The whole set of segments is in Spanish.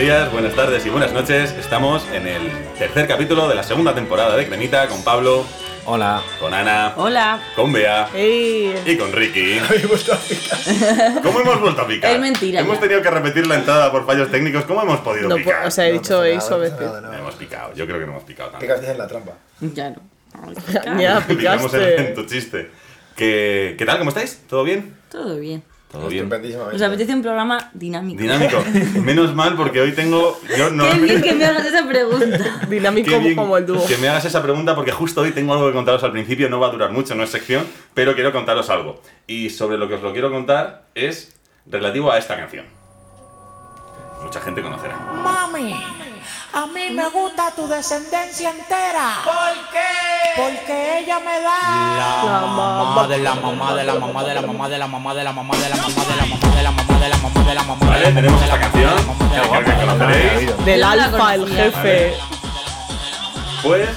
días, buenas tardes y buenas noches. Estamos en el tercer capítulo de la segunda temporada de Cremita con Pablo, Hola. con Ana, Hola. con Bea y con Ricky. Habéis vuelto a picar. ¿Cómo hemos vuelto a picar? Es mentira, Hemos ya. tenido que repetir la entrada por fallos técnicos. ¿Cómo hemos podido No, picar? po- o sea, he No dicho eso a veces. nada, No hemos picado. Yo creo que no hemos picado ¿Qué tanto. haces en la trampa? Ya no. Picamos Ya, en, en picaste. tu chiste. ¿Qué, ¿Qué tal? ¿Cómo estáis? ¿Todo bien? Todo bien. Todo bien. Nos apetece un programa dinámico. Dinámico. Menos mal porque hoy tengo. Yo no. Qué bien que me hagas esa pregunta. Dinámico bien como el dúo. Que me hagas esa pregunta porque justo hoy tengo algo que contaros al principio, no va a durar mucho, no es sección, pero quiero contaros algo. Y sobre lo que os lo quiero contar es relativo a esta canción. Mucha gente conocerá. Mami, a mí me gusta tu descendencia entera. ¿Por qué? Porque ella me da. La mamá de la mamá de la mamá de la mamá de la mamá de la mamá de la mamá de la mamá de la mamá de la mamá de la mamá de la tenemos mamá de esta la canción. Del alfa, el jefe. Pues,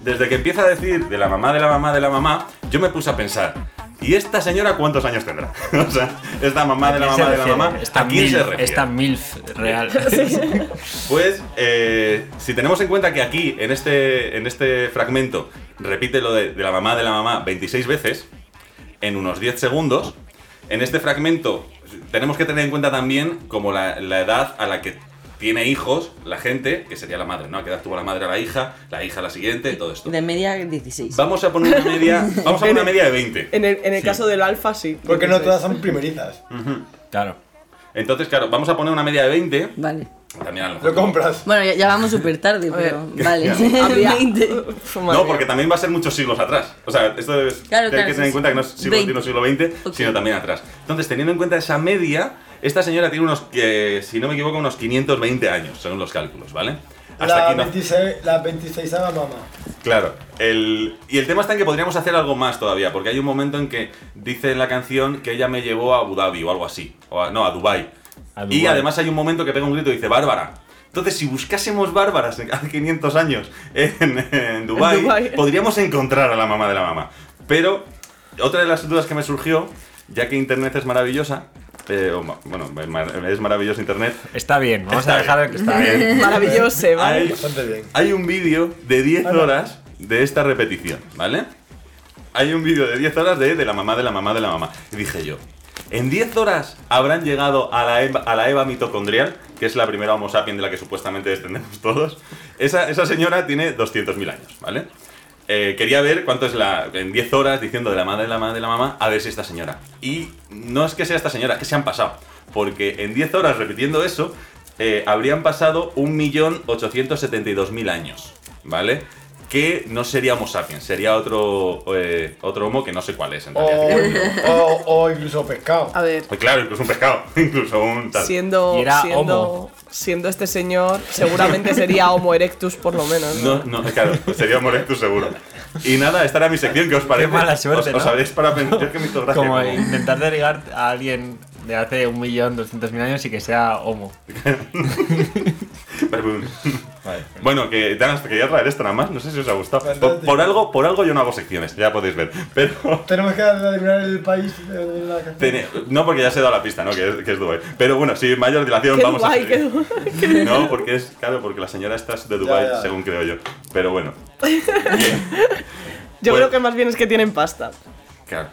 desde que empieza a decir de la mamá de la mamá de la mamá, yo me puse a pensar. ¿Y esta señora cuántos años tendrá? o sea, esta mamá de la mamá de la mamá, Esta ¿a quién se MILF, refiere? esta MILF real. Pues, eh, si tenemos en cuenta que aquí, en este, en este fragmento, repite lo de, de la mamá de la mamá 26 veces, en unos 10 segundos, en este fragmento tenemos que tener en cuenta también como la, la edad a la que tiene hijos la gente, que sería la madre, ¿no? ¿A qué edad tuvo la madre a la hija, la hija a la siguiente, todo esto. De media 16. Vamos a poner una media, vamos a poner una media de 20. En el, en el caso del alfa, sí. Porque no 16. todas son primerizas. Claro. Entonces, claro, vamos a poner una media de 20. Vale. También a lo mejor Lo compras. Bueno, ya, ya vamos súper tarde, pero. Vale. Habría- 20. Uf, madre No, porque también va a ser muchos siglos atrás. O sea, esto es, Claro, hay claro, que sí, tener en sí. cuenta que no es siglo. XXI, siglo XX, Ok. sino también atrás. Entonces, teniendo en cuenta esa media, esta señora tiene unos, que, si no me equivoco, unos 520 años, según los cálculos, ¿vale? Hasta La, aquí no. 26, la 26 mamá. Claro. El, y el tema está en que podríamos hacer algo más todavía, porque hay un momento en que dice en la canción que ella me llevó a Abu Dhabi o algo así. O a- no, a Dubai. A Y además hay un momento que pega un grito y dice Bárbara. Entonces, si buscásemos bárbaras hace 500 años en, en Dubái, En Dubái. podríamos encontrar a la mamá de la mamá. Pero otra de las dudas que me surgió, ya que Internet es maravillosa, eh, o bueno, es maravilloso Internet, Está bien, vamos Está a dejar que está bien. Maravilloso, hay, ¿vale? Bastante bien. hay un vídeo de 10 Ah, no. horas de esta repetición, ¿vale? Hay un vídeo de 10 horas de, de la mamá de la mamá de la mamá. Y dije yo, en 10 horas habrán llegado a la, Eva, a la Eva mitocondrial, que es la primera Homo sapiens de la que supuestamente descendemos todos. Esa, esa señora tiene 200.000 años, ¿vale? Eh, quería ver cuánto es la. En 10 horas diciendo de la madre de la madre de la mamá, a ver si esta señora. Y no es que sea esta señora, que se han pasado. Porque en 10 horas repitiendo eso, eh, habrían pasado 1.872.000 años, ¿vale? Que no sería Homo sapiens, sería otro, eh, otro Homo que no sé cuál es en O, realidad. o, o incluso pescado. A ver, Pues claro, incluso un pescado, incluso un tal. siendo, Y era siendo, homo. siendo este señor, seguramente sería Homo erectus por lo menos. ¿no? No, no, claro, sería Homo erectus seguro. Y nada, esta era mi sección, ¿qué os parece? mala suerte, os, os ¿no? habréis para pensar que me hizo gracia. Como como- intentar derivar a alguien de hace un millón doscientos mil años y que sea homo. Bueno, que ya quería traer esto nada más, no sé si os ha gustado. Por, algo, por algo yo no hago secciones, ya podéis ver. Pero Tenemos que adivinar el país de la canción. Tene- no porque ya se ha dado la pista, ¿no? Que es, que es Dubái. Pero bueno, sin mayor dilación ¿Qué vamos a ¿Qué? No, porque es, claro, porque la señora esta es de Ya, ya. según creo yo. Pero bueno, Yo Bueno. creo que más bien es que tienen pasta. claro.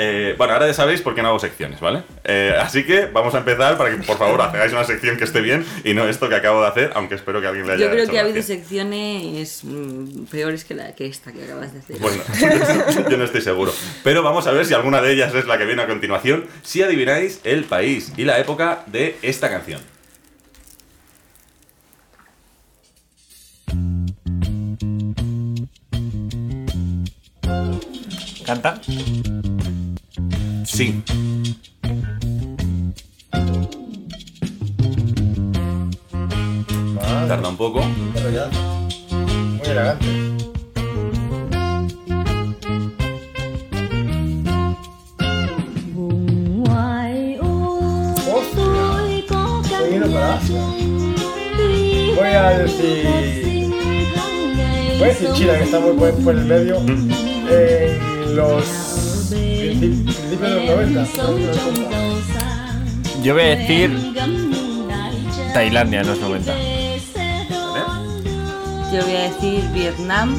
Eh, bueno, ahora ya sabéis por qué no hago secciones, ¿vale? Eh, así que vamos a empezar para que por favor hagáis una sección que esté bien y no esto que acabo de hacer, aunque espero que alguien le haya Yo creo hecho que ha habido secciones mm, peores que, la, que esta que acabas de hacer. Bueno, yo no estoy seguro. Pero vamos a ver si alguna de ellas es la que viene a continuación, si adivináis el país y la época de esta canción. ¿Canta? Sí. Vale, Tarda un poco. pero ya. Muy elegante. Hostia. Para. Voy a decir. Voy a decir China, que está muy por, por el medio. En los principi- principios de los 90. Yo voy a decir Tailandia en los 90. ¿Vale? Yo voy a decir Vietnam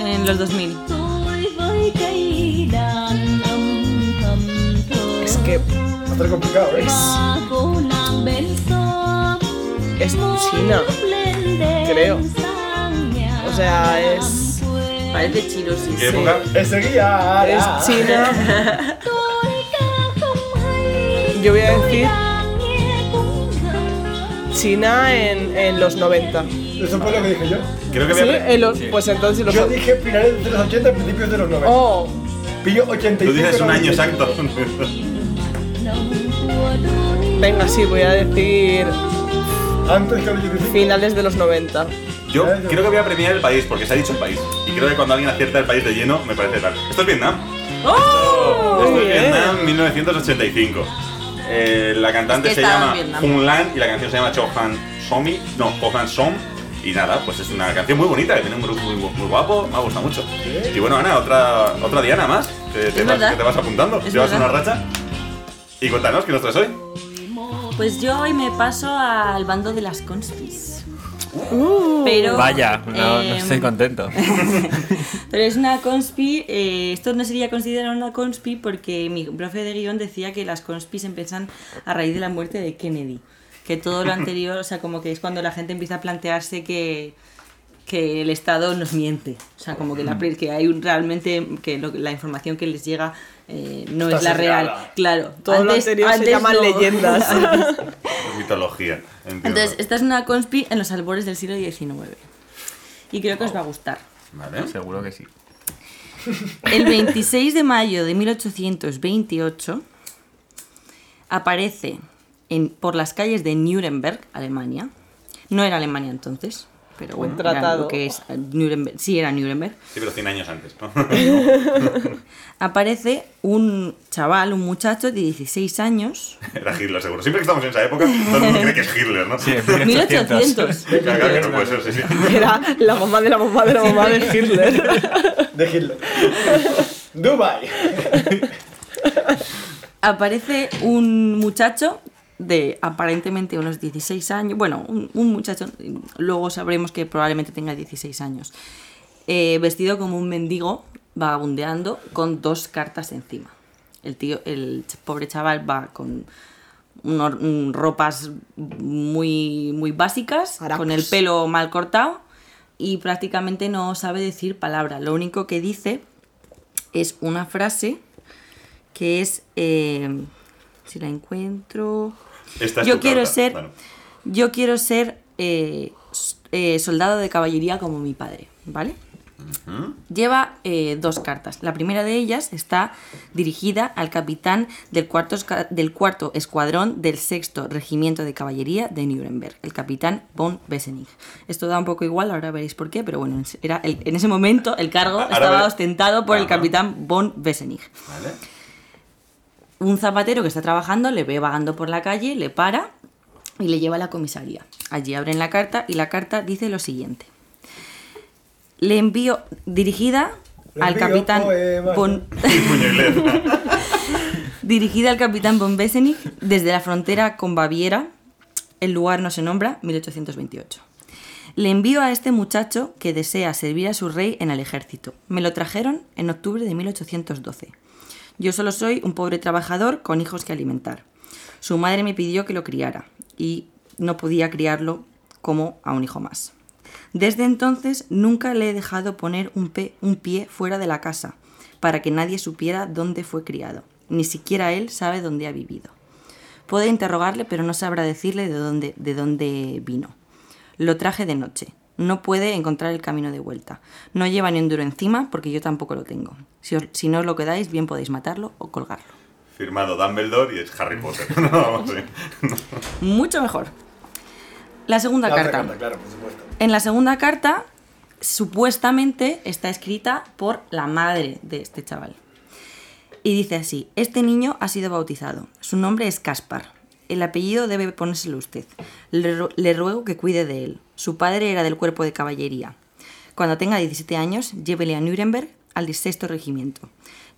en los 2000. Es que Va a estar complicado, ¿eh? es China, creo. O sea, es, Parece chino, sí. ¿Qué época? Ese guía. es China. Yo voy a decir China en, en los 90. Eso fue lo que dije yo. Creo que Sí, voy a... en los, pues entonces los Yo dije finales de los 80, principios de los 90. Oh, Pillo 85. Tú dices un año 95. exacto. venga, sí, voy a decir Antes que los 85. finales de los 90. Yo creo que voy a premiar el país, porque se ha dicho el país. Y creo que cuando alguien acierta el país de lleno, me parece tal. Esto es Vietnam. ¡Oh! Esto es. Vietnam 1985. Eh, la cantante Es que se llama en Vietnam. Hun Lan y la canción se llama Chohan Somi. No, Chohan Som. Y nada, pues es una canción muy bonita, que tiene un grupo muy, muy guapo, me ha gustado mucho. Y bueno, Ana, otra, otra Diana más, que te, vas, que te vas apuntando. Es Llevas una verdad. racha. Y cuéntanos, ¿qué nos traes hoy? Pues yo hoy me paso al bando de las conspis. Uh. Pero. Vaya, no, no em, estoy contento. Pero es una conspi, eh, esto no sería considerado una conspi porque mi profe de guion decía que las conspis empiezan a raíz de la muerte de Kennedy. Que todo lo anterior, o sea, como que es cuando la gente empieza a plantearse que, que el Estado nos miente. O sea, como que, la, que hay un, realmente, que lo- la información que les llega eh, no Está es la real. Claro. Todo lo anterior se llaman no. leyendas. Mitología. entiendo. Entonces, esta es una conspi en los albores del siglo XIX. Y creo que os va a gustar. Vale. Seguro que sí. El 26 de mayo de 1828 aparece en, por las calles de Nuremberg, Alemania. No era Alemania entonces, pero bueno, era tratado. lo que es eh, Nuremberg. Sí, era Nuremberg. Sí, pero 100 años antes. ¿no? Aparece un chaval, un muchacho de 16 años. Era Hitler, seguro. Siempre que estamos en esa época, todo el mundo cree que es Hitler, ¿no? Sí, en 1800. Claro, claro que no puede ser, sí, sí. Era la mamá de la mamá de la mamá de Hitler. De Hitler. Dubai. aparece un muchacho de aparentemente unos 16 años, bueno, un, un muchacho, luego sabremos que probablemente tenga 16 años, eh, vestido como un mendigo, vagabundeando con dos cartas encima. El tío, el pobre chaval va con unos- ropas muy, muy básicas, con el pelo mal cortado y prácticamente no sabe decir palabra. Lo único que dice es una frase que es, eh, si la encuentro, Esta es yo quiero carta. ser, Bueno, yo quiero ser eh, eh, soldado de caballería como mi padre, ¿vale? Lleva eh, dos cartas. La primera de ellas está dirigida al capitán del cuarto, del cuarto escuadrón del sexto regimiento de caballería de Nuremberg, el capitán von Bessenich. Esto da un poco igual, ahora veréis por qué, pero bueno, en- era el- en ese momento el cargo Ahora estaba ostentado por el capitán von Bessenich. Vale. Un zapatero que está trabajando le ve vagando por la calle, le para y le lleva a la comisaría. Allí abren la carta y la carta dice lo siguiente. Le envío dirigida Le al envío capitán Puño inglés. dirigida al capitán von Bessenich desde la frontera con Baviera. El lugar no se nombra, 1828. Le envío a este muchacho que desea servir a su rey en el ejército. Me lo trajeron en octubre de 1812. Yo solo soy un pobre trabajador con hijos que alimentar. Su madre me pidió que lo criara y no podía criarlo como a un hijo más. Desde entonces nunca le he dejado poner un, pe- un pie fuera de la casa para que nadie supiera dónde fue criado. Ni siquiera él sabe dónde ha vivido. Puede interrogarle, pero no sabrá decirle de dónde, de dónde vino. Lo traje de noche. No puede encontrar el camino de vuelta. No lleva ni un duro encima porque yo tampoco lo tengo. Si, os- si no os lo quedáis, bien podéis matarlo o colgarlo. Firmado Dumbledore y es Harry Potter. No, vamos, sí. Mucho mejor. La segunda La carta. carta, claro, por supuesto. En la segunda carta, supuestamente está escrita por la madre de este chaval. Y dice así, este niño ha sido bautizado. Su nombre es Caspar. El apellido debe ponérselo usted. Le, ru- le ruego que cuide de él. Su padre era del cuerpo de caballería. Cuando tenga 17 años, llévele a Nuremberg al sexto regimiento.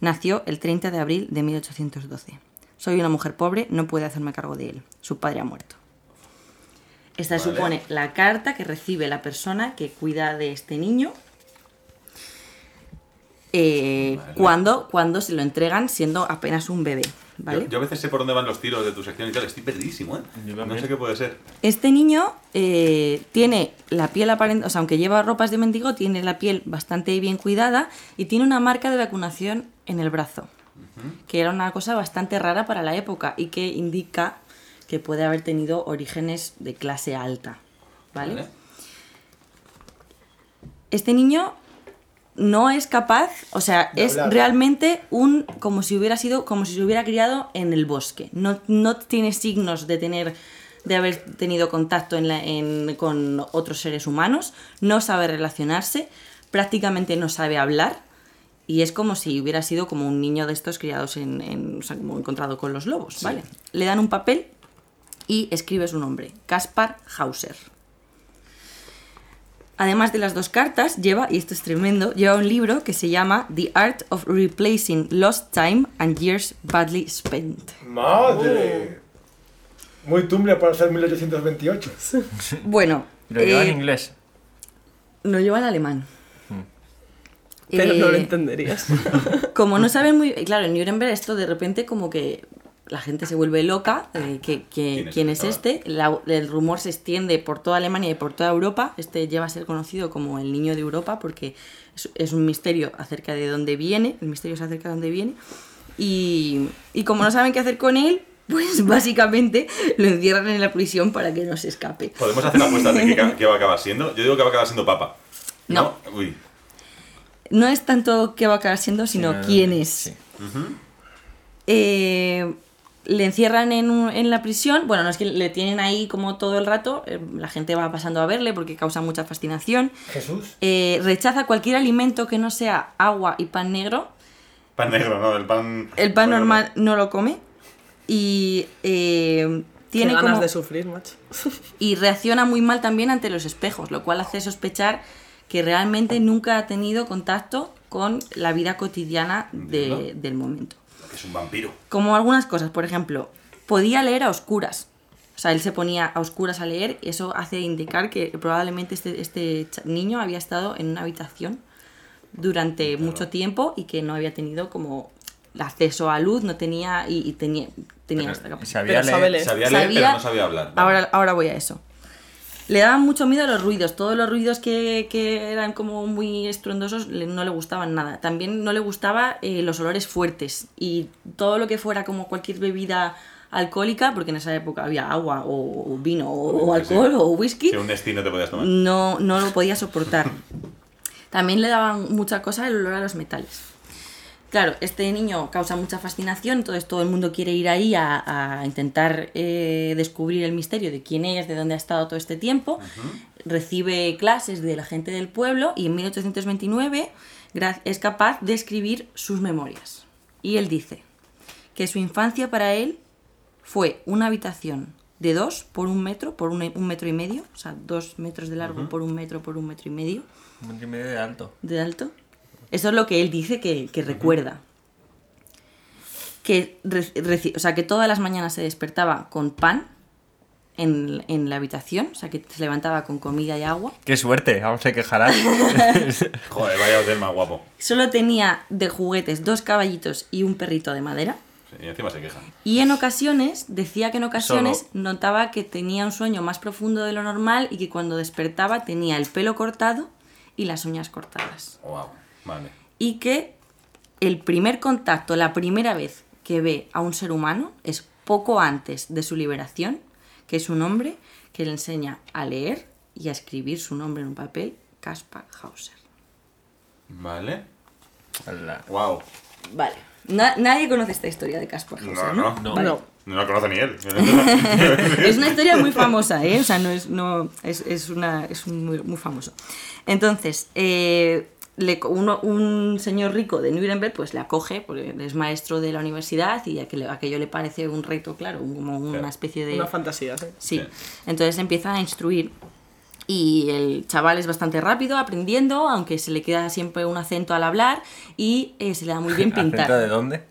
Nació el 30 de abril de 1812. Soy una mujer pobre, no puedo hacerme cargo de él. Su padre ha muerto. Esta Vale. supone la carta que recibe la persona que cuida de este niño eh, Vale. cuando, cuando se lo entregan siendo apenas un bebé. ¿vale? Yo, yo a veces sé por dónde van los tiros de tu sección y tal, estoy perdidísimo, ¿eh? Yo No sé qué puede ser. Este niño eh, tiene la piel aparente, o sea, aunque lleva ropas de mendigo, tiene la piel bastante bien cuidada y tiene una marca de vacunación en el brazo, que era una cosa bastante rara para la época y que indica que puede haber tenido orígenes de clase alta, ¿vale? Este niño no es capaz, o sea, De es hablar. realmente un como si hubiera sido como si se hubiera criado en el bosque. No, no tiene signos de tener de haber tenido contacto en la- en- con otros seres humanos, no sabe relacionarse, prácticamente no sabe hablar y es como si hubiera sido como un niño de estos criados en, en- o sea, como encontrado con los lobos, ¿vale? Le dan un papel y escribe su nombre, Kaspar Hauser. Además de las dos cartas, lleva, y esto es tremendo, lleva un libro que se llama The Art of Replacing Lost Time and Years Badly Spent. ¡Madre! Muy tumble para ser 1828. Bueno, Lo lleva en eh, inglés. no lleva en alemán. Pero no lo Eh, entenderías. Como no saben muy... Claro, en Nuremberg esto de repente como que la gente se vuelve loca, eh, que, que- ¿Quién es este La- el rumor se extiende por toda Alemania y por toda Europa, este lleva a ser conocido como el niño de Europa porque es, es un misterio acerca de dónde viene, el misterio es acerca de dónde viene, y, y como no saben qué hacer con él, pues básicamente lo encierran en la prisión para que no se escape. ¿Podemos hacer apuestas de qué, va a acabar siendo? Yo digo que va a acabar siendo papa. No. Uy. No es tanto qué va a acabar siendo, sino Sino- quién es. sí. Eh, le encierran en, un- en la prisión. Bueno, no es que le tienen ahí como todo el rato. eh, la gente va pasando a verle porque causa mucha fascinación. Jesús. Eh, rechaza cualquier alimento que no sea agua y pan negro. Pan negro, ¿no? El pan... El pan bueno, normal no lo come. Y eh, tiene Qué ganas como- de sufrir, macho. y reacciona muy mal también ante los espejos, lo cual hace sospechar que realmente nunca ha tenido contacto con la vida cotidiana de- del momento. Es un vampiro. Como algunas cosas, por ejemplo, podía leer a oscuras. O sea, él se ponía a oscuras a leer y eso hace indicar que probablemente este, este niño había estado en una habitación durante mucho tiempo y que no había tenido como acceso a luz, no tenía y, y tenía, tenía esta Pero capacidad. sabía leer. Sabía leer, pero no sabía hablar. Vale. Ahora, ahora voy a eso. Le daban mucho miedo a los ruidos. Todos los ruidos que, que eran como muy estruendosos le- no le gustaban nada. También no le gustaba eh, los olores fuertes. Y todo lo que fuera como cualquier bebida alcohólica, porque en esa época había agua o, vino o, o Sí, sí. alcohol o whisky, Que un destino te podías tomar. no, no lo podía soportar. También le daban mucha cosa el olor a los metales. Claro, este niño causa mucha fascinación, entonces todo el mundo quiere ir ahí a, a intentar eh, descubrir el misterio de quién es, de dónde ha estado todo este tiempo. Recibe clases de la gente del pueblo y en 1829 gra- es capaz de escribir sus memorias. Y él dice que su infancia para él fue una habitación de dos por un metro, por un, un metro y medio, o sea, dos metros de largo por un metro por un metro y medio Un metro y medio de alto. de alto. Eso es lo que él dice que, que recuerda. Que, o sea, que todas las mañanas se despertaba con pan en, en la habitación, o sea, que se levantaba con comida y agua. Qué suerte, aún se quejará. Joder, vaya hotel más guapo. Solo tenía de juguetes dos caballitos y un perrito de madera. Sí, y encima se quejan. Y en ocasiones, decía que en ocasiones Solo. notaba que tenía un sueño más profundo de lo normal y que cuando despertaba tenía el pelo cortado y las uñas cortadas. Wow. Vale. y que el primer contacto, la primera vez que ve a un ser humano es poco antes de su liberación, que es un hombre que le enseña a leer y a escribir su nombre en un papel, Kaspar Hauser. Vale. Hola. Wow. Vale. Na- nadie conoce esta historia de Kaspar Hauser, No, ¿no? no. Vale. No. No la conoce ni él. es una historia muy famosa, ¿eh? O sea, no es, no, es, es una, es un muy, muy famoso. Entonces, eh, le, uno- un señor rico de Nuremberg pues le acoge, porque es maestro de la universidad y aquello, aquello le parece un reto, claro, como una Claro. especie de... Una fantasía, sí. Sí. Sí. Entonces empieza a instruir y el chaval es bastante rápido aprendiendo, aunque se le queda siempre un acento al hablar y eh, se le da muy bien pintar. ¿Acento de dónde?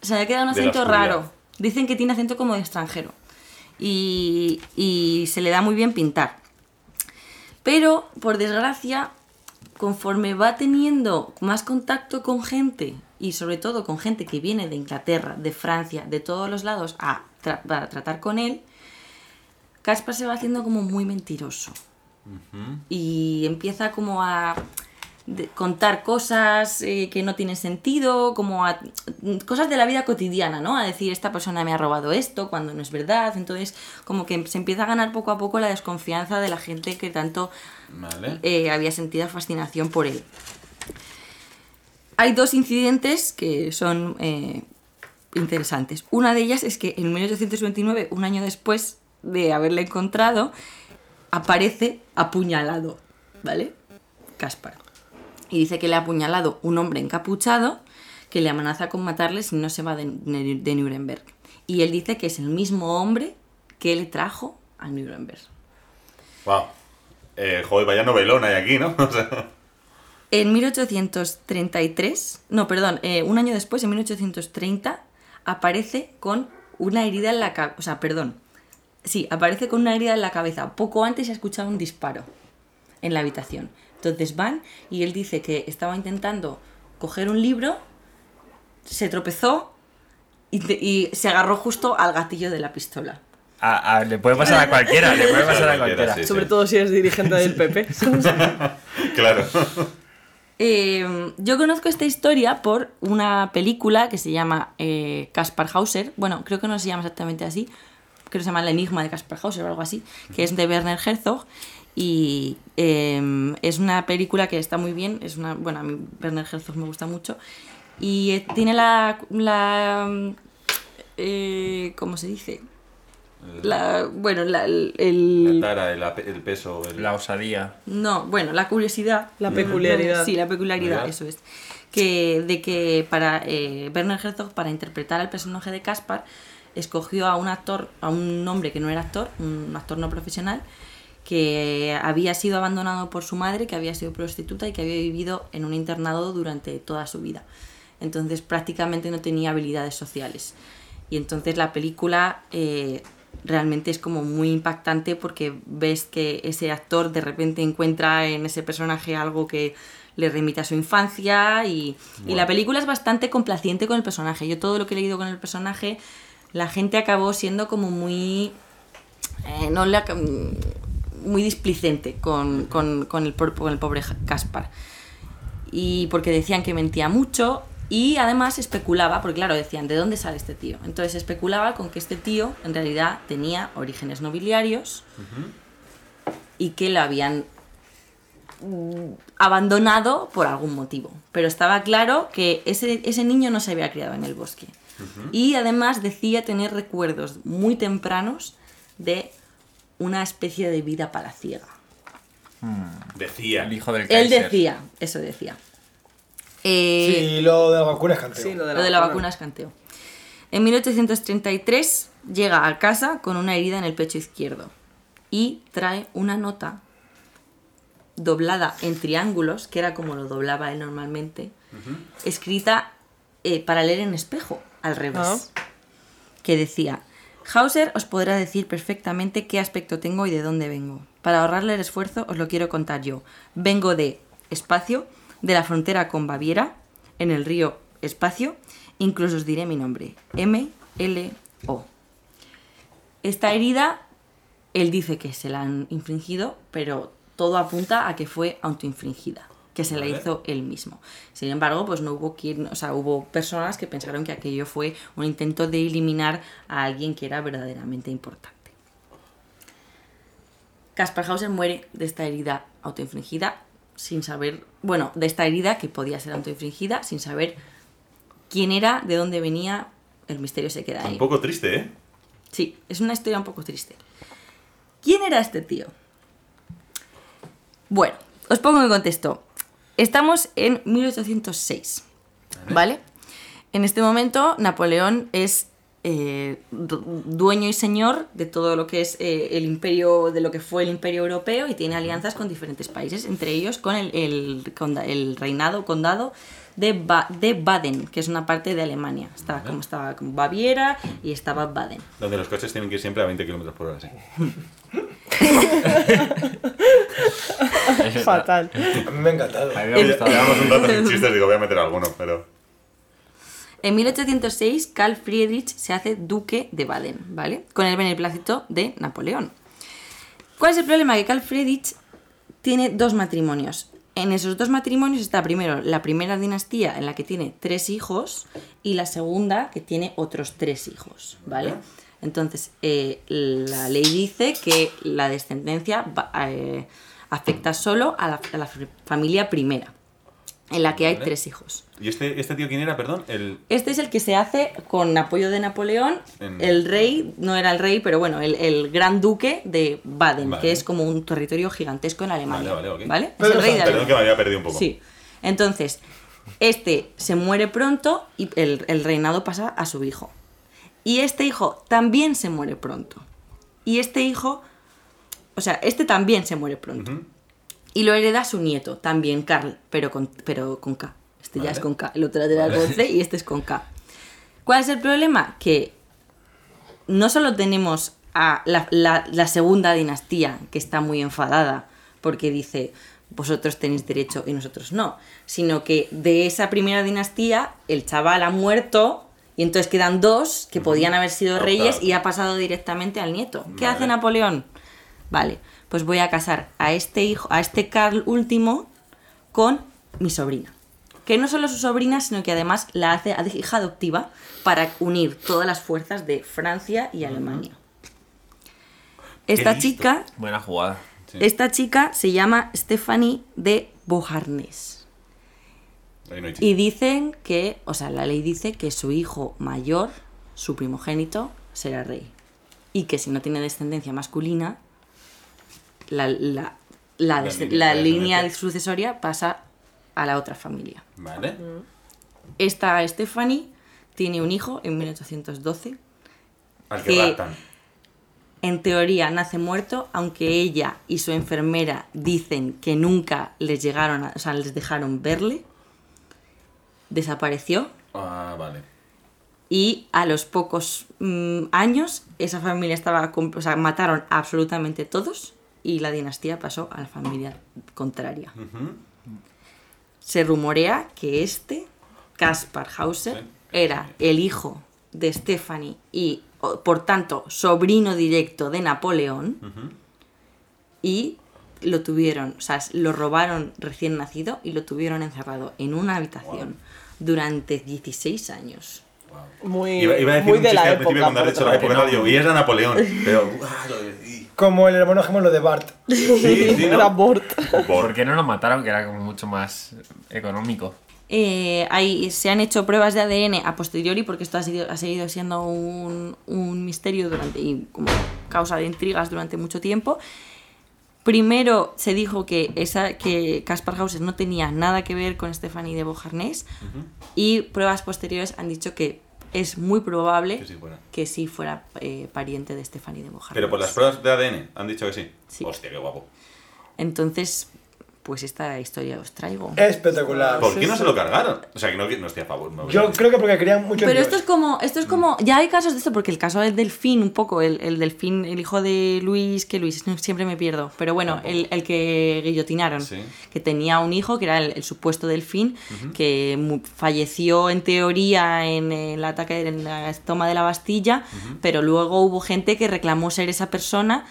Se le queda un acento raro. Dicen que tiene acento como de extranjero. Y, y se le da muy bien pintar. Pero, por desgracia, conforme va teniendo más contacto con gente, y sobre todo con gente que viene de Inglaterra, de Francia, de todos los lados, a, tra- tratar con él, Caspar se va haciendo como muy mentiroso. Y empieza como a de- contar cosas eh, que no tienen sentido, como a cosas de la vida cotidiana, ¿no? A decir, esta persona me ha robado esto cuando no es verdad. Entonces, como que se empieza a ganar poco a poco la desconfianza de la gente que tanto Vale. eh, había sentido fascinación por él. Hay dos incidentes que son eh, interesantes. Una de ellas es que en 1829, un año después de haberle encontrado, aparece apuñalado, ¿vale? Caspar. Y dice que le ha apuñalado un hombre encapuchado que le amenaza con matarle si no se va de, de Nuremberg. Y él dice que es el mismo hombre que le trajo a Nuremberg. Wow. Eh, joder, vaya novelón hay aquí, ¿no? En 1833, no, perdón, eh, un año después, en 1830, aparece con una herida en la cabeza, o sea, perdón, sí, aparece con una herida en la cabeza. Poco antes se ha escuchado un disparo en la habitación. Entonces van y él dice que estaba intentando coger un libro, se tropezó y, te- y se agarró justo al gatillo de la pistola. A- a- le puede pasar a cualquiera, le puede pasar a Cualquiera, sí. Sobre todo si eres dirigente del PP. claro. Eh, yo conozco esta historia por una película que se llama eh, Kaspar Hauser. Bueno, creo que no se llama exactamente así. Creo que se llama El Enigma de Kaspar Hauser o algo así. Que es de Werner Herzog. Y eh, es una película que está muy bien. Es una, bueno, a mí Werner Herzog me gusta mucho. Y eh, tiene la. la eh, ¿Cómo se dice? La, bueno, la, el, La tara, el, peso. el- La osadía. no, bueno, la curiosidad. La peculiaridad. Sí, la peculiaridad, eso es. Que, de que para eh, Werner Herzog, para interpretar al personaje de Caspar, escogió a un actor, a un hombre que no era actor, un actor no profesional, que había sido abandonado por su madre, que había sido prostituta y que había vivido en un internado durante toda su vida. Entonces prácticamente no tenía habilidades sociales. Y entonces la película eh, realmente es como muy impactante porque ves que ese actor de repente encuentra en ese personaje algo que le remite a su infancia y, y la película es bastante complaciente con el personaje. Yo todo lo que he leído con el personaje, la gente acabó siendo como muy... eh, no le muy displicente con, con- con el, por- con el pobre Caspar y porque decían que mentía mucho y además especulaba, porque claro, decían, ¿de dónde sale este tío? Entonces especulaba con que este tío en realidad tenía orígenes nobiliarios y que lo habían mm, abandonado por algún motivo. Pero estaba claro que ese, ese niño no se había criado en el bosque. Y además decía tener recuerdos muy tempranos de una especie de vida palaciega. Decía. El hijo del Él Kaiser. decía, eso decía. Eh, Sí, lo de la vacuna es canteo. Sí, lo de la, lo de la vacuna es canteo. En 1833 llega a casa con una herida en el pecho izquierdo y trae una nota doblada en triángulos, que era como lo doblaba él normalmente, escrita eh, para leer en espejo, al revés, que decía, Hauser os podrá decir perfectamente qué aspecto tengo y de dónde vengo. Para ahorrarle el esfuerzo os lo quiero contar yo. Vengo de espacio, de la frontera con Baviera, en el río Espacio, incluso os diré mi nombre, M-L-O. Esta herida, él dice que se la han infringido, pero todo apunta a que fue autoinfringida, que se la hizo él mismo. Sin embargo, pues no hubo quien, o sea, hubo personas que pensaron que aquello fue un intento de eliminar a alguien que era verdaderamente importante. Kaspar Hauser muere de esta herida autoinfligida sin saber, bueno, de esta herida que podía ser autoinfligida sin saber quién era, de dónde venía, el misterio se queda ahí. Un poco triste, ¿eh? Sí, es una historia un poco triste. ¿Quién era este tío? Bueno, os pongo en contexto. Estamos en 1806, ¿vale? En este momento Napoleón es eh, du- dueño y señor de todo lo que es eh, el imperio, de lo que fue el imperio europeo y tiene alianzas con diferentes países, entre ellos con el, el, el reinado, condado de, Ba- de Baden, que es una parte de Alemania. Estaba como estaba como Baviera y estaba Baden. Donde los coches tienen que ir siempre a 20 km por hora, sí. Fatal. A mí me ha encantado. A mí me ha gustado. Llevamos un rato sin chistes, digo, voy a meter alguno, pero. En 1806, Karl Friedrich se hace duque de Baden, ¿vale? Con el beneplácito de Napoleón. ¿Cuál es el problema? Que Karl Friedrich tiene dos matrimonios. En esos dos matrimonios está primero la primera dinastía en la que tiene tres hijos y la segunda que tiene otros tres hijos, ¿vale? Entonces, eh, la ley dice que la descendencia va- eh, afecta solo a la, a la familia primera, en la que hay tres hijos. ¿Y este, este tío quién era, perdón? El. Este es el que se hace con apoyo de Napoleón. En- El rey, no era el rey, pero bueno, el, el gran duque de Baden, Vale. que es como un territorio gigantesco en Alemania. Vale, vale. ¿Vale? Es el rey de. Perdón que me había perdido un poco. Sí. Entonces, este se muere pronto y el, el reinado pasa a su hijo. Y este hijo también se muere pronto. Y este hijo, o sea, este también se muere pronto. Y lo hereda su nieto, también Carl, pero con, pero con K. Este ya es con K. El otro era con C y este es con K. ¿Cuál es el problema? Que no solo tenemos a la, la- la segunda dinastía que está muy enfadada porque dice vosotros tenéis derecho y nosotros no, sino que de esa primera dinastía el chaval ha muerto y entonces quedan dos que podían haber sido reyes y ha pasado directamente al nieto. ¿Qué Vale. hace Napoleón? Vale, pues voy a casar a este hijo, a este Carl último con mi sobrina. Que no solo su sobrina, sino que además la hace hija adoptiva para unir todas las fuerzas de Francia y Alemania. Esta chica, Buena jugada. Sí. esta chica se llama Stephanie de Beauharnais. Ahí no hay chiste. Y dicen que, o sea, la ley dice que su hijo mayor, su primogénito, será rey. Y que si no tiene descendencia masculina, la, la, la, La des- línea de sucesoria pasa a la otra familia. Vale. Esta Stephanie tiene un hijo en 1812. Al que que-. En teoría nace muerto, aunque ella y su enfermera dicen que nunca les llegaron, a- o sea, les dejaron verle. Desapareció Ah, vale. y a los pocos mm, años esa familia estaba, o sea, mataron a absolutamente todos y la dinastía pasó a la familia contraria. Se rumorea que este, Kaspar Hauser, Sí. era el hijo de Stephanie y, por tanto, sobrino directo de Napoleón y lo tuvieron, o sea, lo robaron recién nacido y lo tuvieron encerrado en una habitación durante 16 años. Muy, Iba, iba a decir muy un de chiste la al época. principio cuando has dicho la época, digo, y era Napoleón. Pero. de- Como el hermano gemelo de Bart. Sí, sí, Era ¿no? Bort. Por- ¿Por qué no lo mataron? Que era como mucho más económico. Eh, hay- se han hecho pruebas de ADN a posteriori porque esto ha, sido- ha seguido siendo un, un misterio durante y como causa de intrigas durante mucho tiempo. Primero se dijo que, esa, que Kaspar Hauser no tenía nada que ver con Stephanie de Beauharnais y pruebas posteriores han dicho que es muy probable Que sí fuera. que sí fuera eh, pariente de Stephanie de Beauharnais. Pero por las pruebas de ADN han dicho que sí. Sí. Hostia, qué guapo. Entonces, pues esta historia os traigo. Espectacular. ¿Por qué no se lo cargaron? O sea, que no, no estoy a favor. no- Yo creo que porque querían mucho Pero esto es como, esto es como, ya hay casos de esto, porque el caso del delfín, un poco, el, el delfín, el hijo de Luis, que Luis, siempre me pierdo, pero bueno, el, el que guillotinaron, Sí. que tenía un hijo, que era el, el supuesto delfín, que mu- falleció en teoría en el ataque, en la toma de la Bastilla, pero luego hubo gente que reclamó ser esa persona.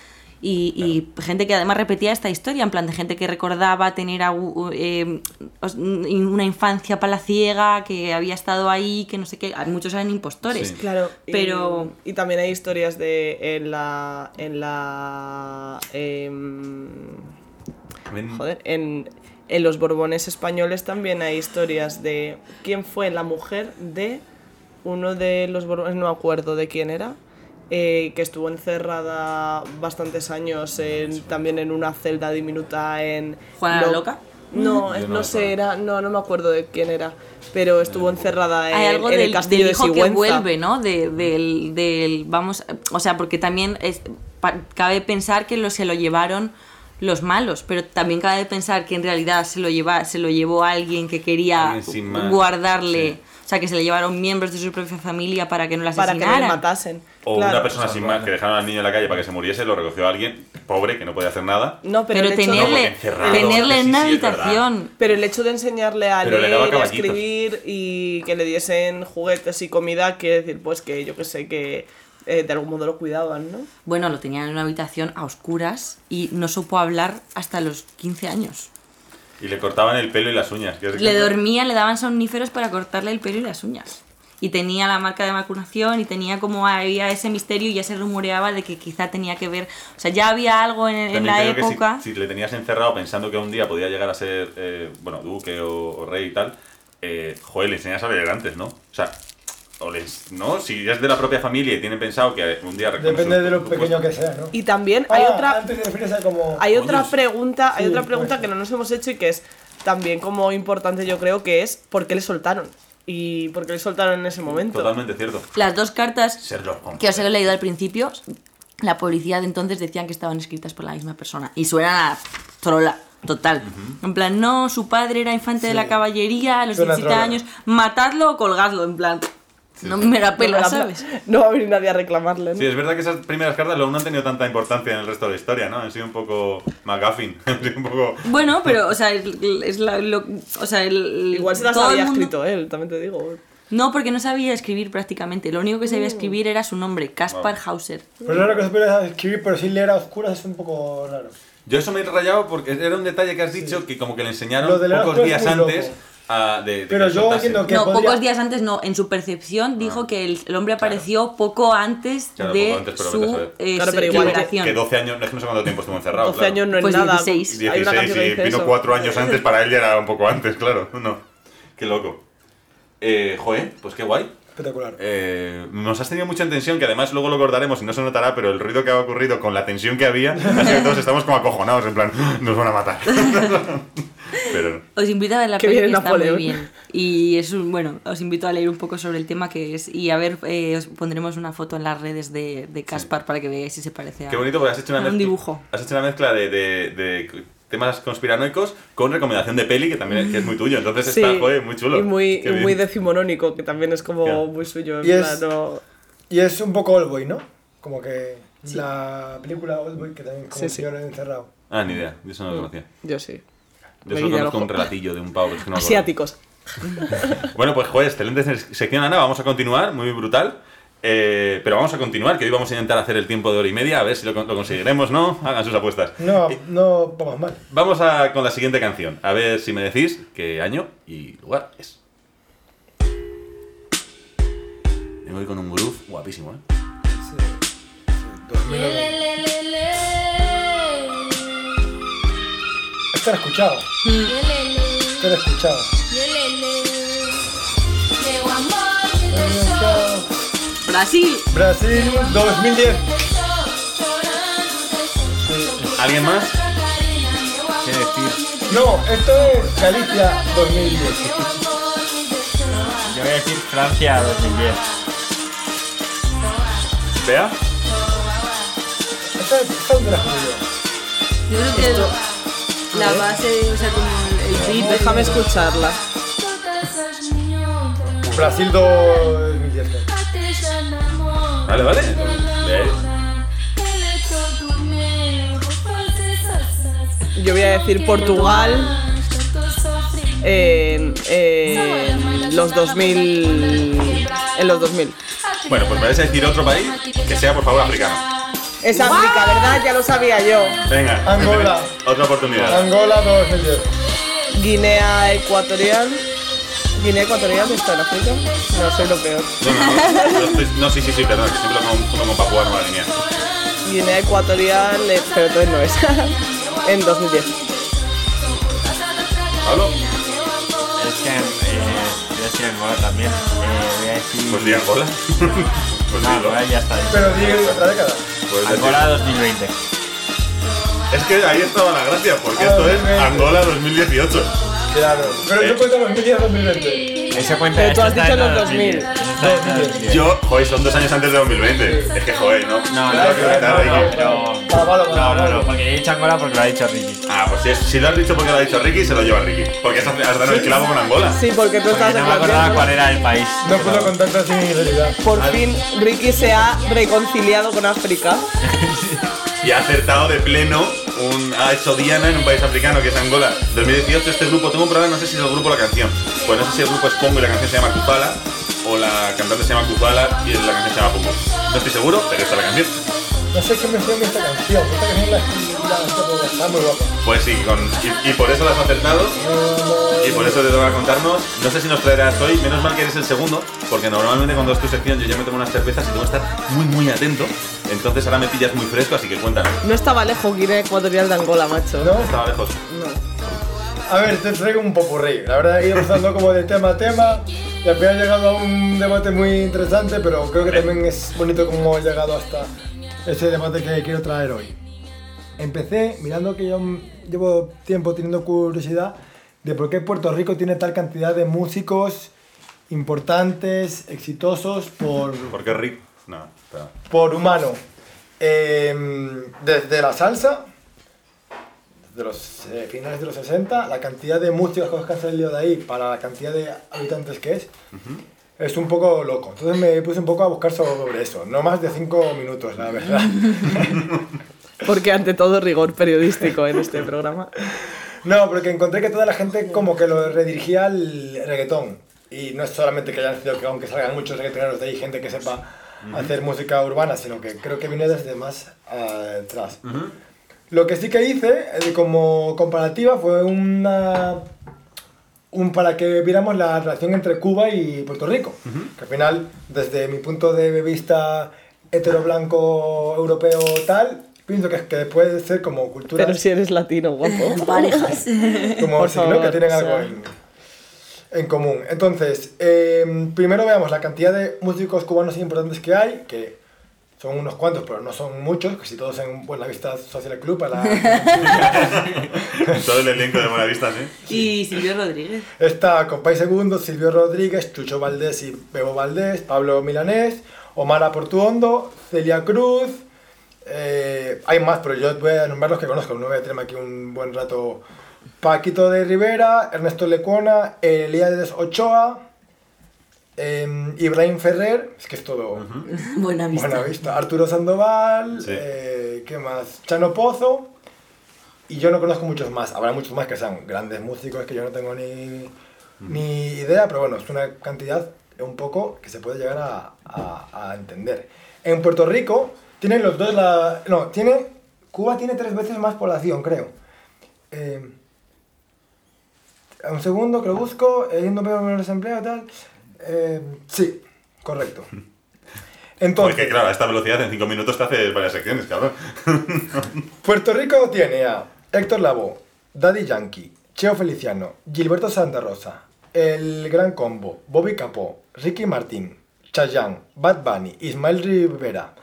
Y, y gente que además repetía esta historia, en plan de gente que recordaba tener eh, una infancia palaciega, que había estado ahí, que no sé qué. Muchos eran impostores. Sí. Claro, y- Pero- Y, también hay historias de en la. En la. Ven- joder, en, en los Borbones españoles también hay historias de quién fue la mujer de uno de los Borbones, no me acuerdo de quién era, eh, que estuvo encerrada bastantes años en- también en una celda diminuta en... ¿Juana la Lo- Loca? No, Yo no sé, era, no, no me acuerdo de quién era, pero estuvo encerrada en, Hay algo en del, el castillo del hijo de que vuelve, ¿no? De- del, del- vamos, o sea, porque también es, pa- cabe pensar que lo, se lo llevaron los malos, pero también cabe pensar que en realidad se lo lleva, se lo llevó alguien que quería guardarle, sí. o sea, que se le llevaron miembros de su propia familia para que no la para que no asesinaran. le matasen. O Claro. una persona sin más que dejaron al niño en la calle para que se muriese, lo recogió alguien pobre que no podía hacer nada. No, pero, pero de- No, tenerle, tenerle en una sí, habitación. Pero el hecho de enseñarle a Pero le leer, y a escribir y que le diesen juguetes y comida, quiere decir, pues que yo que sé, que eh, de algún modo lo cuidaban, ¿no? Bueno, lo tenían en una habitación a oscuras y no supo hablar hasta los 15 años. Y le cortaban el pelo y las uñas. Le dormía, le daban somníferos para cortarle el pelo y las uñas. Y tenía la marca de vacunación y tenía como había ese misterio y ya se rumoreaba de que quizá tenía que ver, o sea, ya había algo en, en la que si- época. Si, le tenías encerrado pensando que un día podía llegar a ser, eh, bueno, duque o, o rey y tal, eh, joder, le enseñas a leer antes, ¿no? O sea, o les, ¿no? Si es de la propia familia y tienen pensado que un día reconoce Depende de lo su pequeño puesto. que sea, ¿no? Y también hay Ah, otra Antes de como. hay otra Dios. pregunta, hay Sí, otra pregunta que no nos hemos hecho y que es también como importante yo creo que es ¿por qué le soltaron? Y por qué le soltaron en ese momento. Totalmente cierto. Las dos cartas Sherlock que os he leído al principio, la policía de entonces decían que estaban escritas por la misma persona. Y suena a trola, total. En plan, no, su padre era infante de la caballería a los Suena 17 trola. años, matadlo o colgadlo, en plan. No me la No, pela, la- ¿sabes? no va a venir nadie a reclamarle. ¿no? Sí, es verdad que esas primeras cartas luego no han tenido tanta importancia en el resto de la historia, ¿no? Han sido un poco McGuffin. Un poco... Bueno, pero, o sea, es la, lo- o sea, el, Igual se las había mundo- escrito él, también te digo. No, porque no sabía escribir prácticamente. Lo único que sabía escribir era su nombre, Kaspar Hauser. Pero raro que se pudiera escribir, pero sin leer a oscuras es un poco raro. Yo eso me he rayado porque era un detalle que has dicho que como que le enseñaron Lo pocos días antes loco. A, de, de Pero que yo entiendo que No, podría- pocos días antes no. En su percepción dijo que el, el hombre apareció poco antes Claro, de poco antes, pero su eh, Claro, pero igual que- liberación. Que 12 años, no es que no sé cuánto tiempo estuvo encerrado. 12 claro. años no es Pues nada. 16. Hay una 16 canción que y dice vino eso. 4 años antes, para él ya era un poco antes, claro. No. Qué loco. Eh, joder, pues qué guay. Espectacular. Eh, nos has tenido mucha tensión, que además luego lo cortaremos y no se notará, pero el ruido que ha ocurrido con la tensión que había, así que todos estamos como acojonados, en plan, nos van a matar. pero Os invito a ver la Que peli que viene está muy bien. Y es un, bueno, os invito a leer un poco sobre el tema que es. Y a ver, eh, os pondremos una foto en las redes de, de Caspar para que veáis si se parece a, qué bonito porque has hecho una a un mezcla, dibujo. Has hecho una mezcla de, de- de temas conspiranoicos con recomendación de peli, que también es, que es muy tuyo. Entonces Sí, está, joder, muy chulo. Y muy, y muy decimonónico, que también es como Claro. muy suyo. en Y es- no- Y es un poco Oldboy, ¿no? Como que la película Oldboy, que también como Sí, el sí. encerrado. Ah, ni idea, yo eso no lo conocía. Yo sí. Yo solo conozco un relatillo de un pavo. es que no. Asiáticos. Bueno, pues joder, excelente se- sección, Ana. Vamos a continuar, muy brutal. Eh, pero vamos a continuar, que hoy vamos a intentar hacer el tiempo de hora y media, a ver si lo, con- lo conseguiremos, ¿no? Hagan sus apuestas. No, no vamos mal. Vamos a, con la siguiente canción, a ver si me decís qué año y lugar es. Me voy con un groove guapísimo, ¿eh? Sí. Sí, 2009. Esto lo he escuchado. Esto lo he escuchado. Brasil. Brasil 2010. ¿Alguien más? ¿Qué decir? No, esto es Galicia 2010. Yo voy a decir Francia 2010. ¿Vea? Esta es. Yo creo que la base, o sea, como el, beat. Déjame escucharla. Brasil 2010. Vale, vale. Yo voy a decir Portugal en, en los 2000. En los 2000. Bueno, pues me vais a decir otro país que sea, por favor, africano. Es África, ¿verdad? Ya lo sabía yo. Venga, Angola. otra oportunidad. Angola 2010. Guinea Ecuatorial. ¿Guinea Ecuatorial está en África? No, soy lo peor. No, no, no, no, sí, sí, sí, perdón, que siempre lo confundo con Papua Nueva Guinea. Guinea Ecuatorial, eh, pero entonces no es. en 2010. ¿Pablo? Es que eh, voy a decir Angola también. Eh, voy a decir. Pues di Angola. pues No. Angola ya está. Pero dije otra década. Pues decir- Angola 2020. Es que ahí estaba la gracia, porque esto es 2020. Angola 2018. Claro. Pero yo cuento 2010 2020. Ese cuenta Pero tú has dicho los 2000. 2000. Esto está en 2000. Yo, joder, son dos años antes de 2020. Es que, joder, no. No, No, no, no, no, Ricky. no, porque he dicho Angola porque lo ha dicho Ricky. Ah, pues si, es- si lo has dicho porque lo ha dicho Ricky, se lo lleva Ricky. Porque has, dado el clavo con Angola. Sí, porque tú estás no me acordaba cuál era el país. No puedo con tanta sinceridad. Por fin Ricky se ha reconciliado con África. Y ha acertado de pleno, un, ha hecho Diana en un país africano que es Angola. 2018 este grupo, tengo un problema, no sé si es el grupo o la canción. Pues no sé si el grupo es Pongo y la canción se llama Kufala, o la cantante se llama Kufala y la canción se llama Pongo. No estoy seguro, pero esta es la canción. No sé qué me suena esta canción. Esta canción la, está muy guapa. Pues sí, con, y, y por eso la has acertado. Y por eso te toca contarnos. No sé si nos traerás hoy, menos mal que eres el segundo, porque normalmente cuando es tu sección yo ya me tomo unas cervezas y tengo que estar muy, muy atento. Entonces ahora me pillas muy fresco, así que cuéntanos. No estaba lejos Guinea Ecuatorial de Angola, macho. ¿No? Estaba lejos. A ver, te traigo un popurrí. La verdad he ido pasando como de tema a tema y al final he llegado a un debate muy interesante, pero creo que también es bonito cómo he llegado hasta ese debate que quiero traer hoy. Empecé mirando que yo llevo tiempo teniendo curiosidad de por qué Puerto Rico tiene tal cantidad de músicos importantes, exitosos por, ¿Por qué Rick? No, espera. por humano. Em, desde la salsa, de los eh, finales de los 60, la cantidad de músicos que han salido de ahí para la cantidad de habitantes que es, es un poco loco. Entonces me puse un poco a buscar sobre eso. No más de 5 minutos, la verdad. Porque ante todo rigor periodístico en este programa. no, porque encontré que toda la gente como que lo redirigía al reggaetón. Y no es solamente que hayan sido que aunque salgan muchos reggaetoneros de ahí, gente que sepa hacer música urbana, sino que creo que viene desde más atrás. Lo que sí que hice eh, como comparativa fue una un para que viéramos la relación entre Cuba y Puerto Rico, que al final desde mi punto de vista hetero blanco europeo tal, pienso que, que puede ser como cultura Pero si eres latino, guapo. Parejas. como Por si que tienen o algo en común. Entonces, eh, primero veamos la cantidad de músicos cubanos importantes que hay, que son unos cuantos, pero no son muchos, casi todos en Buenavista Social Club. A la, Todo el elenco de Buenavista, ¿sí? Y Silvio Rodríguez. Está Compay Segundo, Silvio Rodríguez, Chucho Valdés y Bebo Valdés, Pablo Milanés, Omar Portuondo, Celia Cruz. eh, hay más, pero yo voy a nombrar los que conozco. No voy a tenerme aquí un buen rato. Paquito de Rivera, Ernesto Lecuona, Elías Ochoa, eh, Ibrahim Ferrer, es que es todo Buena vista. buena vista. Arturo Sandoval, Sí. eh, ¿qué más? Chano Pozo. Y yo no conozco muchos más. Habrá muchos más que sean grandes músicos que yo no tengo ni, ni idea, pero bueno, es una cantidad un poco que se puede llegar a, a- a entender. En Puerto Rico tienen los dos la... No, tiene... Cuba tiene tres veces más población, creo. Eh, un segundo que lo busco, eh, no veo menos empleo y tal. Eh, sí, correcto. Entonces, Porque claro, a esta velocidad en 5 minutos te haces varias secciones, cabrón. Puerto Rico tiene a Héctor Lavoe, Daddy Yankee, Cheo Feliciano, Gilberto Santa Rosa, El Gran Combo, Bobby Capó, Ricky Martín, Chayanne, Bad Bunny, Ismael Rivera,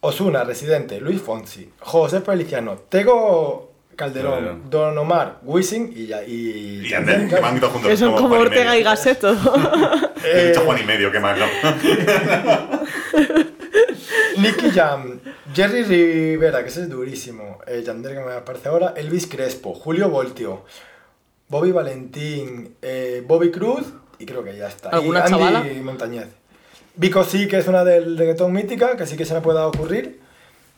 Osuna, Residente, Luis Fonsi, José Feliciano, Tego Calderón, Calderón. Don Omar, Wisin y ya y, Y Yandel, que van todos juntos. Que son como Juan Ortega y todo. He dicho Juan y medio, qué mal, ¿no? Nicky Jam, Jerry Rivera, que ese es durísimo, eh, Yandel, que me aparece ahora, Elvis Crespo, Julio Voltio, Bobby Valentín, eh, Bobby Cruz, y creo que ya está. ¿Alguna y Andy chavala? Montañez. Vico sí, que es una del reggaetón mítica, que sí que se me pueda ocurrir.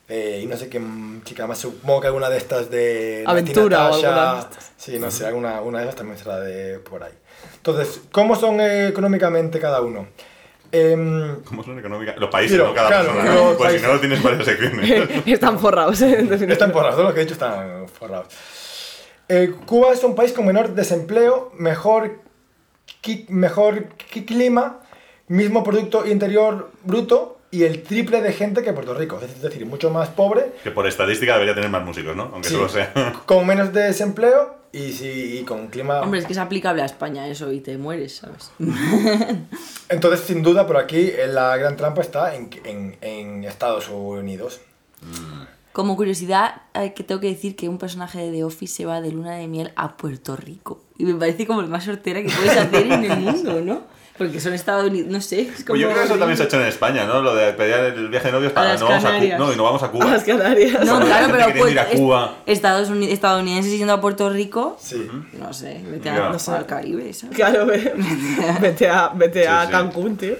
Eh, y no sé qué chica más, supongo que alguna de estas de Aventura o Natasha, alguna de estas. Sí, no sé, alguna una de esas también será de por ahí. Entonces, ¿cómo son eh, económicamente cada uno? Em, ¿Cómo son económicas? Los países, Pero, no cada claro, persona. ¿no? Pues si no, lo tienes varias secciones. Están forrados, definitiva. Están forrados, todos los que he dicho están forrados. Eh, Cuba es un país con menor desempleo, mejor, mejor clima, mismo Producto Interior Bruto y el triple de gente que Puerto Rico. Es decir, mucho más pobre, que por estadística debería tener más músicos, ¿no? Aunque Sí. solo sea. con menos desempleo y, sí, y con clima... Hombre, es que es aplicable a España eso y te mueres, ¿sabes? Entonces, sin duda, por aquí eh, la gran trampa está en, en- en Estados Unidos. Como curiosidad, eh, que tengo que decir que un personaje de The Office se va de luna de miel a Puerto Rico. Y me parece como lo más sortera que puedes hacer en el mundo, ¿no? Porque son Estados Unidos, no sé. Es como Pues yo creo que eso también se ha hecho en España, ¿no? Lo de pedir el viaje de novios para no vamos a, no, y no vamos a Cuba. A las Canarias. No, Hay claro, pero que quiere ir a pues, Cuba. es- Estados Uni- estadounidenses yendo a Puerto Rico, Sí. no sé, vete a, no sé, al Caribe, ¿sabes? Claro, ve- vete a, vete Sí, a sí. Cancún, tío.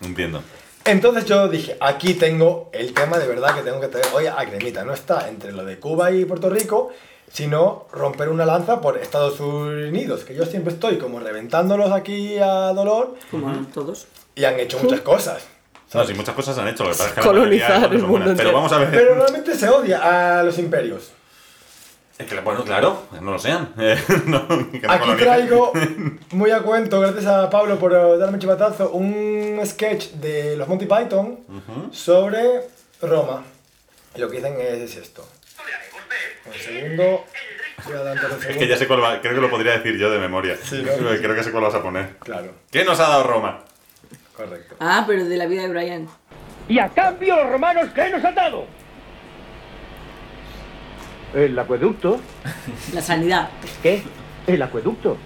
Entiendo. Entonces yo dije, aquí tengo el tema de verdad que tengo que traer hoy a Cremita. No está entre lo de Cuba y Puerto Rico, sino romper una lanza por Estados Unidos, que yo siempre estoy como reventándolos aquí a dolor Como todos. y han hecho muchas cosas. No, sí, muchas cosas han hecho. Lo que pasa es que la Colonizar el mundo. Pero vamos a ver. Pero realmente se odia a los imperios. Es que, bueno, claro, no lo sean. Eh, no, que no Aquí colonicen. traigo, muy a cuento, gracias a Pablo por darme un chivatazo, un sketch de los Monty Python sobre Roma. Y lo que dicen es esto. Un segundo. Voy a Es que ya sé cuál va, creo que lo podría decir yo de memoria. Sí, ¿no? Creo que sé cuál vas a poner. Claro, ¿Qué nos ha dado Roma? correcto. Ah, pero de la vida de Brian. Y a cambio los romanos, ¿qué nos han dado? El acueducto. La sanidad. ¿Qué? El acueducto.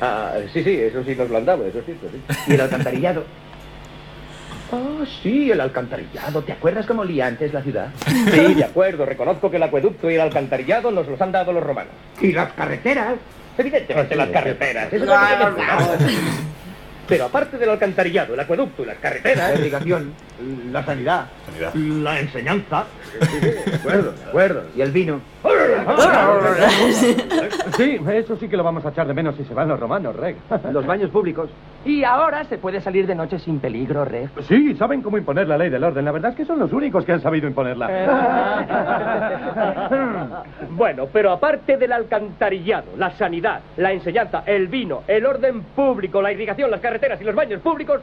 Ah, sí, sí, eso sí nos lo han dado, eso sí, eso sí. ¿Y el alcantarillado? Ah, sí, el alcantarillado. ¿Te acuerdas cómo olía antes la ciudad? Sí, de acuerdo. Reconozco que el acueducto y el alcantarillado nos los han dado los romanos. ¿Y las carreteras? Evidentemente las carreteras. Eso no Pero aparte del alcantarillado, el acueducto y las carreteras... La irrigación, la sanidad, Sanidad. la enseñanza... de acuerdo, de acuerdo. ¿Y el vino? Sí, eso sí que lo vamos a echar de menos si se van los romanos, Reg. Los baños públicos. Y ahora se puede salir de noche sin peligro, Reg. Sí, saben cómo imponer la ley del orden. La verdad es que son los únicos que han sabido imponerla. bueno, pero aparte del alcantarillado, la sanidad, la enseñanza, el vino, el orden público, la irrigación, las carreteras y los baños públicos,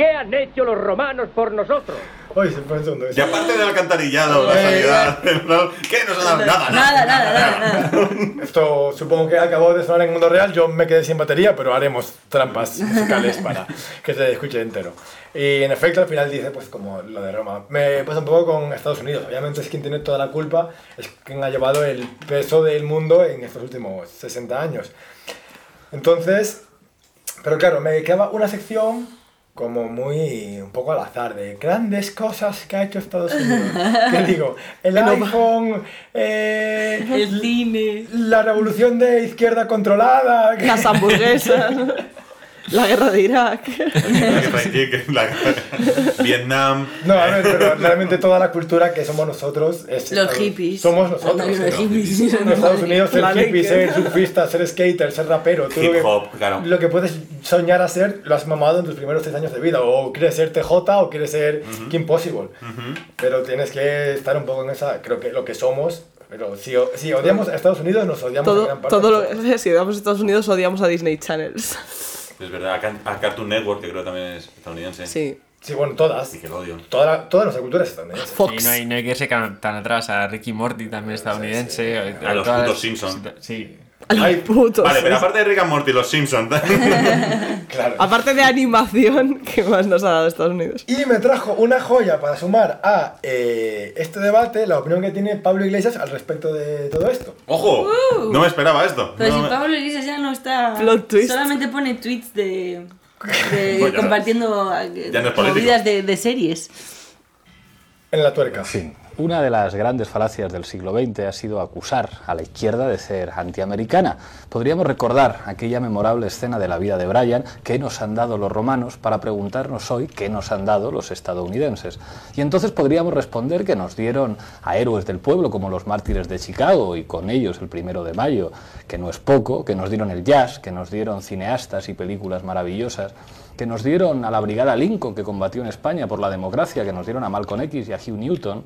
¿qué han hecho los romanos por nosotros? Oye, se pone un segundo. Y aparte del alcantarillado, la sanidad, ¿no? ¿qué nos ha dado? Nada, nada. Nada, nada, nada, nada. Esto supongo que acabó de sonar en el mundo real. Yo me quedé sin batería, pero haremos trampas musicales para que se escuche entero. Y en efecto, al final dice, pues como lo de Roma. Me pasa un poco con Estados Unidos. Obviamente es quien tiene toda la culpa, es quien ha llevado el peso del mundo en estos últimos 60 años. Entonces, pero claro, me quedaba una sección como muy un poco al azar de grandes cosas que ha hecho Estados Unidos. que digo, el iPhone, eh, El cine. la revolución de izquierda controlada. Las hamburguesas. la guerra de Irak. La guerra de Irak, la guerra- Vietnam. No, a ver, pero realmente toda la cultura que somos nosotros es... Los hippies. Somos nosotros. No, los ¿no? hippies. En Estados Unidos ser hippie, ser surfista, ser skater, ser rapero, todo Hip lo que, hop, claro. lo que puedes soñar a ser, lo has mamado en tus primeros tres años de vida. O quieres ser TJ o quieres ser Kim Possible. Pero tienes que estar un poco en esa, creo que lo que somos. Pero si, si odiamos a Estados Unidos, nos odiamos en Todo, gran parte. todo lo si odiamos a Estados Unidos, odiamos a Disney Channels. Es verdad, a a Cartoon Network, que creo que también es estadounidense. Sí. Sí, bueno, todas. Y que lo odio. Toda, la- toda nuestra cultura es estadounidense. Fox. Y no hay, no hay que irse tan atrás a Ricky Morty, también estadounidense. A los todas- putos Simpson. Sí. Ay, putos. Vale, pero aparte de Rick and Morty, los Simpsons. Claro. Aparte de animación, ¿qué más nos ha dado Estados Unidos? Y me trajo una joya para sumar a eh, este debate la opinión que tiene Pablo Iglesias al respecto de todo esto. ¡Ojo! No me esperaba esto. Pero No si me- Pablo Iglesias ya no está. Plot twist. Solamente pone tweets de. de Pues compartiendo eh, no movidas de, de series. En la tuerca. fin, una de las grandes falacias del siglo XX ha sido acusar a la izquierda de ser antiamericana. Podríamos recordar aquella memorable escena de la vida de Brian, qué nos han dado los romanos, para preguntarnos hoy qué nos han dado los estadounidenses. Y entonces podríamos responder que nos dieron a héroes del pueblo como los mártires de Chicago y con ellos el primero de mayo, que no es poco, que nos dieron el jazz, que nos dieron cineastas y películas maravillosas que nos dieron a la Brigada Lincoln, que combatió en España por la democracia, que nos dieron a Malcolm X y a Hugh Newton,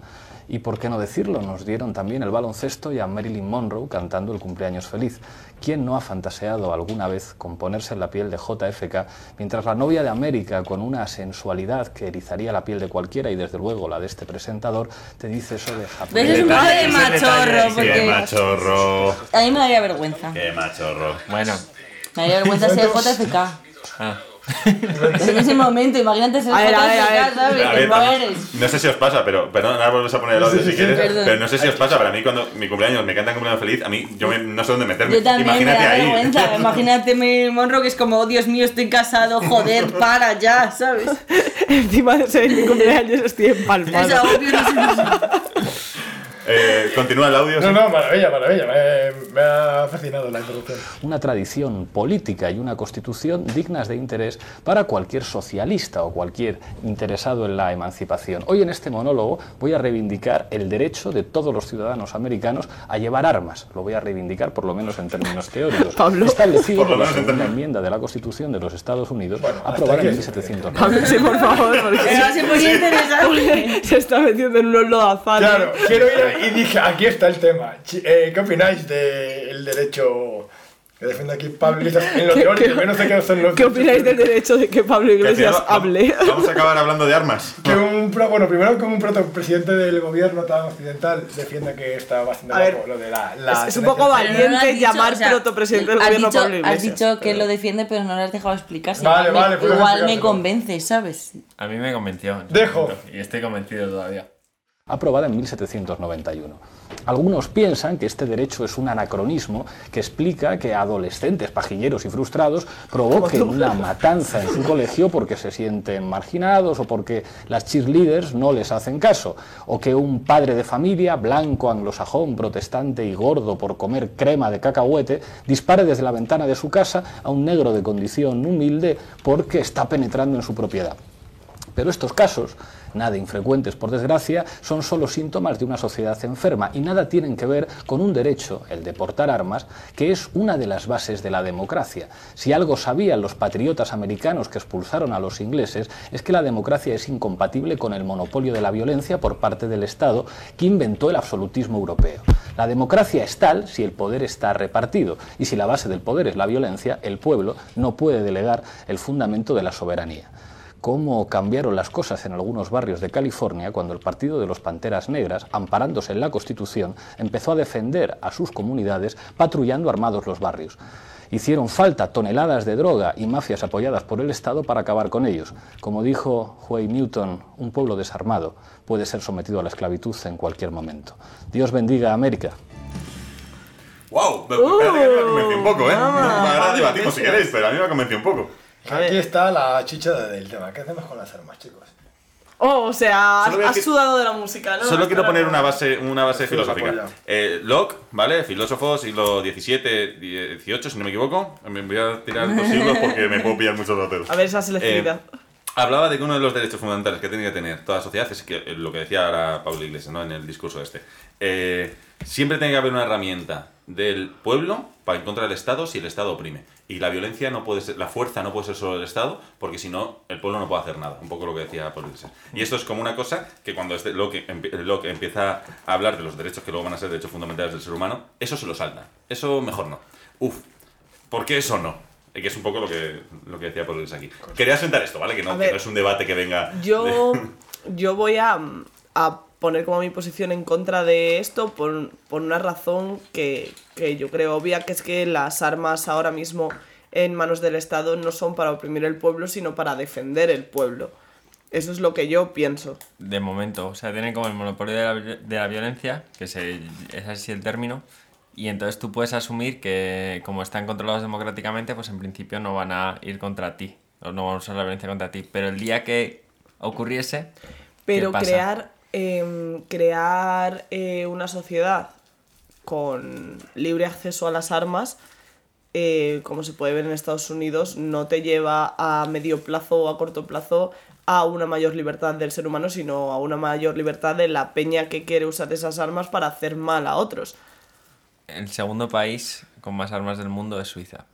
y por qué no decirlo, nos dieron también el baloncesto y a Marilyn Monroe cantando el cumpleaños feliz. ¿Quién no ha fantaseado alguna vez con ponerse en la piel de JFK mientras la novia de América, con una sensualidad que erizaría la piel de cualquiera y desde luego la de este presentador, te dice eso de Japón? Es un poco de machorro, sí, ¡Qué porque. machorro! A mí me daría vergüenza. ¡Qué machorro! Bueno, Me daría vergüenza ser JFK. ah, En ese momento, imagínate ser A ver, a ver, a ver. ¿sabes? A ver, no sé si os pasa, pero perdón, ahora vuelves a poner el audio si quieres. Perdón. Pero no sé si os pasa, pero a mí cuando mi cumpleaños me cantan cumpleaños feliz, a mí yo me- no sé dónde meterme. Yo también Imagínate me da ahí. vergüenza. Imagínate mi Monroe que es como, oh, Dios mío, estoy casado, joder, para ya, ¿sabes? Encima de ser mi cumpleaños estoy empalmado. Es obvio, no sé, no sé. Eh, continúa el audio. No, sí. no, maravilla, maravilla. Me, me ha fascinado la interrupción. una tradición política y una constitución dignas de interés para cualquier socialista o cualquier interesado en la emancipación. Hoy en este monólogo voy a reivindicar el derecho de todos los ciudadanos americanos a llevar armas. Lo voy a reivindicar por lo menos en términos teóricos. Pablo. Establecido Por la menos en segunda enmienda de la Constitución de los Estados Unidos, hasta aprobada en es- 1790. Pablo, sí, por favor, porque Pero se ponía interesante. se está metiendo en unos lodazales. Claro, quiero ir y dije, aquí está el tema. Eh, ¿Qué opináis del derecho que defiende aquí Pablo Iglesias en lo ¿Qué- teórico? qué- Yo no sé qué son los ¿Qué opináis del derecho de que Pablo Que Iglesias va- hable? Vamos a acabar hablando de armas. Que un, pro- bueno, primero que un proto presidente del gobierno tan occidental defienda que está bastante A ver, guapo lo de la... la es, es un poco no valiente dicho, llamar o sea, protopresidente del gobierno dicho- Pablo Iglesias. Has dicho que pero- lo defiende, pero no lo has dejado explicarse. Vale, igual vale, me, pues igual me convence, ¿sabes? A mí me convenció. Dejo. Y estoy convencido todavía. Aprobada en 1791. Algunos piensan que este derecho es un anacronismo que explica que adolescentes pajilleros y frustrados provoquen una matanza en su colegio porque se sienten marginados o porque las cheerleaders no les hacen caso, o que un padre de familia, blanco, anglosajón, protestante y gordo por comer crema de cacahuete, dispare desde la ventana de su casa a un negro de condición humilde porque está penetrando en su propiedad. Pero estos casos, nada infrecuentes por desgracia, son solo síntomas de una sociedad enferma y nada tienen que ver con un derecho, el de portar armas, que es una de las bases de la democracia. Si algo sabían los patriotas americanos que expulsaron a los ingleses, es que la democracia es incompatible con el monopolio de la violencia por parte del Estado que inventó el absolutismo europeo. La democracia es tal si el poder está repartido y si la base del poder es la violencia, el pueblo no puede delegar el fundamento de la soberanía cómo cambiaron las cosas en algunos barrios de California cuando el Partido de los Panteras Negras, amparándose en la Constitución, empezó a defender a sus comunidades patrullando armados los barrios. Hicieron falta toneladas de droga y mafias apoyadas por el Estado para acabar con ellos. Como dijo Huey Newton, un pueblo desarmado puede ser sometido a la esclavitud en cualquier momento. Dios bendiga a América. ¡Wow! Espérate que a mí me convenció un poco, ¿eh? Ahora debatimos si queréis, pero a mí me convenció un poco. Aquí está la chicha del tema. ¿Qué hacemos con las armas, chicos? Oh, o sea, has, sudado de la música, ¿no? Solo quiero poner una base, una base filosófica. Eh, Locke, ¿vale? Filósofo, siglo XVII, XVIII, si no me equivoco. Me voy a tirar dos siglos porque me puedo pillar muchos datos. A ver esa selectividad. Eh, hablaba de que uno de los derechos fundamentales que tiene que tener toda sociedad es que, eh, lo que decía ahora Pablo Iglesias ¿no? en el discurso este. Eh, siempre tiene que haber una herramienta del pueblo para en contra del Estado si el Estado oprime. Y la violencia no puede ser, la fuerza no puede ser solo del Estado, porque si no, el pueblo no puede hacer nada. Un poco lo que decía Iglesias. Y esto es como una cosa que cuando este Locke, Locke empieza a hablar de los derechos que luego van a ser derechos fundamentales del ser humano, eso se lo salta. Eso mejor no. Uf, ¿por qué eso no? Que es un poco lo que, lo que decía Iglesias aquí. Quería sentar esto, ¿vale? Que no, que es un debate que venga. Yo, de- yo voy a, a poner como mi posición en contra de esto por, por una razón que, que yo creo obvia, que es que las armas ahora mismo en manos del Estado no son para oprimir el pueblo, sino para defender el pueblo. Eso es lo que yo pienso. De momento, o sea, tienen como el monopolio de la, vi- de la violencia, que se, es así el término, y entonces tú puedes asumir que como están controlados democráticamente, pues en principio no van a ir contra ti, o no van a usar la violencia contra ti, pero el día que ocurriese... ¿qué Pero crear, em, crear eh, una sociedad con libre acceso a las armas, eh, como se puede ver en Estados Unidos, no te lleva a medio plazo o a corto plazo a una mayor libertad del ser humano, sino a una mayor libertad de la peña que quiere usar esas armas para hacer mal a otros. El segundo país con más armas del mundo es Suiza.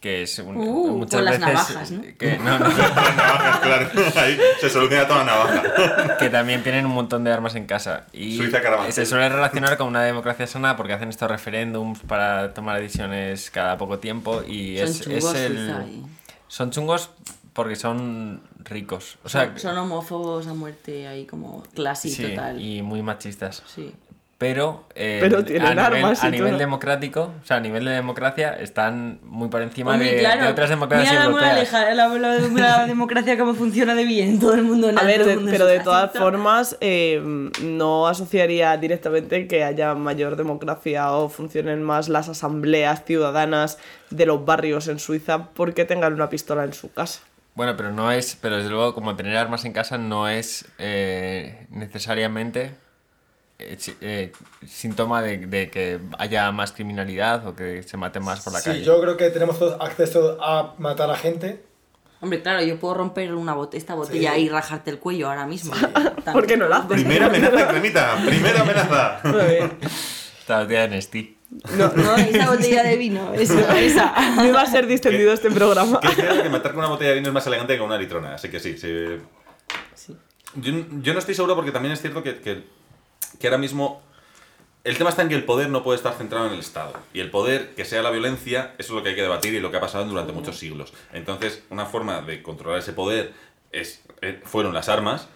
Que es un, Uh, muchas con las veces navajas, ¿no? que, no, navajas, claro. Ahí se soluciona toda la navaja. que también tienen un montón de armas en casa. Y Suiza se suele relacionar con una democracia sana porque hacen estos referéndums para tomar decisiones cada poco tiempo y Son es, chungos es el... Y- Son chungos porque son ricos. O sea, son, son homófobos a muerte ahí como clase sí, total. y muy machistas. Sí. Pero, eh, Pero a nivel, armas y a nivel todo. democrático, o sea, a nivel de democracia, están muy por encima Hombre, de, claro, de otras democracias mira la europeas. moraleja, la, la- la democracia cómo funciona de bien, todo el mundo A ver, de- mundo pero de todas formas, eh, no asociaría directamente que haya mayor democracia o funcionen más las asambleas ciudadanas de los barrios en Suiza porque tengan una pistola en su casa. Bueno, pero no es, pero desde luego como tener armas en casa no es eh, necesariamente eh, eh, síntoma de, de que haya más criminalidad o que se mate más por la Sí, calle. yo creo que tenemos todos acceso a matar a gente. Hombre, claro, yo puedo romper una bote esta botella Sí. y rajarte el cuello ahora mismo. ¿Por qué no lo haces? Primera amenaza, cremita. Primera amenaza. Muy bien. Esta botella de Nestí. No, No, esa botella de vino, eso, esa. no iba a ser distendido este programa. Que es cierto que matar con una botella de vino es más elegante que con una litrona, así que sí, sí. Sí. Yo, yo no estoy seguro porque también es cierto que, que, que ahora mismo el tema está en que el poder no puede estar centrado en el Estado. Y el poder, que sea la violencia, eso es lo que hay que debatir y lo que ha pasado durante muchos siglos. Entonces, una forma de controlar ese poder es, eh, fueron las armas.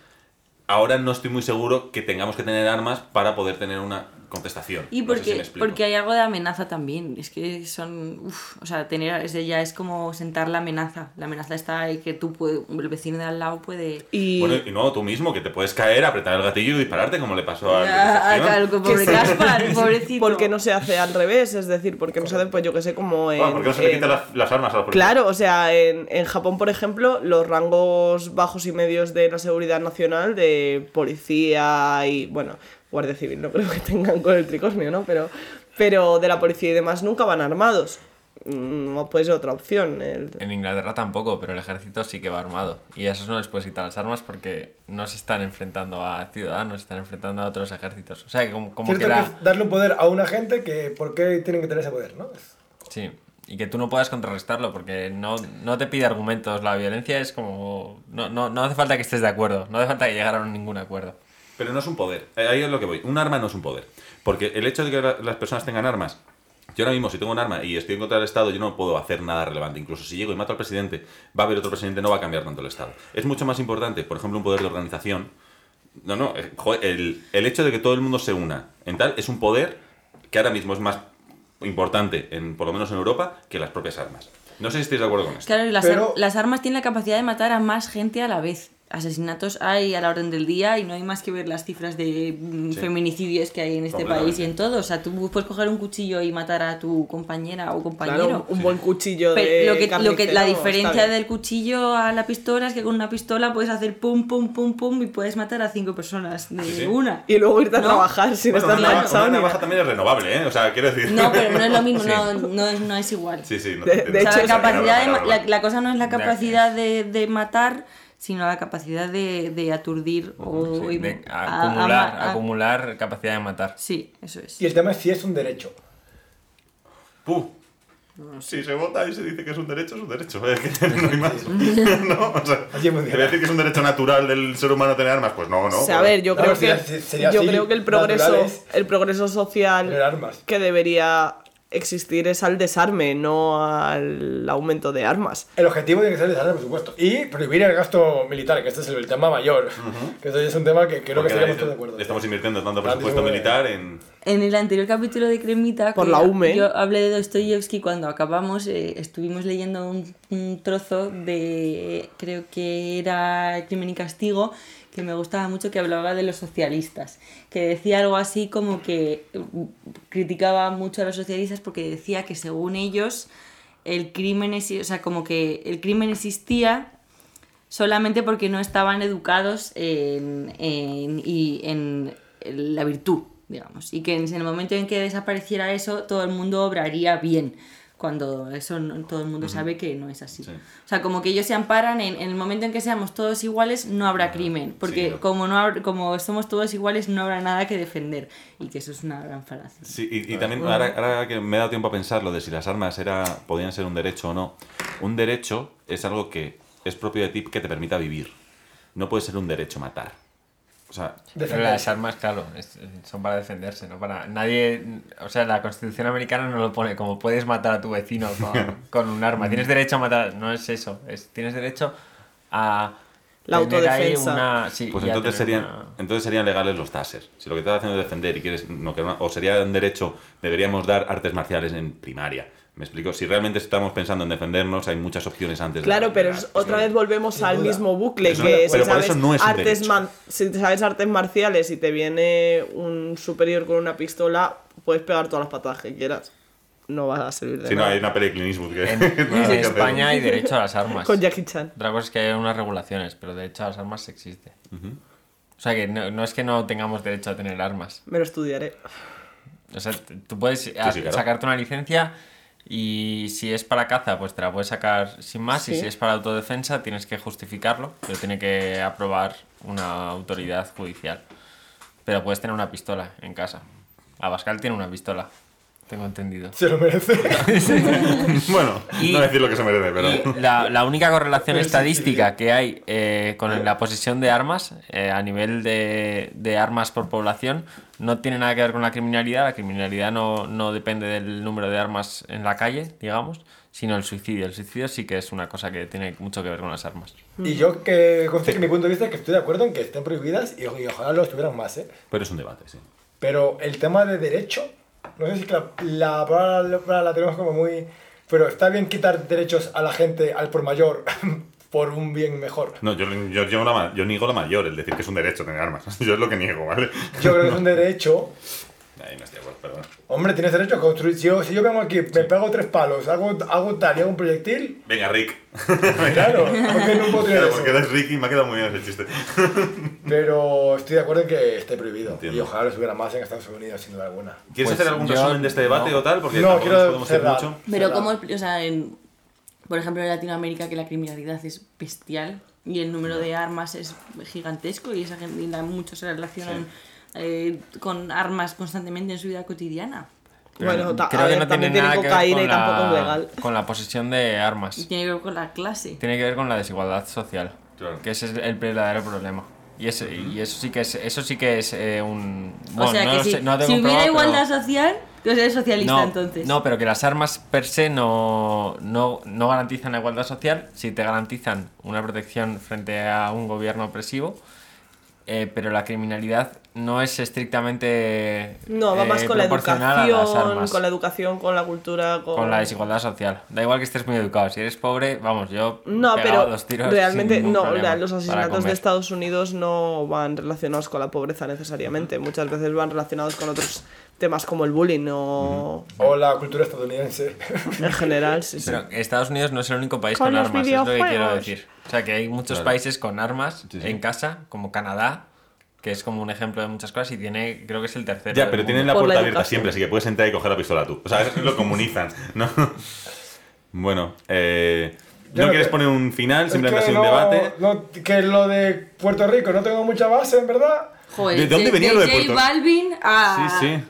Ahora no estoy muy seguro que tengamos que tener armas para poder tener una contestación. Y No sé si porque, explico. porque hay algo de amenaza también. Es que son. uf, o sea, tener. Es de- ya es como sentar la amenaza. La amenaza está ahí que tú puedes. El vecino de al lado puede. Y Bueno, y no, tú mismo, que te puedes caer, apretar el gatillo y dispararte, como le pasó a... Claro, que pobre Gaspar, pobrecito. ¿Por qué no se hace al revés? Es decir, ¿por qué no se hace, pues yo que sé, como en... Bueno, ¿Por qué no se le quitan las, las armas a los policías? Claro, o sea, en, en Japón, por ejemplo, los rangos bajos y medios de la seguridad nacional, de policía y, bueno, guardia civil, no creo que tengan con el tricosmio, ¿no? Pero, pero de la policía y demás nunca van armados. Mm, No puede ser otra opción. el- En Inglaterra tampoco, pero el ejército sí que va armado. Y a esos no les puedes quitar las armas porque no se están enfrentando a ciudadanos, se están enfrentando a otros ejércitos. O sea, que como, como que darle un poder a una gente que ¿por qué tienen que tener ese poder, no? Sí, y que tú no puedas contrarrestarlo porque no, no te pide argumentos. La violencia es como... No, no, no hace falta que estés de acuerdo, no hace falta que llegaran a ningún acuerdo. Pero no es un poder. Eh, Ahí es lo que voy. Un arma no es un poder. Porque el hecho de que la- las personas tengan armas. Yo ahora mismo, si tengo un arma y estoy en contra del Estado, yo no puedo hacer nada relevante. Incluso si llego y mato al presidente, va a haber otro presidente, no va a cambiar tanto el Estado. Es mucho más importante, por ejemplo, un poder de organización. No, no, eh, joder, el, el hecho de que todo el mundo se una en tal es un poder que ahora mismo es más importante, en, por lo menos en Europa, que las propias armas. No sé si estáis de acuerdo con esto. Claro, y las, Pero- ar- las armas tienen la capacidad de matar a más gente a la vez. Asesinatos hay a la orden del día y no hay más que ver las cifras de mm, Sí. feminicidios que hay en este país y en todo. O sea, tú puedes coger un cuchillo y matar a tu compañera o compañero. Claro, un buen cuchillo Pero de lo que, lo que la diferencia del cuchillo a la pistola es que con una pistola puedes hacer pum, pum, pum, pum y puedes matar a cinco personas de Sí, sí. una. Y luego irte a ¿No? trabajar sin Bueno, una, navaja- cansado una navaja también es renovable, ¿eh? O sea, quiero decir... No, pero no es lo mismo, no, no, es, no es igual. Sí, sí. no, De- de O sea, hecho, la, capacidad de la, la cosa no es la capacidad de, de matar, sino la capacidad de, de aturdir o Sí, de a- a- acumular, a- acumular capacidad de matar. Sí, eso es. Y el tema es si es un derecho. Puh. Si se vota y se dice que es un derecho, es un derecho. Que no hay más. no, o sea, Así funciona. ¿te voy a decir que es un derecho natural del ser humano tener armas? Pues no, no. O sea, a ver, yo No, creo sería- que sería yo así, creo que el progreso el progreso social que debería existir es al desarme, no al aumento de armas. El objetivo tiene que ser el desarrollo, por supuesto. Y prohibir el gasto militar, que este es el tema mayor. Que es un tema que creo que Porque estaríamos ahí todos de acuerdo. Estamos invirtiendo tanto presupuesto de- militar en. En el anterior capítulo de Cremita, Por que la UME. yo hablé de Dostoyevsky cuando acabamos, eh, estuvimos leyendo un, un trozo de, creo que era Crimen y Castigo, que me gustaba mucho, que hablaba de los socialistas, que decía algo así como que mm, criticaba mucho a los socialistas porque decía que según ellos el crimen, o sea, como que el crimen existía solamente porque no estaban educados en, en- y en la virtud, digamos. Y que en el momento en que desapareciera eso, todo el mundo obraría bien, cuando eso no- todo el mundo sabe que no es así. Sí. O sea, como que ellos se amparan en, en el momento en que seamos todos iguales, no habrá crimen, porque sí, como, no hab- como somos todos iguales, no habrá nada que defender. Y que eso es una gran falacia. Sí, y, y también, ahora, ahora que me he dado tiempo a pensar lo de si las armas era, podían ser un derecho o no. Un derecho es algo que es propio de ti que te permita vivir. No puede ser un derecho matar. O sea, Pero Defender. las armas, claro, es- son para defenderse, no para... Nadie... O sea, la Constitución americana no lo pone como puedes matar a tu vecino con, con un arma. Tienes derecho a matar... No es eso. Es, tienes derecho a... La autodefensa. una- sí, Pues entonces serían, una- entonces serían legales los tasers. Si lo que estás haciendo es defender y quieres, no, que no- o sería un derecho, deberíamos dar artes marciales en primaria. ¿Me explico? Si realmente estamos pensando en defendernos, hay muchas opciones antes. de Claro, la- pero es- otra vez volvemos al duda. mismo bucle, Eso- que si sabes, no artes man- si sabes artes marciales y te viene un superior con una pistola, puedes pegar todas las patadas que quieras. No va a servir de Si no, nada. hay una peli de Clint Eastwood que... En, en España hay derecho a las armas. Con Jackie Chan. Otra cosa es que hay unas regulaciones, pero derecho a las armas existe. O sea que no, no es que no tengamos derecho a tener armas. Me lo estudiaré. O sea, tú puedes a- sí, claro. sacarte una licencia y si es para caza, pues te la puedes sacar sin más. Y si es para autodefensa, tienes que justificarlo, pero tiene que aprobar una autoridad judicial. Pero puedes tener una pistola en casa. Abascal tiene una pistola, tengo entendido. Se lo merece. Bueno, Y- no decir lo que se merece, pero... Y la, la única correlación estadística que hay eh, con la posesión de armas eh, a nivel de, de armas por población no tiene nada que ver con la criminalidad. La criminalidad no, no depende del número de armas en la calle, digamos, sino el suicidio. El suicidio sí que es una cosa que tiene mucho que ver con las armas. Y yo que que mi punto de vista es que estoy de acuerdo en que estén prohibidas y, y ojalá lo estuvieran más, ¿eh? Pero es un debate, sí. Pero el tema de derecho, no sé si la, la palabra la, tenemos como muy... Pero está bien quitar derechos a la gente, al por mayor, por un bien mejor. No, yo, yo, yo, la yo niego la mayor, el decir que es un derecho tener armas. Yo es lo que niego, ¿vale? Yo creo que es un derecho. Ahí no estoy de acuerdo, bueno. Hombre, tienes derecho a construir. Si yo, si yo vengo aquí, me pego tres palos, hago, hago tal y hago un proyectil, Venga, Rick. claro, porque no puedo Claro, eso. porque eres Rick y me ha quedado muy bien ese chiste. Pero estoy de acuerdo en que esté prohibido. Entiendo. Y ojalá lo estuviera más en Estados Unidos, sin duda alguna. ¿Quieres Pues hacer algún yo- resumen de este debate no. o tal? Porque No, tampoco quiero nos podemos cerrar. mucho. Pero como, o sea, en, por ejemplo en Latinoamérica que la criminalidad es bestial y el número de armas es gigantesco y esa gente, y la- muchos se relacionan eh, con armas constantemente en su vida cotidiana. Bueno, Creo que no tiene tiene nada que ver con y tampoco es la- legal. Con la posesión de armas. Y tiene que ver con la clase. Tiene que ver con la desigualdad social, Claro. que ese es el verdadero problema. Y, ese, y eso sí que es, eso sí que es eh, un... Bueno, o sea no que si, sé, no si hubiera igualdad pero- social, que eres socialista no, entonces. No, pero que las armas per se no, no, no garantizan la igualdad social, sí te garantizan una protección frente a un gobierno opresivo, eh, pero la criminalidad no es estrictamente No, va eh, más con la educación, con la educación, con la cultura, con... Con la desigualdad social. Da igual que estés muy educado. Si eres pobre, vamos, yo. No, pero dos tiros realmente no, los asesinatos de. Estados Unidos no van relacionados con la pobreza necesariamente. Muchas veces van relacionados con otros temas como el bullying o O la cultura estadounidense. en general, sí, sí. Pero Estados Unidos no es el único país Con armas, es lo que quiero decir. O sea, que hay muchos Claro. países con armas Sí, sí. en casa, como Canadá, que es como un ejemplo de muchas cosas y tiene, creo que es el tercero. Ya, pero tienen la Por la puerta abierta siempre, así que puedes entrar y coger la pistola tú. O sea, eso lo comunizan, ¿no? Bueno, eh, ¿no quieres que- poner un final? Simplemente así un no- debate. no- que lo de Puerto Rico no tengo mucha base, en verdad. Joder, ¿De dónde venía lo de Puerto- Balvin a Sí, sí.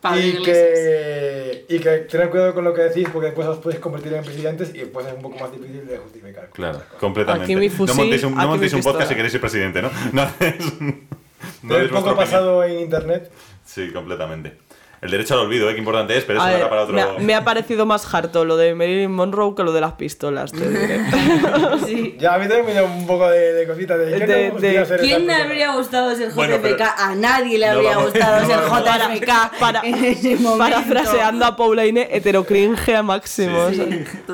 Pablo y que, y que tener cuidado con lo que decís porque después os podéis convertir en presidentes y después es un poco más difícil de justificar. Claro, completamente. Aquí mi fusil, no montéis un, no aquí montéis mi un podcast si queréis ser presidente, ¿no? No es poco pasado en internet. Sí, completamente. El derecho al olvido, ¿eh? Qué importante es, pero eso A será ver, para otro... me, ha, me ha parecido más harto lo de Marilyn Monroe que lo de las pistolas, te diré. Sí. Ya a mí también me da un poco de, de cositas de, ¿quién De- le gustaría de- ser ¿Quién le habría gustado ser Bueno, JFK? pero- A nadie le No habría vamos- gustado no ser JFK para, en ese momento. parafraseando a Paulaine, heterocringe a máximo. o sea.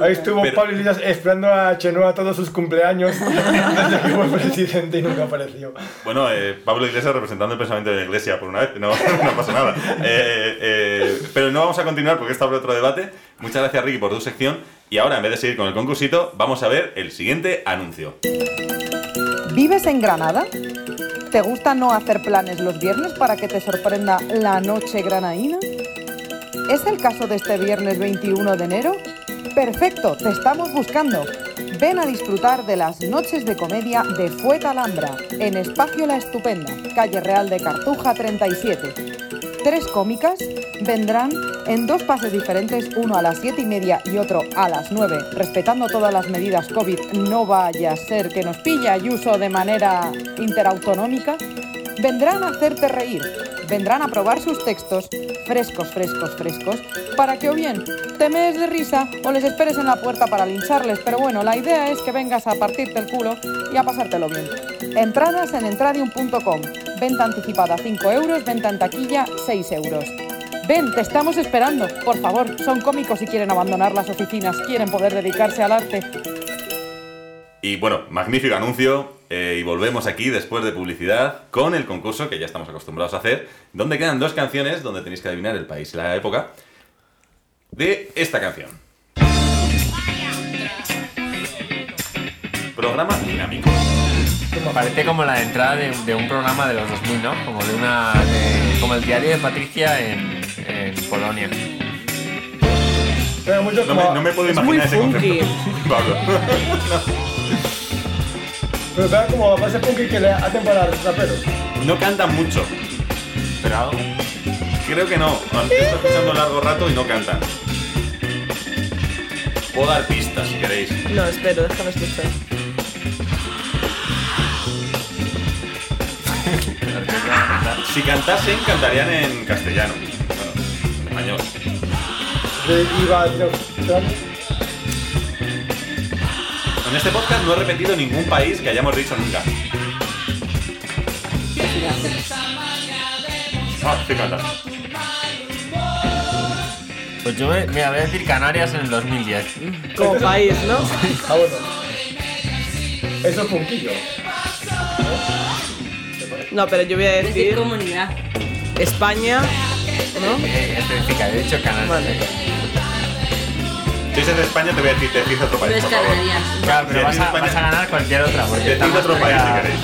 Ahí estuvo Pero- Pablo Iglesias esperando a Chenoa todos sus cumpleaños desde que fue presidente y nunca apareció. Bueno, eh, Pablo Iglesias representando el pensamiento de la iglesia por una vez, no, no pasa nada. Eh, eh, pero no vamos a continuar porque está por otro debate. Muchas gracias, Ricky, por tu sección. Y ahora, en vez de seguir con el concursito, vamos a ver el siguiente anuncio. ¿Vives en Granada? ¿Te gusta no hacer planes los viernes para que te sorprenda la noche granaína? ¿Es el caso de este viernes 21 de enero? Perfecto, te estamos buscando. Ven a disfrutar de las noches de comedia de Fueta Alhambra, en Espacio La Estupenda, calle Real de Cartuja 37. Tres cómicas vendrán en dos pases diferentes, uno a las siete y media y otro a las 9, respetando todas las medidas COVID. No vaya a ser que nos pille Ayuso de manera interautonómica. Vendrán a hacerte reír, vendrán a probar sus textos, frescos, frescos, frescos, para que o bien te mees de risa o les esperes en la puerta para lincharles. Pero bueno, la idea es que vengas a partirte el culo y a pasártelo bien. Entradas en entradium.com. Venta anticipada 5 euros, venta en taquilla 6 euros. Ven, te estamos esperando. Por favor, son cómicos y quieren abandonar las oficinas, quieren poder dedicarse al arte. Y bueno, magnífico anuncio. Eh, y volvemos aquí después de publicidad con el concurso que ya estamos acostumbrados a hacer, donde quedan dos canciones donde tenéis que adivinar el país y la época de esta canción. Programa dinámico. Parece como la entrada de, de un programa de los 2000, ¿no? Como de una. de- como el diario de Patricia en, en Polonia. No como... me, no me puedo Es muy imaginar ese funky. concepto. Pablo. Pero pega como base funky que le hacen para los raperos. No cantan mucho. Pero algo. Creo que no. Estado escuchando largo rato y no cantan. Puedo dar pistas si queréis. No, espero, déjame escuchar. Si cantasen, cantarían en castellano. Bueno, en español. De a En este podcast no he repetido ningún país que hayamos dicho nunca. Ah. Pues yo me, mira, voy a decir Canarias en el 2010. Como país, ¿no? Ah, bueno. Eso es funquillo. No, pero yo voy a Decir decir comunidad. España, ¿no? Eh, especifica, he dicho Canarias. Vale. Si es de España, te voy a decir, te decís otro país, es. Claro, pero vas a, vas a ganar cualquier otra. Porque Decid más otro país si queréis.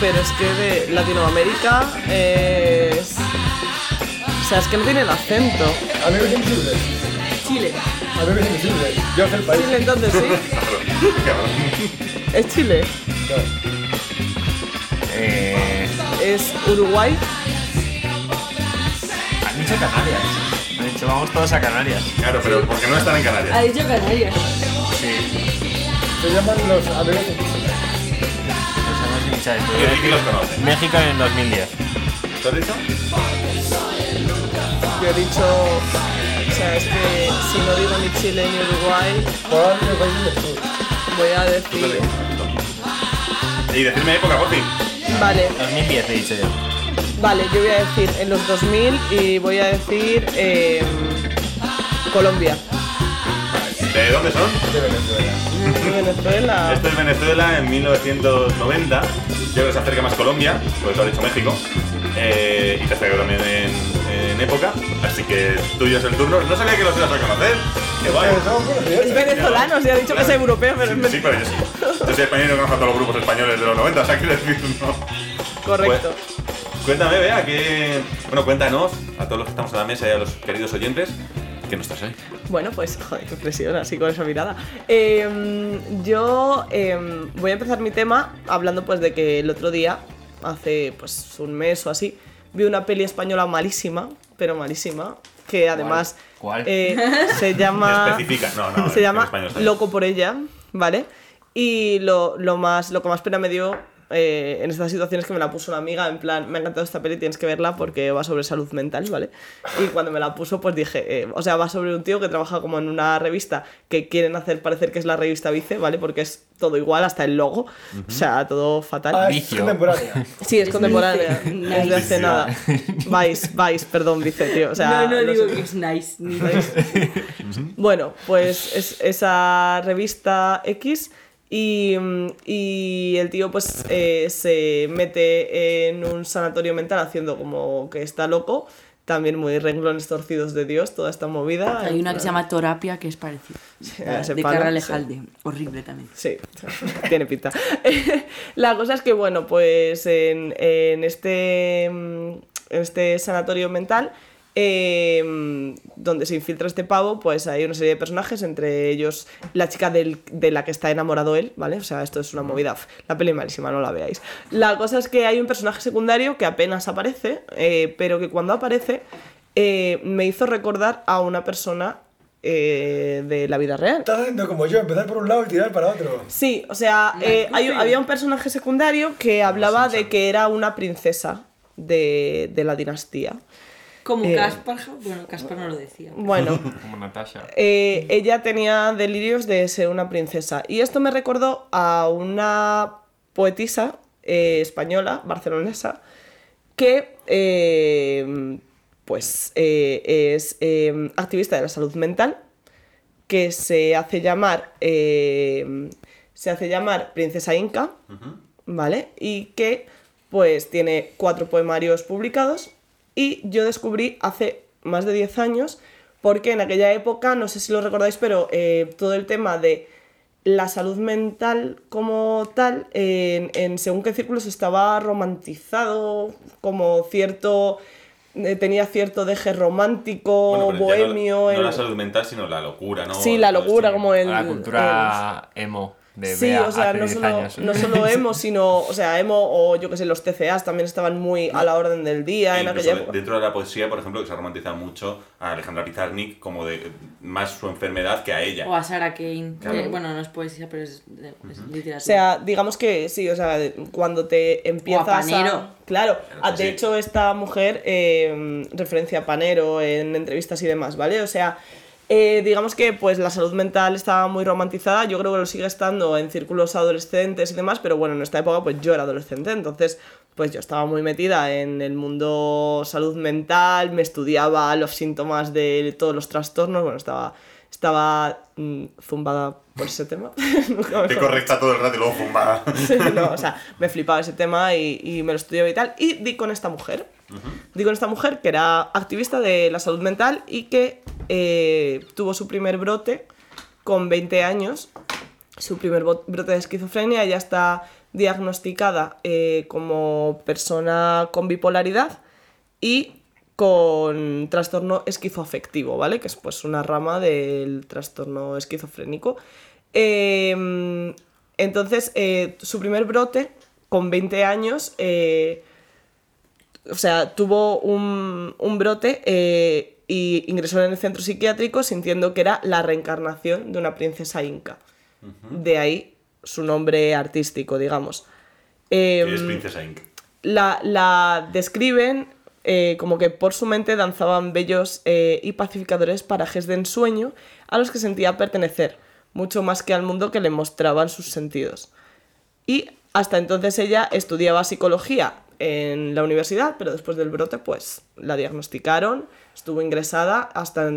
Pero es que de Latinoamérica es. O sea, es que no tiene el acento. Amigos invisibles. Chile. Amigos invisibles. Yo sé el país. Chile, entonces sí. Cabrón. Es Chile. Eh, Es Uruguay. Dicho Canarias. Han dicho vamos todos a Canarias. Claro, pero porque no están en Canarias. Ha dicho Canarias. Sí. Se llaman los amigos invisibles. Los. Yo Y decir los conoce. México en el 2010. ¿Te has dicho? Yo he dicho. O sea, es que si no digo ni Chile ni Uruguay, Por del sur. voy a decir. Y decirme época, por fin. Vale, 2010 he dicho yo. Vale, yo voy a decir en los 2000 y voy a decir. eh, Colombia. ¿De dónde son? De Venezuela. Venezuela. Esto es Venezuela en 1990. Yo creo que se acerca más Colombia, pues lo ha dicho México. Eh, y te acerca también en, en época. Así que tuyo es el turno. No sabía que los ibas a conocer. Qué guay. Pero somos conocidos. Es venezolano, se ha dicho que es europeo, pero es Sí, pero yo sí. Yo soy español y no conozco a todos los grupos españoles de los 90, o sea, quiero decir, no. correcto. Cuéntame, vea, que. Bueno, cuéntanos a todos los que estamos en la mesa y a los queridos oyentes, ¿qué nos estás hoy? Bueno, pues, joder, qué presión, así con esa mirada. Eh, yo eh, voy a empezar mi tema hablando pues de que el otro día, hace pues un mes o así, vi una peli española malísima, pero malísima, que además ¿Cuál? eh, se llama... Especifica. No, no, se llama. Loco por ella, ¿vale? Y lo, lo más, lo que más pena me dio eh, en estas situaciones que me la puso una amiga, en plan, me ha encantado esta peli, tienes que verla porque va sobre salud mental, ¿vale? Y cuando me la puso, pues dije, eh, o sea, va sobre un tío que trabaja como en una revista que quieren hacer parecer que es la revista Vice, ¿vale? Porque es todo igual, hasta el logo, o sea, todo fatal. Ah, es contemporánea. Sí, es contemporánea, Vice. es de hace Nice. nada. Vice, Vice, perdón, Vice, tío. O sea, no, no digo sé. que es nice. Ni Bueno, pues es esa revista X y, mm, y el tío pues eh, se mete en un sanatorio mental haciendo como que está loco. También muy renglones torcidos de Dios, toda esta movida. Hay una que se llama Torapia que es parecida. a ese de palo, Carra sí. Lejalde. Horrible también. Sí, tiene pinta. La cosa es que, bueno, pues en, en este, mm, en este sanatorio mental, eh, donde se infiltra este pavo, pues hay una serie de personajes, entre ellos la chica del- de la que está enamorado él, ¿vale? O sea, esto es una movida. La peli es malísima, no la veáis. La cosa es que hay un personaje secundario que apenas aparece, eh, pero que cuando aparece eh, me hizo recordar a una persona eh, de la vida real. Estás haciendo como yo, empezar por un lado y tirar para otro. Sí, o sea, eh, hay- había un personaje secundario que hablaba de que era una princesa de, de la dinastía. Como Eh, Caspar, bueno, Caspar no lo decía. Bueno, Como Natasha. eh, ella tenía delirios de ser una princesa. Y esto me recordó a una poetisa eh, española, barcelonesa, que eh, pues eh, es eh, activista de la salud mental, que se hace llamar eh, se hace llamar Princesa Inca, ¿vale? Y que pues tiene cuatro poemarios publicados y yo descubrí hace más de 10 años porque en aquella época, no sé si lo recordáis, pero eh, todo el tema de la salud mental como tal, en, en según qué círculos estaba romantizado, como cierto... eh, tenía cierto deje romántico, Bueno, no- bohemio... No, la salud mental, sino la locura, ¿no? Sí, la locura, como el... la cultura emo de Sí, Bea o sea, hace no 10 solo, años. no solo emo, sino, o sea, emo o yo que sé, los TCAs también estaban muy a la orden del día E en aquella época. dentro de la poesía, por ejemplo, que se ha romantizado mucho a Alejandra Pizarnik como de más su enfermedad que a ella. O a Sarah Kane. Claro. que, bueno, no es poesía, pero es, de- es literatura. O sea, digamos que sí, o sea, cuando te empiezas a... Panero. Claro, a- que de sí. hecho esta mujer eh, referencia a Panero en entrevistas y demás, ¿vale? O sea, eh, digamos que pues la salud mental estaba muy romantizada, yo creo que lo sigue estando en círculos adolescentes y demás, pero bueno, en esta época pues yo era adolescente, entonces pues yo estaba muy metida en el mundo salud mental, me estudiaba los síntomas de todos los trastornos, bueno, estaba, estaba mm, zumbada por ese tema. Mejor correcta todo el rato y luego. Sí, no, o sea, me flipaba ese tema y, y me lo estudiaba y tal. Y di con esta mujer. Di con esta mujer que era activista de la salud mental y que eh, tuvo su primer brote con 20 años. Su primer brote de esquizofrenia. Ya está diagnosticada eh, como persona con bipolaridad y con trastorno esquizoafectivo, ¿vale? Que es pues una rama del trastorno esquizofrénico. Eh, entonces, eh, su primer brote, con 20 años, o sea, tuvo un, un brote eh, y ingresó en el centro psiquiátrico sintiendo que era la reencarnación de una princesa inca. De ahí su nombre artístico, digamos. Em, es Princesa Inc. la, la describen eh, como que por su mente danzaban bellos eh, y pacificadores parajes de ensueño a los que sentía pertenecer, mucho más que al mundo que le mostraban sus sentidos. Y hasta entonces ella estudiaba psicología en la universidad, pero después del brote pues la diagnosticaron, estuvo ingresada hasta,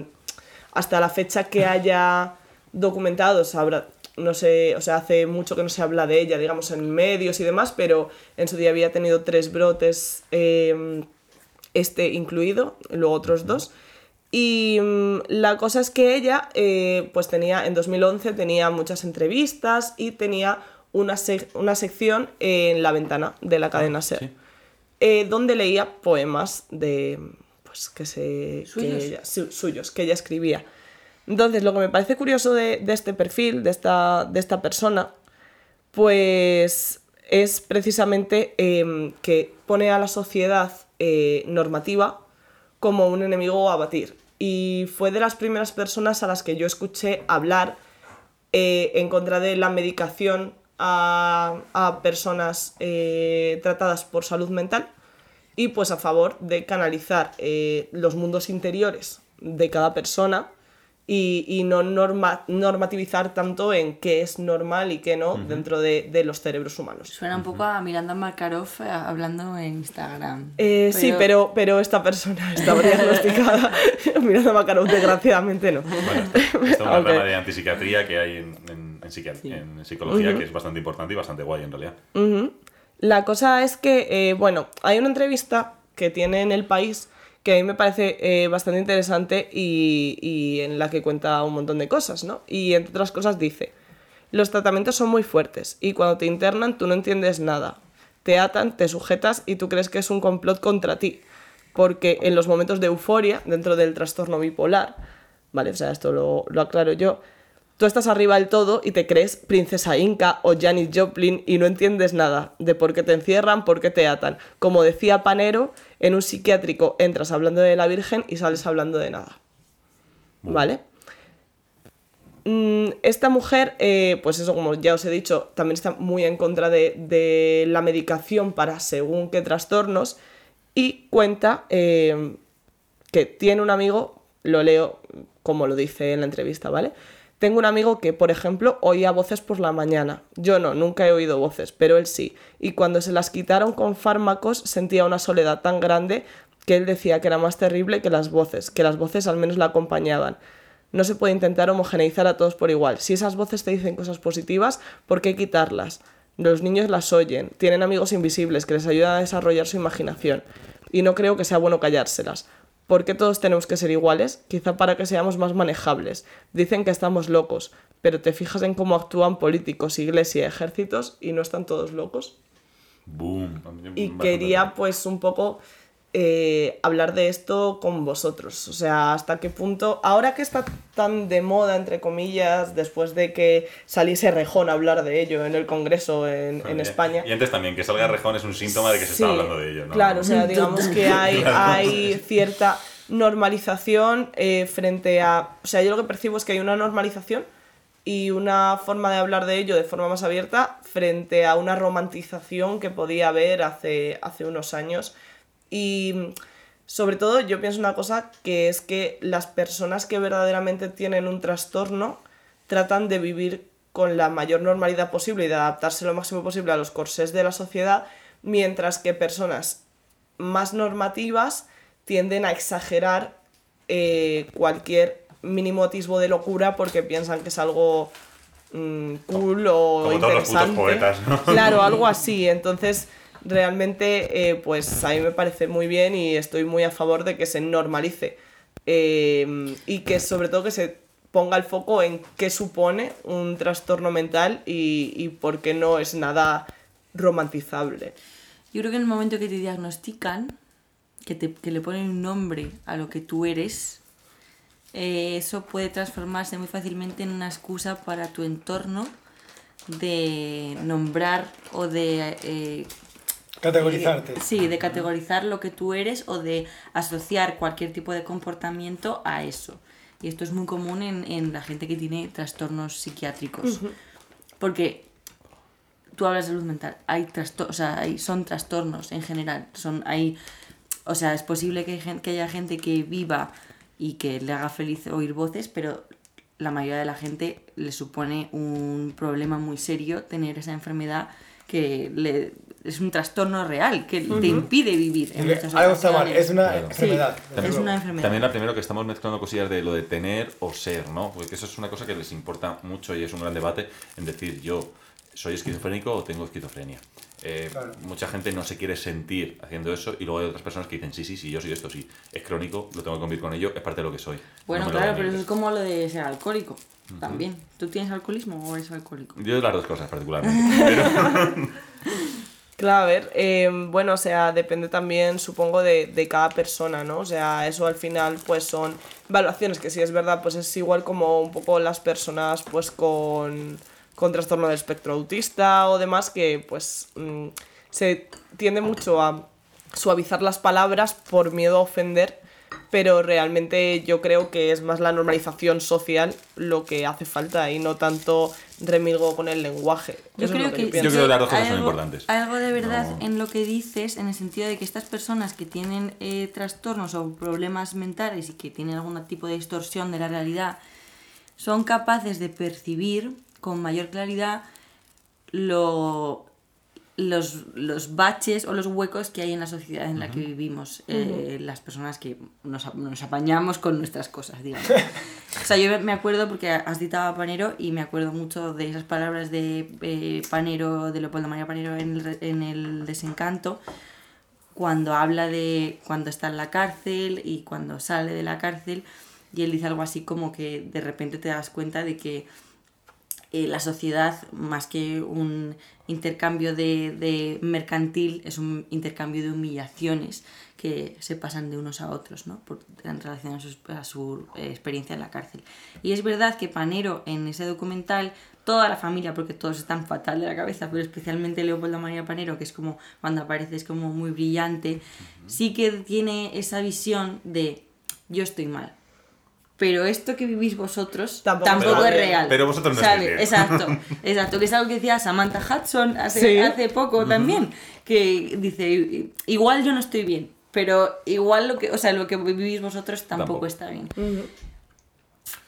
hasta la fecha que haya documentado, sabrá, no sé, o sea, hace mucho que no se habla de ella, digamos, en medios y demás, pero en su día había tenido tres brotes, eh, este incluido, luego otros dos. Y mm, la cosa es que ella, eh, pues tenía, en 2011 tenía muchas entrevistas y tenía una, sec- una sección en la ventana de la cadena SER, eh, donde leía poemas de, pues, que se... ¿Suyos? Que ella, su- suyos, que ella escribía. Entonces, lo que me parece curioso de, de este perfil, de esta, de esta persona, pues es precisamente em, que pone a la sociedad eh, normativa como un enemigo a batir. Y fue de las primeras personas a las que yo escuché hablar eh, en contra de la medicación a, a personas eh, tratadas por salud mental y pues a favor de canalizar eh, los mundos interiores de cada persona y, y no norma- normativizar tanto en qué es normal y qué no dentro de, de los cerebros humanos. Suena un poco a Miranda Makarov eh, hablando en Instagram. Eh, Sí, pero, pero esta persona estaba diagnosticada. Mirando a Makarov, desgraciadamente no. Esta es una Aunque- rama de antipsiquiatría que hay en, en- en psicología que es bastante importante y bastante guay en realidad. La cosa es que, eh, bueno, hay una entrevista que tiene en El País que a mí me parece eh, bastante interesante y, y en la que cuenta un montón de cosas, ¿no? Y entre otras cosas dice, los tratamientos son muy fuertes y cuando te internan tú no entiendes nada. Te atan, te sujetas y tú crees que es un complot contra ti. Porque en los momentos de euforia, dentro del trastorno bipolar, ¿vale? O sea, esto lo, lo aclaro yo, Tú estás arriba del todo y te crees princesa Inca o Janis Joplin y no entiendes nada de por qué te encierran, por qué te atan. Como decía Panero, en un psiquiátrico entras hablando de la Virgen y sales hablando de nada. ¿Vale? Mm, esta mujer, eh, pues eso, como ya os he dicho, también está muy en contra de, de la medicación para según qué trastornos y cuenta eh, que tiene un amigo, lo leo como lo dice en la entrevista, ¿vale? Tengo un amigo que, por ejemplo, oía voces por la mañana. Yo no, nunca he oído voces, pero él sí. Y cuando se las quitaron con fármacos sentía una soledad tan grande que él decía que era más terrible que las voces, que las voces al menos la acompañaban. No se puede intentar homogeneizar a todos por igual. Si esas voces te dicen cosas positivas, ¿por qué quitarlas? Los niños las oyen, tienen amigos invisibles que les ayudan a desarrollar su imaginación. Y no creo que sea bueno callárselas. ¿Por qué todos tenemos que ser iguales? Quizá para que seamos más manejables. Dicen que estamos locos, pero te fijas en cómo actúan políticos, iglesia, ejércitos y no están todos locos. Boom. Y quería pues un poco eh, hablar de esto con vosotros. O sea, hasta qué punto, ahora que está tan de moda, entre comillas, después de que saliese Rejón a hablar de ello en el Congreso en, en España. Y antes también, que salga Rejón es un síntoma de que se Sí, está hablando de ello, ¿no? Claro, o sea, digamos que hay cierta normalización eh, frente a... O sea, yo lo que percibo es que hay una normalización y una forma de hablar de ello de forma más abierta frente a una romantización que podía haber hace, hace unos años. Y sobre todo yo pienso una cosa que es que las personas que verdaderamente tienen un trastorno tratan de vivir con la mayor normalidad posible y de adaptarse lo máximo posible a los corsés de la sociedad, mientras que personas más normativas tienden a exagerar eh, cualquier mínimo atisbo de locura porque piensan que es algo mm, cool o Como todos los putos interesante. poetas, ¿no? Claro, algo así. Entonces, realmente, eh, pues a mí me parece muy bien y estoy muy a favor de que se normalice. Eh, y que sobre todo que se ponga el foco en qué supone un trastorno mental y, y por qué no es nada romantizable. Yo creo que en el momento que te diagnostican, que, te, que le ponen un nombre a lo que tú eres, eh, eso puede transformarse muy fácilmente en una excusa para tu entorno de nombrar o de... Categorizarte. Sí, de categorizar lo que tú eres o de asociar cualquier tipo de comportamiento a eso. Y esto es muy común en, en la gente que tiene trastornos psiquiátricos. Porque tú hablas de salud mental, hay trasto- o sea, hay, son trastornos en general. Son, hay, o sea, es posible que, hay que haya gente que viva y que le haga feliz oír voces, pero la mayoría de la gente le supone un problema muy serio tener esa enfermedad que le, es un trastorno real, que te impide vivir. En Que muchas algo está mal, ocasiones. es una Claro. enfermedad. Sí, desde es una enfermedad. También la primero que estamos mezclando cosillas de lo de tener o ser, ¿no? Porque eso es una cosa que les importa mucho y es un gran debate en decir yo soy esquizofrénico o tengo esquizofrenia. Eh, Claro. Mucha gente no se quiere sentir haciendo eso y luego hay otras personas que dicen sí, sí, sí, yo soy esto, sí. Es crónico, lo tengo que convivir con ello, es parte de lo que soy. Bueno, No claro, pero eso es como lo de ser alcohólico. También. ¿Tú tienes alcoholismo o eres alcohólico? Yo las dos cosas particularmente. pero- Claro, a ver, eh, bueno, o sea, depende también, supongo, de, de cada persona, ¿no? O sea, eso al final, pues son evaluaciones que sí es verdad, pues es igual como un poco las personas, pues con, con trastorno del espectro autista o demás, que pues mm, se tiende mucho a suavizar las palabras por miedo a ofender, pero realmente yo creo que es más la normalización social lo que hace falta y no tanto remilgo con el lenguaje. Yo Eso es creo lo que, que, yo creo que las dos cosas hay son algo- importantes. Algo de verdad No. en lo que dices, en el sentido de que estas personas que tienen eh, trastornos o problemas mentales y que tienen algún tipo de distorsión de la realidad, son capaces de percibir con mayor claridad lo, los, los baches o los huecos que hay en la sociedad en la que vivimos, eh, las personas que nos, nos apañamos con nuestras cosas, digamos. O sea, yo me acuerdo porque has citado a Panero y me acuerdo mucho de esas palabras de eh, Panero, de Leopoldo María Panero en el, en el Desencanto, cuando habla de cuando está en la cárcel y cuando sale de la cárcel, y él dice algo así como que de repente te das cuenta de que eh, la sociedad, más que un intercambio de, de mercantil, es un intercambio de humillaciones que se pasan de unos a otros, ¿no? Por, en relación a su, a su, eh, experiencia en la cárcel. Y es verdad que Panero, en ese documental, toda la familia, porque todos están fatal de la cabeza, pero especialmente Leopoldo María Panero, que es como, cuando aparece, es como muy brillante, sí que tiene esa visión de yo estoy mal, pero esto que vivís vosotros Tampoco es real. Pero vosotros no ¿sabes? estáis. Exacto, exacto. Que es algo que decía Samantha Hudson hace, Sí. hace poco también, que dice, igual yo no estoy bien, pero igual lo que, o sea, lo que vivís vosotros tampoco, Tampoco. está bien.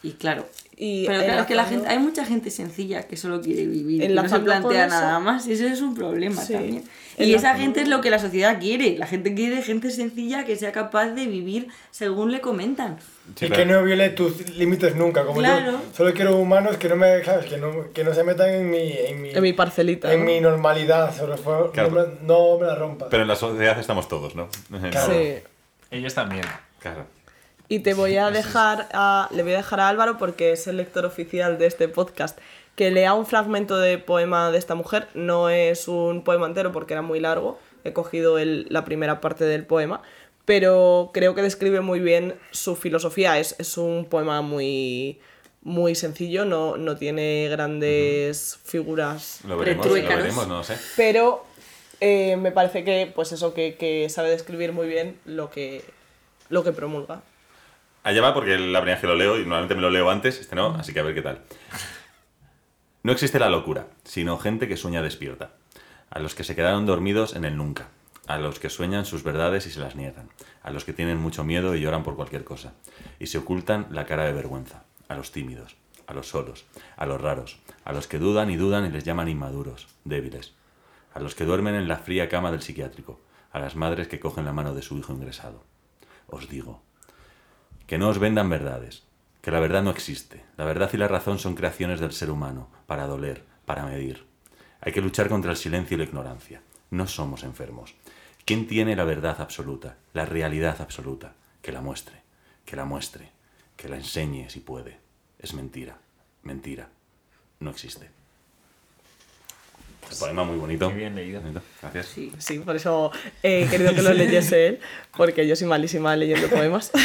Y claro, Y pero claro, es que la gente, hay mucha gente sencilla que solo quiere vivir y no se plantea nada más, y eso es un problema Sí. también. Y esa gente es lo que la sociedad quiere, la gente quiere gente sencilla que sea capaz de vivir según le comentan. Sí, y claro. que no viole tus límites nunca, como Claro. yo. Solo quiero humanos que no me, ¿sabes? Que no, que no se metan en mi, en mi, En mi parcelita. en ¿no? mi normalidad. Sobre todo, Claro. no, me, no me la rompa. Pero en la sociedad estamos todos, ¿no? Claro. Sí. Ellos también. Claro. Y te voy a dejar a, le voy a dejar a Álvaro porque es el lector oficial de este podcast que lea un fragmento de poema de esta mujer. No es un poema entero porque era muy largo. He cogido el- la primera parte del poema. Pero creo que describe muy bien su filosofía. Es, es un poema muy, muy sencillo, no, no tiene grandes figuras Lo veremos, lo veremos, no lo sé. pero eh, me parece que, pues eso, que, que sabe describir muy bien lo que, lo que promulga. Allá va porque la primera lo leo, y normalmente me lo leo antes, este no, así que a ver qué tal. No existe la locura, sino gente que sueña despierta. A los que se quedaron dormidos en el nunca. A los que sueñan sus verdades y se las niegan. A los que tienen mucho miedo y lloran por cualquier cosa. Y se ocultan la cara de vergüenza. A los tímidos. A los solos. A los raros. A los que dudan y dudan y les llaman inmaduros. Débiles. A los que duermen en la fría cama del psiquiátrico. A las madres que cogen la mano de su hijo ingresado. Os digo, que no os vendan verdades, que la verdad no existe. La verdad y la razón son creaciones del ser humano, para doler, para medir. Hay que luchar contra el silencio y la ignorancia. No somos enfermos. ¿Quién tiene la verdad absoluta, la realidad absoluta? Que la muestre, que la muestre, que la enseñe si puede. Es mentira, mentira, no existe. El poema muy bonito. Muy bien leído. Gracias. Sí. Sí, por eso he querido que lo leyese él, porque yo soy malísima leyendo poemas.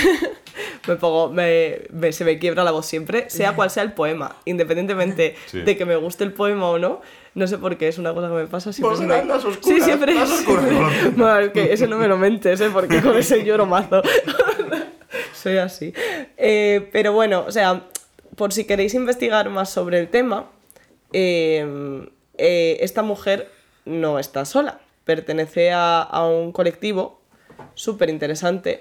me pongo, me, me- se me quiebra la voz siempre, sea cual sea el poema, independientemente Sí. de que me guste el poema o no. No sé por qué, es una cosa que me pasa siempre. Pues me- las oscuras, sí, siempre. las oscuras. siempre. Bueno, es que ese no me lo mentes, ¿eh? porque con ese lloro mazo. soy así. Eh, pero bueno, o sea, por si queréis investigar más sobre el tema, eh, eh, esta mujer no está sola. Pertenece a, a un colectivo súper interesante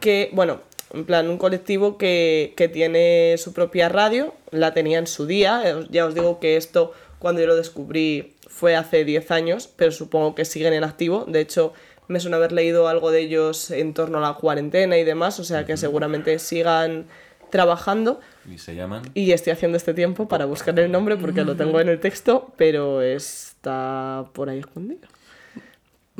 que, bueno, en plan, un colectivo que, que tiene su propia radio, la tenía en su día. eh, Ya os digo que esto, cuando yo lo descubrí, fue hace 10 años, pero supongo que siguen en activo. De hecho, me suena haber leído algo de ellos en torno a la cuarentena y demás, o sea que seguramente sigan trabajando. Y se llaman... Y estoy haciendo este tiempo para buscar el nombre porque lo tengo en el texto, pero está por ahí escondido.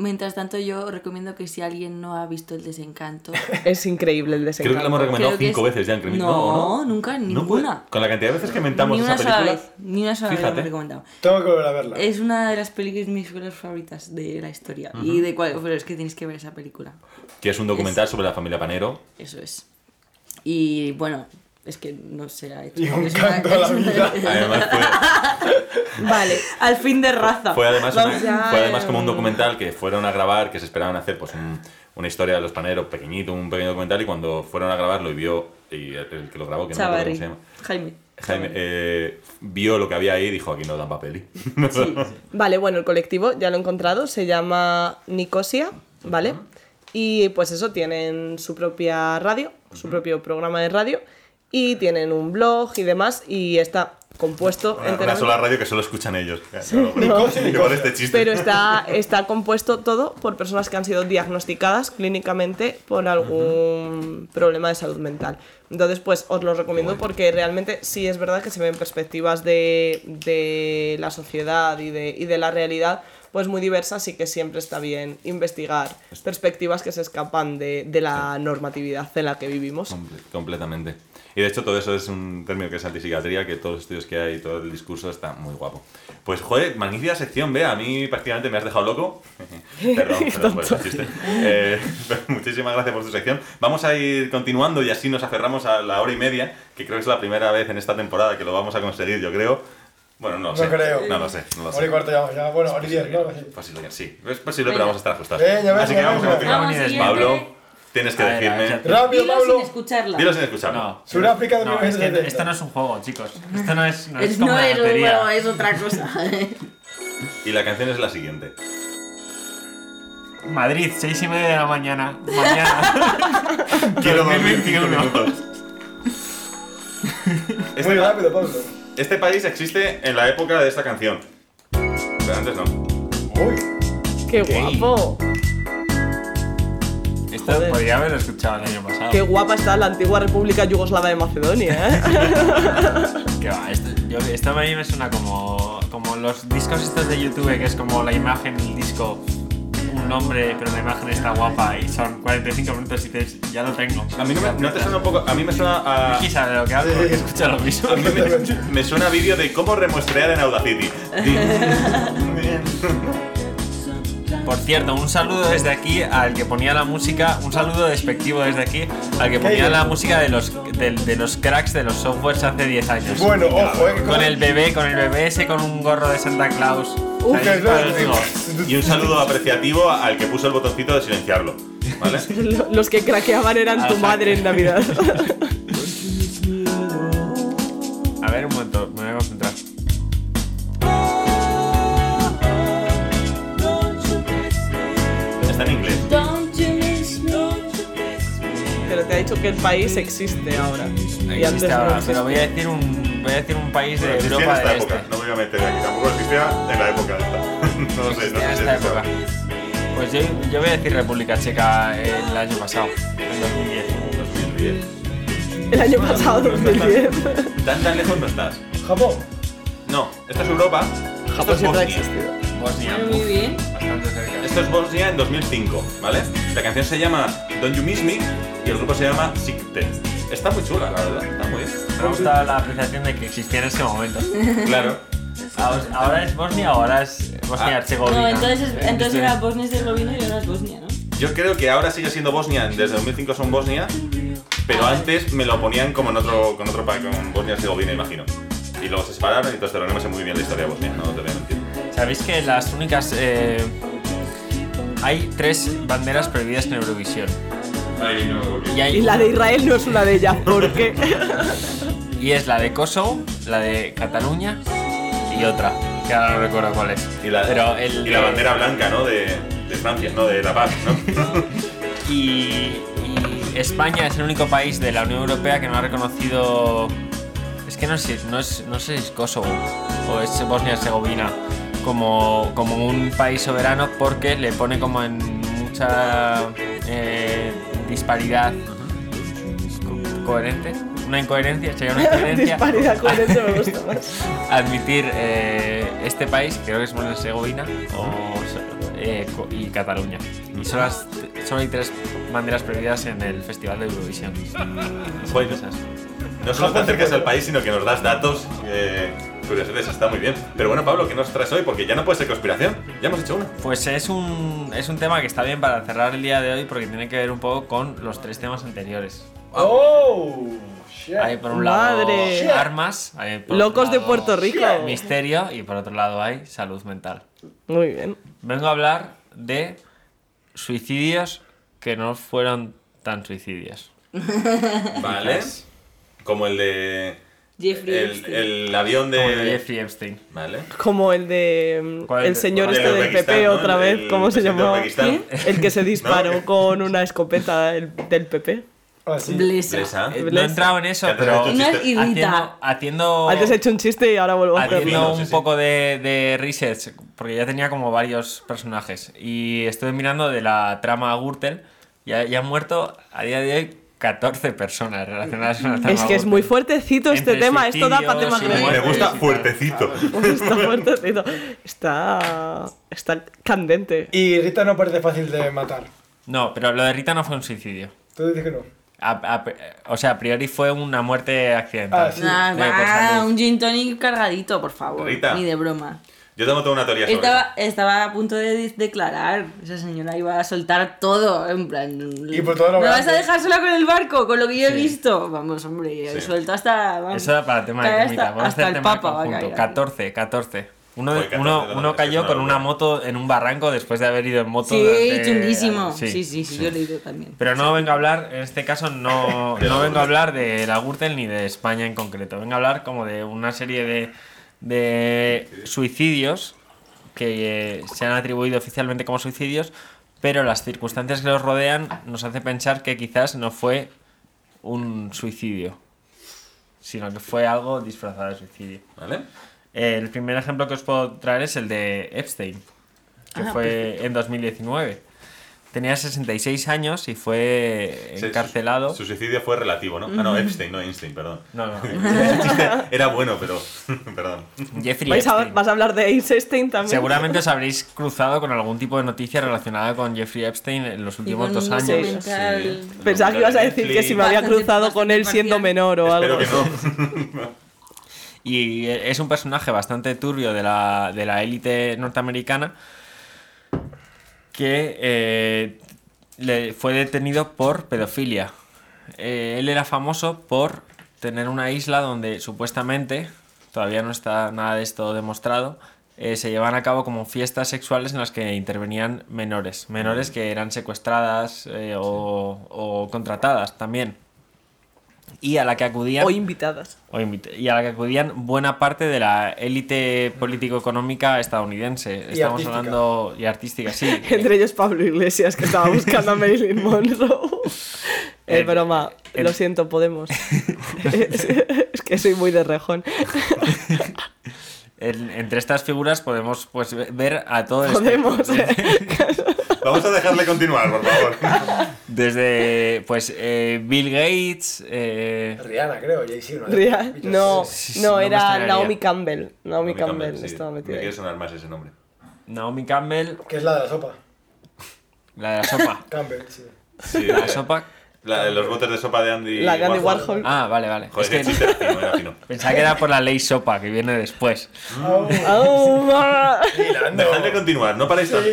Mientras tanto, yo recomiendo que si alguien no ha visto El Desencanto... Es increíble el Creo desencanto. que lo hemos recomendado Creo cinco es- veces ya en No, ¿no? nunca, puede- ninguna. Con la cantidad de veces que mentamos ni esa una sola película. vez, ni una sola vez Fíjate. lo hemos recomendado. Tengo que volver a verla. Es una de las películas mis películas favoritas de la historia. Y de cuál, pero es que tienes que ver esa película. Que es un documental sobre la familia Panero. Eso es. Y bueno, es que no se ha hecho. Y un es una- canto a la vida. Además fue, Vale, Al fin de raza. fue además, una- fue además como un documental que fueron a grabar, que se esperaban hacer pues un- una historia de los paneros pequeñito, un pequeño documental, y cuando fueron a grabarlo y vio, y el, el que lo grabó, que no me acuerdo Chavarri. cómo se llama, Jaime. Jaime, eh, vio lo que había ahí y dijo, aquí no dan papel. Sí. Vale, bueno, el colectivo ya lo he encontrado, se llama Nicosia, ¿vale? Y pues eso, tienen su propia radio, su propio programa de radio, y tienen un blog y demás, y está compuesto Una, una enteramente- sola radio que solo escuchan ellos. No. este chiste. Pero está, está compuesto todo por personas que han sido diagnosticadas clínicamente por algún problema de salud mental. Entonces, pues os lo recomiendo porque realmente sí es verdad que se ven perspectivas de, de la sociedad y de, y de la realidad pues muy diversas y que siempre está bien investigar perspectivas que se escapan de, de la normatividad en la que vivimos. Comple- completamente. Y de hecho todo eso es un término que es antipsiquiatría, que todos los estudios que hay, todo el discurso está muy guapo. Pues joder, magnífica sección, Bea, a mí prácticamente me has dejado loco. perdón, perdón por ese chiste. Eh, muchísimas gracias por tu sección. Vamos a ir continuando y así nos aferramos a la hora y media, que creo que es la primera vez en esta temporada que lo vamos a conseguir, yo creo. Bueno, no lo No sé. creo. No lo sé, no lo Hora y sé. cuarto ya, ya bueno, hora y diez, ¿no? Posible sí. Es posible, pero vamos a estar ajustados. Venga, venga, Así que vamos a continuar. Pablo. Tienes que A ver, a ver, decirme. Rápido, Dilo Pablo. sin escucharla. Dilo sin escucharlo. No, Sudáfrica de no, es que 1970. esto no es un juego, chicos. Esto no es, no es Es- como no la es un lotería. juego, es otra cosa. Y la canción es la siguiente. Madrid, seis y media de la mañana. Mañana. Quiero dormir 2021. cinco minutos. Este, Muy rápido, Pablo. este país existe en la época de esta canción. Pero antes no. Uy. ¡Qué guapo! Esto Joder. podría haberlo escuchado el año pasado. ¡Qué guapa está la antigua República Yugoslava de Macedonia, eh! Que va, esto, yo- esto a mí me suena como, como los discos estos de YouTube, que es como la imagen del disco, un nombre, pero la imagen está guapa y son 45 minutos y dices, ya lo tengo. A mí no, me, ¿no te suena un poco. A mí me suena a. Sabe de lo que hablo porque escucha lo mismo. A mí me, me suena a vídeo de cómo remuestrear en Audacity. Di- Por cierto, un saludo desde aquí al que ponía la música, un saludo despectivo desde aquí al que ponía la música de los, de, de los cracks de los softwares hace 10 años. Bueno, ojo, eh. que Con con- el bebé, con el bebé ese con un gorro de Santa Claus. ¿Sabéis que es lo-? Y un saludo apreciativo al que puso el botoncito de silenciarlo. ¿Vale? Los que craqueaban eran tu madre en Navidad. dicho que el país existe ahora. Y antes Existe no ahora, existía. pero voy a decir un, voy a decir un país de Bueno, en Europa esta del época. Este. No me voy a meter aquí. Tampoco existía en la época esta. No lo sé, no sé en si esta es época. Pues yo, yo voy a decir República Checa el año pasado, en 2010. 2010. El año pasado, 2010. Tan tan lejos no estás. Japón. No, esto es Europa. Japón es siempre ha Bosnia. existido. Bosnia, Muy bien. Bastante cerca. Esto es Bosnia en 2005, ¿vale? La canción se llama Don't You Miss Me y el grupo se llama Sick Está muy chula, la verdad. Está muy bien. Me ha gustado la apreciación de que existía en ese momento. Claro. Ahora ahora es Bosnia o ahora es Ah. Bosnia-Herzegovina. No, entonces, es- entonces Estoy- era Bosnia y Herzegovina y ahora es Bosnia, ¿no? Yo creo que ahora sigue siendo Bosnia, desde 2005 son Bosnia, pero antes me lo ponían como en otro, con otro país, con Bosnia-Herzegovina, imagino. Y luego se separaron y entonces pero no me sé muy bien la historia de Bosnia, no te voy a mentir. ¿Sabéis que las únicas... eh, hay tres banderas prohibidas en Eurovisión. Y, hay Y la de Israel no es una de ellas. ¿Por qué? y es la de Kosovo, la de Cataluña y otra, que ahora no recuerdo cuál es. Y la, Pero el y la de- bandera blanca, ¿no? De, de Francia, ¿no? De La Paz, ¿no? Y, y España es el único país de la Unión Europea que no ha reconocido. Es que no sé, no, es, no sé si es Kosovo o es Bosnia-Herzegovina como, como un país soberano porque le pone como en mucha eh, disparidad co- coherente. Una incoherencia, sería una incoherencia. Disparidad coherente me gusta más. admitir eh, este país, creo que es Bosnia-Herzegovina o, eh, co- y Cataluña. Y solo, las- solo hay tres banderas prohibidas en el Festival de Eurovisión. Bueno, no solo te acercas al país, sino que nos das datos. Eh, curiosidades, está muy bien. Pero bueno, Pablo, ¿qué nos traes hoy? Porque ya no puede ser conspiración. Ya hemos hecho una. Pues es un, es un tema que está bien para cerrar el día de hoy porque tiene que ver un poco con los tres temas anteriores. Oh, shit. Hay por un lado Madre. armas, hay por Locos otro de Puerto Rico. misterio y por otro lado hay salud mental. Muy bien. Vengo a hablar de suicidios que no fueron tan suicidios. Vale. Como el de. Jeffrey El, Epstein. el avión de. Como el de Jeffrey Epstein. Vale. Como el de. mm, ¿Cuál? El señor ¿Cuál? este El de del PP ¿no? otra vez. el ¿Cómo se llamaba? El que se disparó ¿No? con una escopeta del, del PP. Ah, sí. Blesa. Blesa. Eh, No he entrado en eso, pero haciendo, haciendo, Antes he hecho un chiste y ahora vuelvo a hacerlo. haciendo un poco de, de research, porque ya tenía como varios personajes. Y estuve mirando de la trama Gürtel. Ya, ya han muerto a día de hoy 14 personas relacionadas con Es que es muy fuertecito este Entre tema. Esto da para tema Me gusta fuertecito. Está fuertecito. Está. Está candente. Y Rita no parece fácil de matar. No, pero lo de Rita no fue un suicidio. Tú dices que no. A- a- o sea, a priori fue una muerte accidental. Ah, sí. Nah, salud. un gin tonic cargadito, por favor. Rita. Ni de broma. Yo tengo toda una teoría sobre Estaba, estaba a punto de declarar. Esa señora iba a soltar todo. En plan. Y por todo lo ¿Me vas a grande. dejar sola con el barco? Con lo que yo he Sí. visto. Vamos, hombre. Sí. Suelto hasta. vamos. Eso para el tema de comida. hasta- Vamos a hacer hasta el tema papa va a conjunto. caer. 14, 14. Uno, de- Joder, 14 uno, uno cayó con una moto en un barranco después de haber ido en moto. Sí, chunguísimo. Sí, sí, sí, yo he leído también. Pero no vengo a hablar, en este caso no, no vengo a hablar de la Gürtel ni de España en concreto. Vengo a hablar como de una serie de, de suicidios que eh, se han atribuido oficialmente como suicidios, pero las circunstancias que los rodean nos hace pensar que quizás no fue un suicidio, sino que fue algo disfrazado de suicidio. ¿Vale? El primer ejemplo que os puedo traer es el de Epstein, que Ah, fue en 2019. Tenía 66 años y fue Sí, encarcelado. Su, su suicidio fue relativo, ¿no? Ah, no, Epstein, no Einstein, perdón. No, no. Era bueno, pero. perdón. Jeffrey ¿Vais a-. ¿Vas a hablar de Einstein también? Seguramente os habréis cruzado con algún tipo de noticia relacionada con Jeffrey Epstein en los últimos dos años. documental Pensaba que ibas a decir que si me había cruzado con él siendo menor o algo. Espero que no. Y es un personaje bastante turbio de la, de la élite norteamericana que eh, le fue detenido por pedofilia. Eh, él era famoso por tener una isla donde supuestamente, todavía no está nada de esto demostrado, eh, se llevan a cabo como fiestas sexuales en las que intervenían menores, menores que eran secuestradas eh, o, o contratadas también. Y a la que acudían... O invitadas. O invit- y a la que acudían buena parte de la élite político-económica estadounidense. Y Estamos artística. hablando. Y artística, sí. Entre ellos Pablo Iglesias, que estaba buscando a Marilyn Monroe. Es El- broma. el- Lo siento, Podemos. es, es que soy muy de rejón. En- entre estas figuras podemos pues, ve- ver a todo el Podemos. espectro. Vamos a dejarle continuar, por favor. Desde pues eh, Bill Gates. eh, Rihanna, creo, Jay-Z. ¿no? Bichos, No, sí. sí, sí, no, no me era. Naomi Campbell. Naomi Naomi Campbell sí. estaba Me metida quiere ahí. sonar más ese nombre. Naomi Campbell, Que es la de la sopa. la de la sopa. Campbell, sí. Sí, La de sopa. La de los botes de sopa de Andy. La de Andy Warhol. Ah, vale, vale. Joder, Es que chiste pensaba que era por la ley sopa que viene después. Oh, Oh. Dejadme continuar, no paréis tan-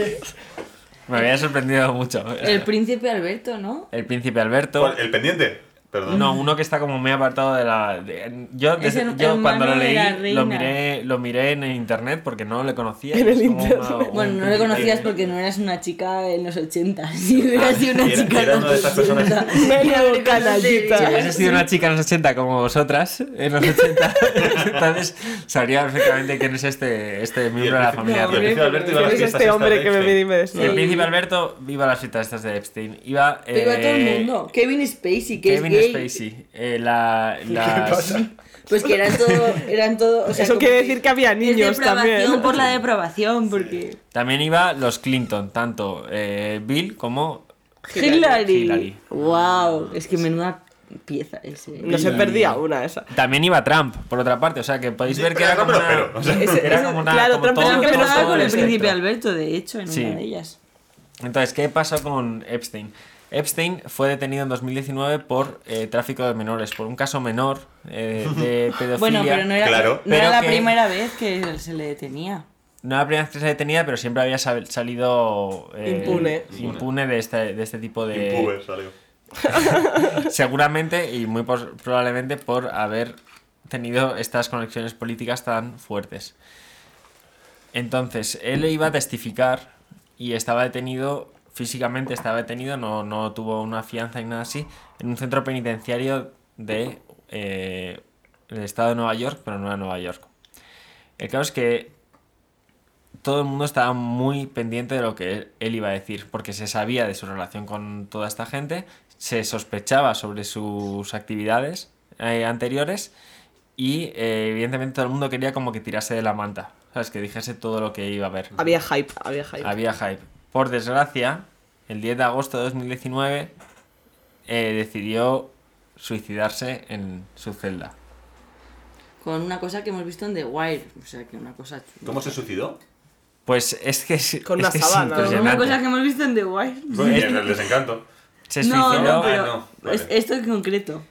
Me había sorprendido mucho. El príncipe Alberto, ¿no? El príncipe Alberto. ¿Cuál? ¿El pendiente? Perdón. No, uno que está como muy apartado de la. de- yo desde- el yo cuando lo leí lo miré, lo miré en internet porque no le conocía. En el internet. una- un Bueno, no le conocías porque no eras una chica en los 80. Si hubiera sido una era- chica era en una los de estas personas- 80. Menudo Si canallita. hubiese sido una chica en los 80 como vosotras, en los 80, entonces sabría perfectamente quién es este, este miembro de la familia. Y el príncipe Alberto iba a ¿Quién las este hombre de que me Epstein. viene y me El príncipe Alberto iba a las fiestas estas de Epstein. Iba. Pero iba todo el eh, mundo. Kevin Spacey, que es Spacey. eh, la, las- pasa? Pues que eran todo, eran todo, o sea, Eso quiere decir que había niños también. por la depravación, porque También iba los Clinton, tanto eh, Bill como Hillary. Hillary. Wow, es que menuda pieza ese. No se perdía una esa. También iba Trump, por otra parte. O sea que podéis ver que era como una. pero, o sea, Ese- Era ese- como una. claro, como Trump todo el que todo con el el príncipe. Alberto, de hecho, en Sí. una de ellas. Entonces, ¿qué pasó con Epstein? Epstein fue detenido en 2019 por eh, tráfico de menores, por un caso menor eh, de pedofilia. Bueno, pero no era, Claro. no era Pero la que- primera vez que se le detenía. No era la primera vez que se detenía, pero siempre había sal- salido eh, Impune. impune de este, de este tipo de, Impuber salió. Seguramente y muy probablemente por haber tenido estas conexiones políticas tan fuertes. Entonces, él iba a testificar y estaba detenido, físicamente estaba detenido, no, no tuvo una fianza ni nada así, en un centro penitenciario de, eh, del estado de Nueva York, pero no era Nueva York. El caso es que todo el mundo estaba muy pendiente de lo que él, él iba a decir, porque se sabía de su relación con toda esta gente, se sospechaba sobre sus actividades eh, anteriores y eh, evidentemente todo el mundo quería como que tirase de la manta, ¿sabes? Que dijese todo lo que iba a ver. Había hype, había hype. Había hype. Por desgracia, el 10 de agosto de 2019 eh, decidió suicidarse en su celda. Con una cosa que hemos visto en The Wire. O sea, que una cosa chula. ¿Cómo se suicidó? Pues es que es, Con es una que es sábana. Con una cosa que hemos visto en The Wire. Y en el desencanto. Se No, suicidó, no, pero Ah, no, vale. esto en concreto.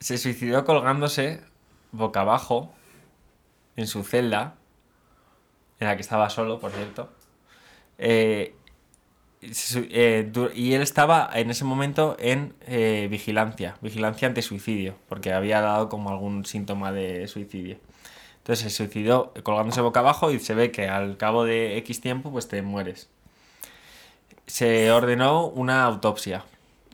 se suicidó colgándose boca abajo en su celda, en la que estaba solo, por cierto. Eh, eh, y él estaba en ese momento en eh, vigilancia, vigilancia ante suicidio, porque había dado como algún síntoma de suicidio. Entonces se suicidó colgándose boca abajo y se ve que al cabo de X tiempo pues te mueres. Se ordenó una autopsia.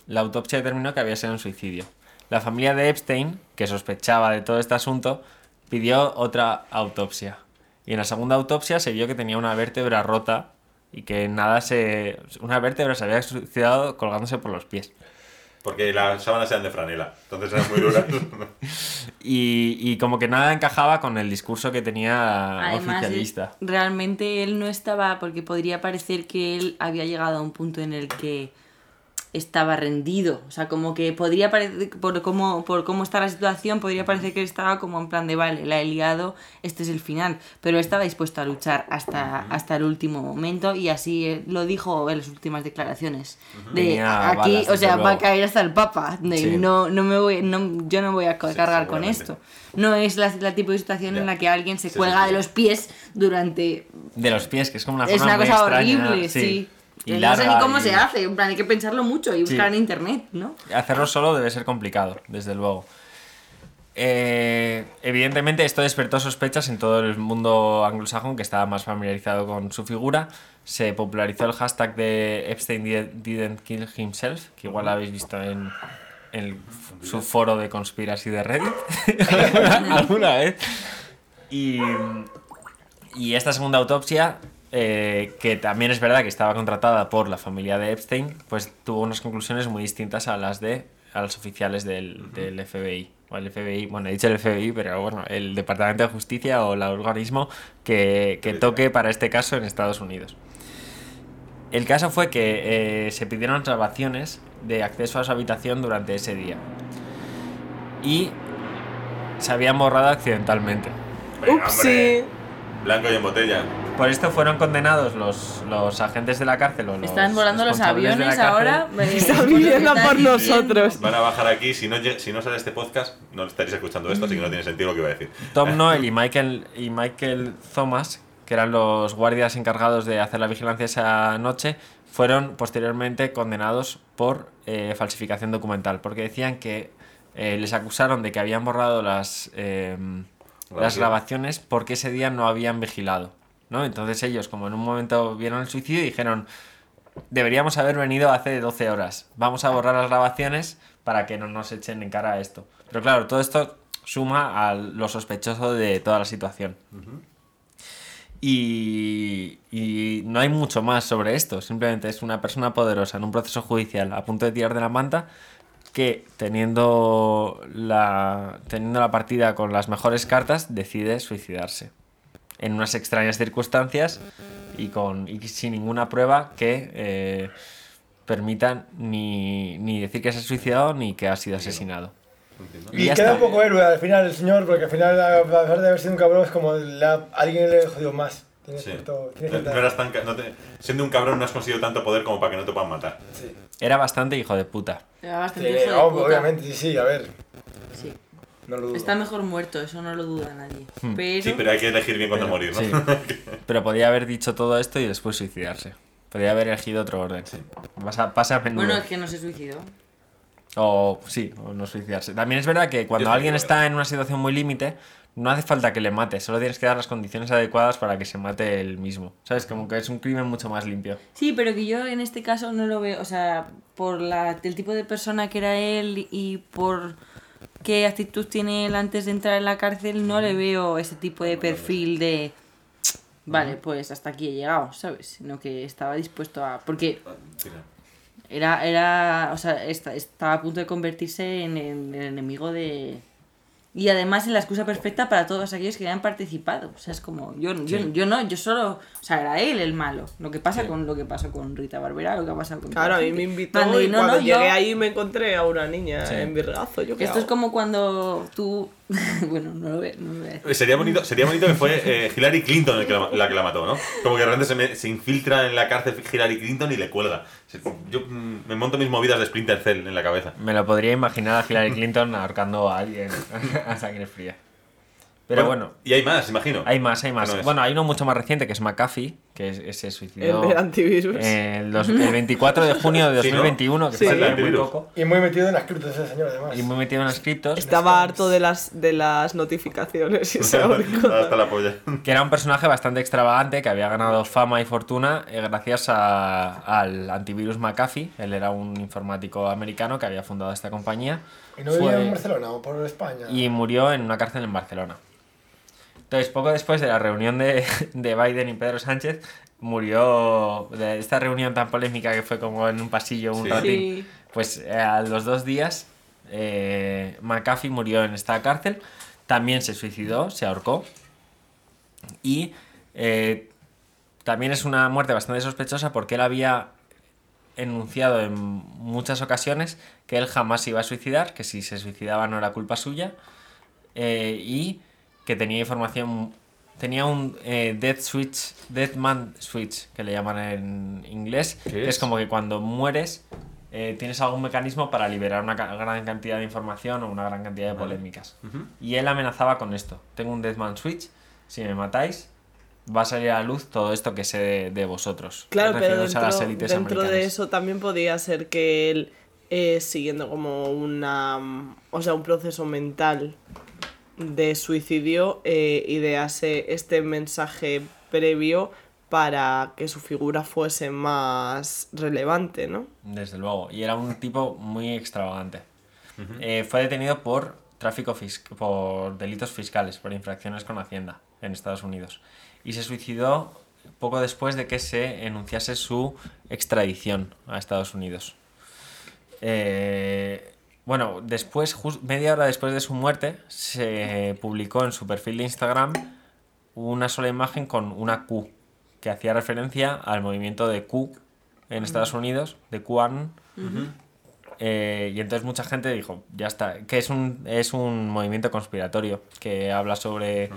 La autopsia determinó que había sido un suicidio. La familia de Epstein, que sospechaba de todo este asunto, pidió otra autopsia. Y en la segunda autopsia se vio que tenía una vértebra rota y que nada se... Una vértebra se había suicidado colgándose por los pies. Porque las sábanas eran de franela, entonces eran muy duras. Y, y como que nada encajaba con el discurso que tenía Además, oficialista. él- realmente él no estaba, porque podría parecer que él había llegado a un punto en el que estaba rendido. O sea, como que podría parecer, por cómo, por cómo está la situación, podría parecer que estaba como en plan de, vale, la he liado, este es el final. Pero estaba dispuesto a luchar hasta, hasta el último momento y así eh, lo dijo en las últimas declaraciones. De Tenía aquí, balas, o sea, va a caer hasta el Papa. De, Sí. no, no me voy, no, yo no voy a cargar con seguramente. esto. No es la, la tipo de situación en la que alguien se Sí, cuelga sí, sí. de los pies durante De los pies, que es como una es forma una muy cosa extraña, horrible, sí. Y no sé ni larga cómo y- se hace, en plan, hay que pensarlo mucho y buscar en internet, ¿no? Hacerlo solo debe ser complicado, desde luego. Eh, evidentemente esto despertó sospechas en todo el mundo anglosajón que estaba más familiarizado con su figura. Se popularizó el hashtag de Epstein di- didn't kill himself, que igual habéis visto en, en su foro de conspiracy de Reddit alguna, alguna vez. Y, y esta segunda autopsia, eh, que también es verdad que estaba contratada por la familia de Epstein, pues tuvo unas conclusiones muy distintas a las de a los oficiales del, del FBI. O el FBI, bueno, he dicho el FBI, pero bueno, el Departamento de Justicia o el organismo que, que toque para este caso en Estados Unidos. El caso fue que eh, se pidieron grabaciones de acceso a su habitación durante ese día. Y se habían borrado accidentalmente. Venga, Upsi. Blanco y en botella. Por esto fueron condenados los, los agentes de la cárcel. O los Están volando los aviones ahora. Están viviendo por nosotros. Van a bajar aquí. Si no, lle- si no sale este podcast, no estaréis escuchando esto, así que no tiene sentido lo que iba a decir. Tom Noel y Michael, y Michael Thomas, que eran los guardias encargados de hacer la vigilancia esa noche, fueron posteriormente condenados por eh, falsificación documental, porque decían que eh, les acusaron de que habían borrado las, eh, las grabaciones porque ese día no habían vigilado. ¿No? Entonces ellos, como en un momento vieron el suicidio, dijeron, deberíamos haber venido hace 12 horas. Vamos a borrar las grabaciones para que no nos echen en cara esto. Pero claro, todo esto suma a lo sospechoso de toda la situación. Y, y no hay mucho más sobre esto. Simplemente es una persona poderosa en un proceso judicial a punto de tirar de la manta que teniendo la, teniendo la partida con las mejores cartas decide suicidarse. En unas extrañas circunstancias y, con, y sin ninguna prueba que eh, permitan ni, ni decir que se ha suicidado ni que ha sido asesinado. Y, ya queda está. un poco héroe al final el señor, porque al final, a pesar de haber sido un cabrón, es como la- alguien le jodió más. Sí. cierto- No, eras tan no te- siendo un cabrón no has conseguido tanto poder como para que no te puedan matar. Era bastante hijo de puta. Era bastante Sí, hijo de ob- puta. obviamente, sí, sí, a ver. Sí. No lo dudo. Está mejor muerto, eso no lo duda nadie. Pero, Sí, pero hay que elegir bien cuándo morir, ¿no? Sí. Pero podía haber dicho todo esto y después suicidarse. Podría haber elegido otro orden. Pasa, pasa a menudo. bueno, es que no se suicidó. O sí, o no suicidarse. También es verdad que cuando Yo alguien está en una situación muy límite, no hace falta que le mates, solo tienes que dar las condiciones adecuadas para que se mate él mismo. ¿Sabes? Como que es un crimen mucho más limpio. Sí, pero que yo en este caso no lo veo, o sea, por la, el tipo de persona que era él y por qué actitud tiene él antes de entrar en la cárcel, no le veo ese tipo de perfil de... Vale, pues hasta aquí he llegado, ¿sabes? Sino que estaba dispuesto a... Porque era, era o sea, esta- estaba a punto de convertirse en el enemigo de... Y además en la excusa perfecta para todos aquellos que habían participado. O sea, es como, yo, yo, yo no, yo solo, o sea, era él el malo. Lo que pasa con lo que pasó con Rita Barbera, lo que ha pasado con Claro, a mí me invitó Cuando- y no, cuando no, yo- llegué ahí me encontré a una niña Sí. en Virgazo. Yo Esto es como cuando tú... bueno, no lo, ve- no lo a decir. Sería bonito, sería bonito que fue eh, Hillary Clinton el que la, la que la mató, ¿no? Como que de repente se, me- se infiltra en la cárcel Hillary Clinton y le cuelga. Yo mm, me monto mis movidas de Splinter Cell en la cabeza. Me lo podría imaginar a Hillary Clinton ahorcando a alguien a sangre fría. Pero bueno, Y hay más, imagino. hay más, hay más. No. Bueno, hay uno mucho más reciente que es McAfee, que es- se suicidó El del antivirus. el, dos- el 24 de junio de Sí, ¿no? 2021, que Sí. fue muy poco, Y muy metido en las criptos ese señor, además. y muy metido en las criptos, Estaba harto de las, de las notificaciones y se. Hasta la polla. que era un personaje bastante extravagante que había ganado fama y fortuna eh, gracias a- al antivirus McAfee. Él era un informático americano que había fundado esta compañía. ¿Y no Fue- vivía en Barcelona o por España? y murió en una cárcel en Barcelona. Entonces, poco después de la reunión de, de Biden y Pedro Sánchez, murió de esta reunión tan polémica que fue como en un pasillo un Sí. ratín. Sí. Pues eh, a los dos días, eh, McAfee murió en esta cárcel. También se suicidó, se ahorcó. Y eh, también es una muerte bastante sospechosa porque él había enunciado en muchas ocasiones que él jamás se iba a suicidar, que si se suicidaba no era culpa suya, eh, y que tenía información, tenía un eh, death switch, death man switch, que le llaman en inglés, ¿Qué que es? es como que cuando mueres eh, tienes algún mecanismo para liberar una ca- gran cantidad de información o una gran cantidad de Vale. polémicas. Y él amenazaba con esto, tengo un death man switch, si me matáis, va a salir a la luz todo esto que sé de, de vosotros. Claro, pero refiriéndose a las dentro, élites dentro de eso también podía ser que él, eh, siguiendo como una. mm, O sea, un proceso mental de suicidio, eh, idease este mensaje previo para que su figura fuese más relevante, ¿no? Desde luego. Y era un tipo muy extravagante. Eh, fue detenido por tráfico fis- por delitos fiscales, por infracciones con Hacienda en Estados Unidos. Y se suicidó poco después de que se enunciase su extradición a Estados Unidos. Eh, bueno, después, media hora después de su muerte, se publicó en su perfil de Instagram una sola imagen con una Q, que hacía referencia al movimiento de Q en Estados Unidos, de QAnon. Eh, y entonces mucha gente dijo, ya está, que es un, es un movimiento conspiratorio que habla sobre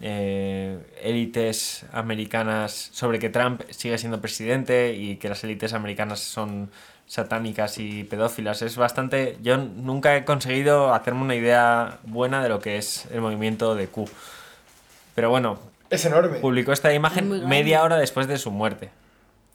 eh, élites americanas, sobre que Trump sigue siendo presidente y que las élites americanas son satánicas y pedófilas. Es bastante... Yo nunca he conseguido hacerme una idea buena de lo que es el movimiento de Q. Pero bueno, Es enorme. publicó esta imagen media hora después de su muerte.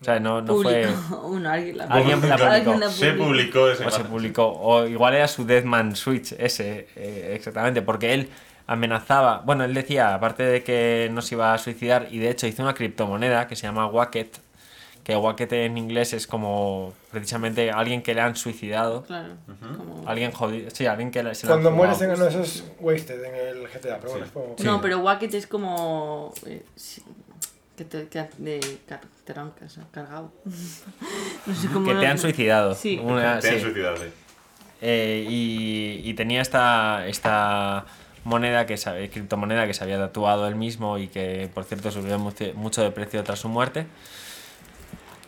O sea, no, no fue... Publicó- Uno, alguien la Alguien la publicó. Alguien la Se publicó ese O se publicó. O igual era su Deathman Switch, ese, eh, exactamente, porque él amenazaba. Bueno, él decía, aparte de que no se iba a suicidar, y de hecho hizo una criptomoneda que se llama Wacket, que Wacket en inglés es como precisamente alguien que le han suicidado. Claro. como- Alguien jodido. Sí, alguien que le- se le Cuando mueres en uno, eso es wasted en el GTA, pero bueno, es como- No, pero Wacket es como. eh, sí, que te, que de, car- te lo han cargado. no sé cómo. Que te han suicidado. Sí. Una- Te han sí. suicidado, sí. Eh, y, y tenía esta, esta moneda, que se, criptomoneda que se había tatuado él mismo y que, por cierto, subió mucho, mucho de precio tras su muerte.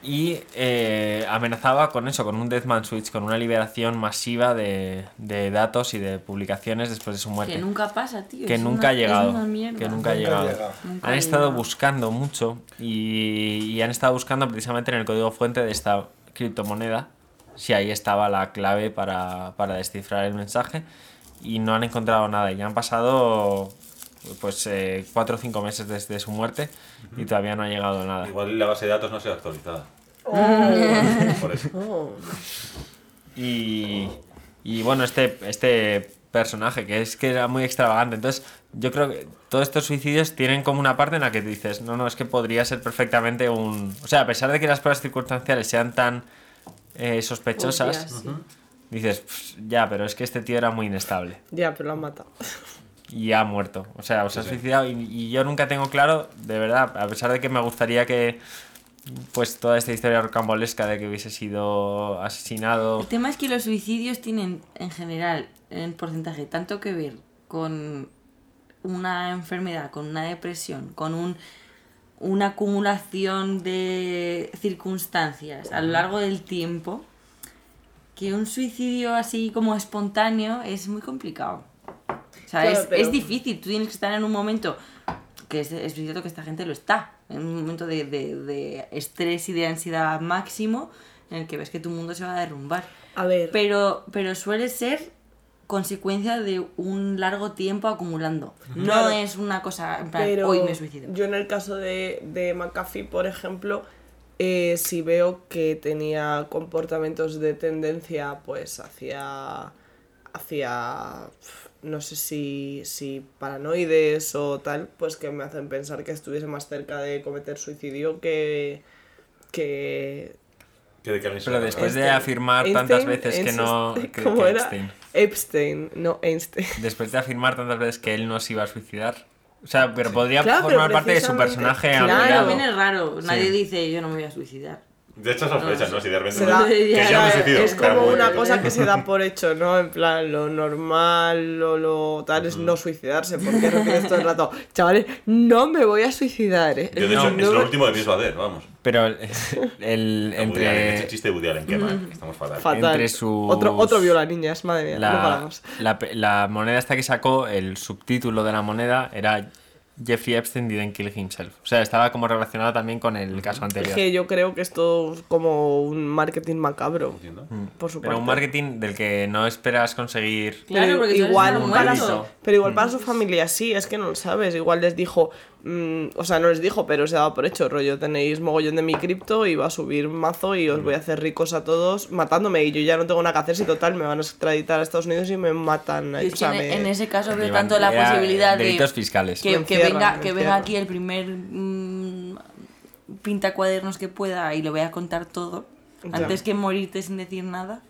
Y eh, amenazaba con eso, con un Deathman Switch, con una liberación masiva de, de datos y de publicaciones después de su muerte. Que nunca pasa, tío. que es nunca una- ha llegado. Es una mierda. Que nunca ha llegado. llega. Nunca Han ha estado buscando mucho y, y han estado buscando precisamente en el código fuente de esta criptomoneda si ahí estaba la clave para, para descifrar el mensaje y no han encontrado nada. Y han pasado pues eh, cuatro o cinco meses desde su muerte y todavía no ha llegado nada. Igual la base de datos no se ha actualizado. Por eso. Oh. Y, y bueno, este, este personaje que es que era muy extravagante. Entonces, yo creo que todos estos suicidios tienen como una parte en la que dices, no, no, es que podría ser perfectamente un... O sea, a pesar de que las pruebas circunstanciales sean tan eh, sospechosas, sí. dices, "Pff, ya, pero es que este tío era muy inestable Ya, pero lo han matado. y ha muerto. O sea, se ha suicidado y, y yo nunca tengo claro, de verdad, a pesar de que me gustaría que pues toda esta historia rocambolesca de que hubiese sido asesinado... El tema es que los suicidios tienen, en general, en porcentaje, tanto que ver con una enfermedad, con una depresión, con un, una acumulación de circunstancias a lo largo del tiempo, que un suicidio así como espontáneo es muy complicado. O sea, Claro, es, pero- es difícil. Tú tienes que estar en un momento, que es, es cierto que esta gente lo está, en un momento de, de- de estrés y de ansiedad máximo, en el que ves que tu mundo se va a derrumbar. A ver. Pero, pero suele ser consecuencia de un largo tiempo acumulando. No Claro. es una cosa, en plan, Pero hoy me suicido. yo en el caso de, de McAfee, por ejemplo, eh, si veo que tenía comportamientos de tendencia pues hacia, hacia no sé si, si paranoides o tal, pues que me hacen pensar que estuviese más cerca de cometer suicidio que... que Que de que alguien se Pero después de Einstein- afirmar tantas Einstein- veces que no. Einstein- que- ¿Cómo que era? Epstein. Epstein, no Einstein. Después de afirmar tantas veces que él no se iba a suicidar. O sea, pero podría Claro, pero formar parte de su personaje Claro. También es raro, Sí. nadie dice yo no me voy a suicidar. De hecho, sospechan, ¿no? Si de repente. Se da- que ya, yo me suicido. es como una bien. cosa que se da por hecho, ¿no? En plan, lo normal, lo, lo tal es no suicidarse, porque repites todo el rato, chavales, no me voy a suicidar, ¿eh? Yo, de hecho, No es lo último que pienso hacer, vamos. Pero el, el- Allen, entre. chiste de Woody Allen, qué mal, que estamos fatal. Fatal. entre sus- Otro, otro viola niñas, madre mía, no La, paramos. la, pe- la moneda esta que sacó, el subtítulo de la moneda era Jeffrey Epstein didn't kill himself. O sea, estaba como relacionado también con el caso Es anterior. que yo creo que esto es como un marketing macabro, Entiendo. por su Pero un marketing del que no esperas conseguir. Claro, Pero porque igual un para su, pero igual para su familia sí, es que no lo sabes. Igual les dijo, mm, o sea, no les dijo, pero se daba por hecho, rollo, tenéis mogollón de mi cripto y va a subir mazo y os voy a hacer ricos a todos matándome y yo ya no tengo nada que hacer si total me van a extraditar a Estados Unidos y me matan. Y es o sea, que en, me- en ese caso veo tanto la posibilidad delitos de fiscales. que, que venga, que venga aquí el primer mm, pinta cuadernos que pueda y le voy a contar todo Ya. antes que morirte sin decir nada.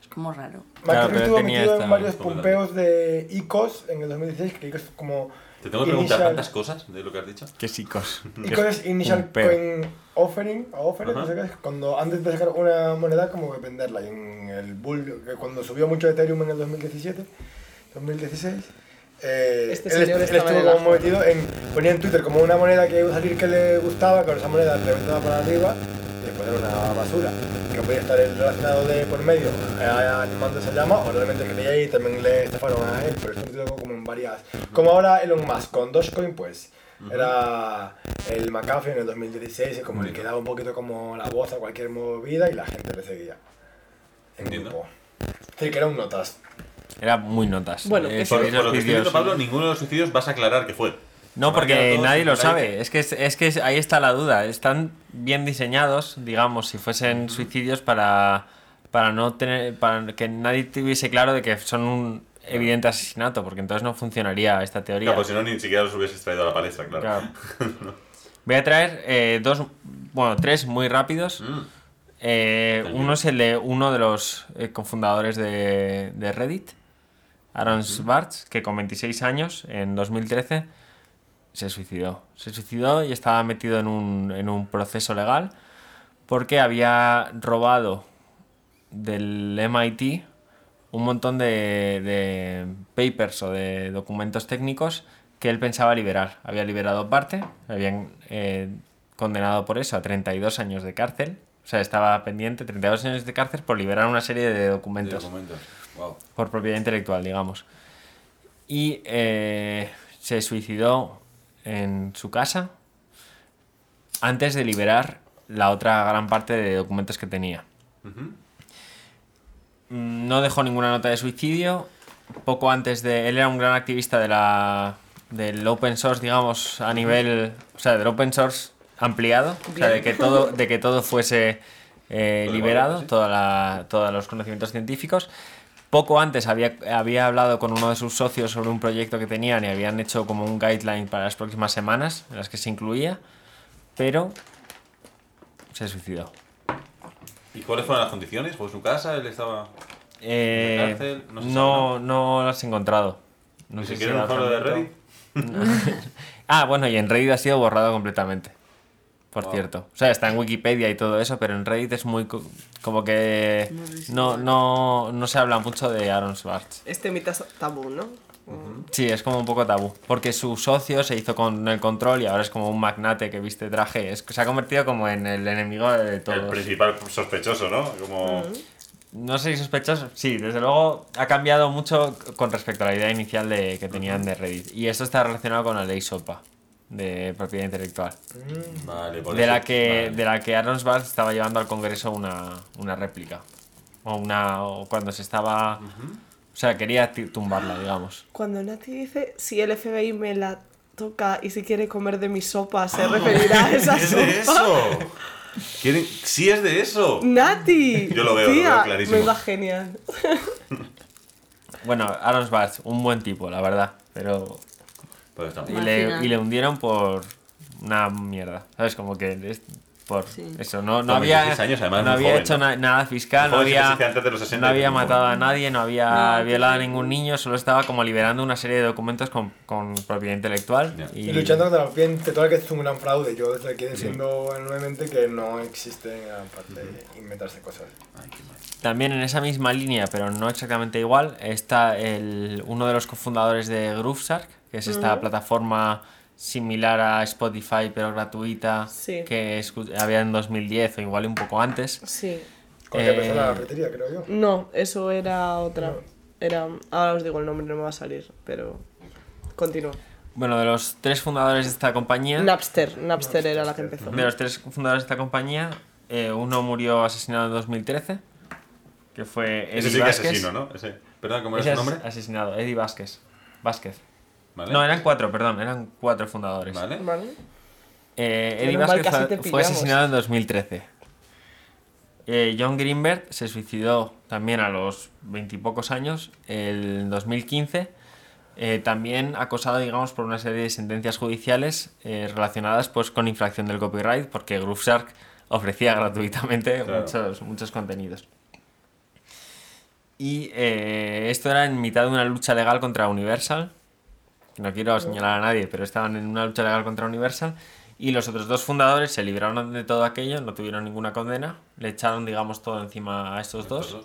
Es como raro. Claro, pero estuvo metido en varios pompeos de ICOs en el 2016, que ICOs es como... Te tengo que preguntar Initial- tantas cosas de lo que has dicho. Qué psicos. ICOs es Initial. Coin Offering, o offering, Ajá. no sé qué es, cuando antes de sacar una moneda como que venderla. Y en el bull, que cuando subió mucho Ethereum en el 2017, 2016, eh, Este él, señor él estuvo como metido en, ponía en Twitter como una moneda que iba a salir que le gustaba, con esa moneda reventaba para arriba, y después era una basura, que podía estar relacionado de por medio, eh, animando esa llama, o realmente creía y también le estafaron a él, pero esto metido como en varias, como ahora Elon Musk con Dogecoin, pues era el McAfee en el 2016, y como le quedaba un poquito como la voz a cualquier movida y la gente le seguía. En Entiendo. grupo. Sí, que era un notas. Era muy notas. Bueno, Eh, Por, por los lo que estoy viendo, Pablo, ninguno de los suicidios vas a aclarar que fue. No, porque nadie lo sabe. Es que, es, es que ahí está la duda. Están bien diseñados, digamos, si fuesen suicidios para, para no tener, para que nadie tuviese claro de que son un evidente asesinato, porque entonces no funcionaría esta teoría. Claro, pues si no, ni siquiera los hubieses traído a la palestra, claro. Claro. Voy a traer eh, dos, bueno, tres muy rápidos. Mm. Eh, uno es el de uno de los eh, cofundadores de, de Reddit, Aaron Swartz, que con 26 años, en 2013, se suicidó. Se suicidó y estaba metido en un, en un proceso legal porque había robado del MIT un montón de, de papers o de documentos técnicos que él pensaba liberar. Había liberado parte, habían eh, condenado por eso a 32 años de cárcel. O sea, estaba pendiente 32 años de cárcel por liberar una serie de documentos. Wow. por propiedad intelectual, digamos. Y eh, se suicidó en su casa antes de liberar la otra gran parte de documentos que tenía. Mm, No dejó ninguna nota de suicidio. Poco antes de... Él era un gran activista de la, del open source, digamos, a nivel... O sea, del open source ampliado. O sea, de que todo, de que todo fuese eh, liberado, toda la- todos los conocimientos científicos. Poco antes había, había hablado con uno de sus socios sobre un proyecto que tenían y habían hecho como un guideline para las próximas semanas en las que se incluía, pero se suicidó. ¿Y cuáles fueron las condiciones? ¿Fue su casa? ¿Él estaba.? Eh, ¿En la cárcel? No se no, no lo has encontrado. No ¿Ni sé siquiera si un lo foro de Reddit? ah, bueno, y en Reddit ha sido borrado completamente. Por Wow. cierto. O sea, está en Wikipedia y todo eso, pero en Reddit es muy... co- Como que... No, no, no se habla mucho de Aaron Swartz. Este mito es tabú, ¿no? Sí, es como un poco tabú. Porque su socio se hizo con el control y ahora es como un magnate que viste traje. Es, se ha convertido como en el enemigo de El todos. principal sospechoso, ¿no? Como. No sé si sospechoso. Sí, desde luego ha cambiado mucho con respecto a la idea inicial de, que tenían de Reddit. Y esto está relacionado con la ley SOPA de propiedad intelectual. Vale, por De eso. la, que, Vale. de la que Aaron Swartz estaba llevando al Congreso una, una réplica. O una. O cuando se estaba. O sea, quería tumbarla, digamos. Cuando Nati dice si el FBI me la toca y si quiere comer de mi sopa, se referirá a esa ¿Es sopa. de eso? ¿Quieren- Sí, es de eso. Nati. Yo lo veo, lo tía, veo clarísimo. Me va genial. Bueno, Aaron Swartz, un buen tipo, la verdad, pero... Pues Y mal. le, y le hundieron por una mierda, ¿sabes? Como que es por Sí. eso, no, no había, 26 años, además, no había joven, hecho nada fiscal, no había, de los 60, no había matado a nadie, no había No, violado a ningún niño, solo estaba como liberando una serie de documentos con, con propiedad intelectual. Ya. Y, Y luchando contra la todo el que es un gran fraude. Yo desde aquí diciendo enormemente que no existe aparte de inventarse cosas. También en esa misma línea, pero no exactamente igual, está el, uno de los cofundadores de GrooveShark, que es esta plataforma similar a Spotify pero gratuita, Sí. que había en 2010 o igual un poco antes. Sí. Con que Eh, persona la cafetería, creo yo. No, eso era otra. Era. Ahora os digo el nombre, no me va a salir, pero. Continúo. Bueno, de los tres fundadores de esta compañía, Napster. Napster era la que empezó. de los tres fundadores de esta compañía, eh, uno murió asesinado en 2013, que fue Eddie Ese sí que Vázquez. asesino, ¿no? Ese. Perdón, ¿cómo era Ese su nombre? asesinado, Eddie Vázquez. Vázquez. Vale. No, eran cuatro, perdón, eran cuatro fundadores. Vale. ¿Vale? Eh, Eddie Vázquez fue, asesinado en 2013. Eh, John Greenberg se suicidó también a los veintipocos años, el 2015, eh, también acosado, digamos, por una serie de sentencias judiciales eh, relacionadas pues, con infracción del copyright, porque GrooveShark ofrecía gratuitamente Claro. muchos, muchos contenidos. Y eh, esto era en mitad de una lucha legal contra Universal, no quiero señalar a nadie, pero estaban en una lucha legal contra Universal. Y los otros dos fundadores se libraron de todo aquello, no tuvieron ninguna condena, le echaron, digamos, todo encima a estos dos,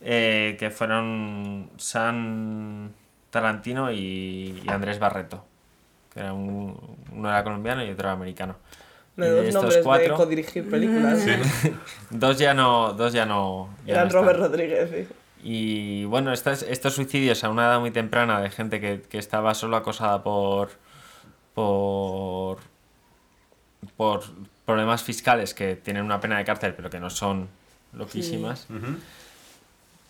eh, que fueron San Tarantino y, y Andrés Barreto, que era un- uno era colombiano y otro era americano. Y Menudos de estos cuatro, de codirigir películas. dos ya no, dos ya no. ya Eran no. Robert Rodríguez. sí. Y bueno, estas- estos suicidios a una edad muy temprana de gente que, que estaba solo acosada por, por, por problemas fiscales que tienen una pena de cárcel pero que no son loquísimas.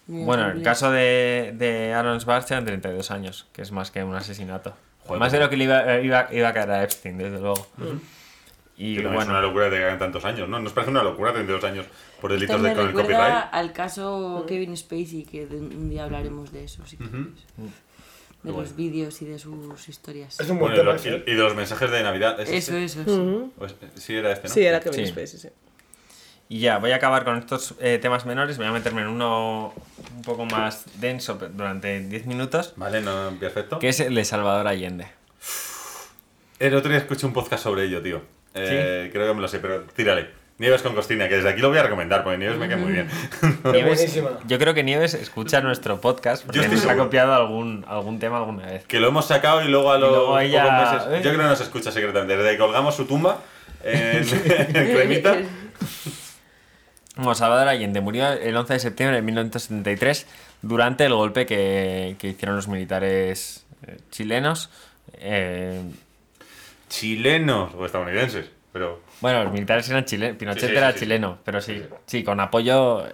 Bueno, el amplio. caso de, de Aaron Swartz eran 32 años, que es más que un asesinato. Joder, más de lo que le iba, iba, iba a caer a Epstein, desde luego. Y Que también es bueno, una locura que te hagan tantos años, ¿no? Nos parece una locura 32 años por delitos de, con el copyright. al caso Kevin Spacey, que de- un día hablaremos de eso, si quieres. De Bueno. los vídeos y de sus historias. Es un buen Bueno, y, tema. y- ¿eh? y de los mensajes de Navidad. ¿es Eso, ese? eso, sí. Pues, sí, era este, ¿no? Sí, era Kevin Sí. Spacey, sí. Y ya, voy a acabar con estos eh, temas menores. Voy a meterme en uno un poco más denso durante 10 minutos, Vale, no, perfecto. que es el de Salvador Allende. El otro día escuché un podcast sobre ello, tío. Eh, Creo que me lo sé, pero tírale. Nieves con Costina, que desde aquí lo voy a recomendar, porque Nieves me cae muy bien. Nieves- buenísima. yo creo que Nieves escucha nuestro podcast porque nos ha copiado algún, algún tema alguna vez. que lo hemos sacado y luego a los luego ella- pocos meses. Yo creo que nos escucha secretamente. Desde que colgamos su tumba en, en Cremita. Bueno, Salvador Allende murió el 11 de septiembre de 1973 durante el golpe que, que hicieron los militares eh, chilenos. Eh, Chilenos o estadounidenses, pero bueno, los militares eran chilenos, Pinochet Sí, sí, era sí, sí. chileno, pero sí, sí, con apoyo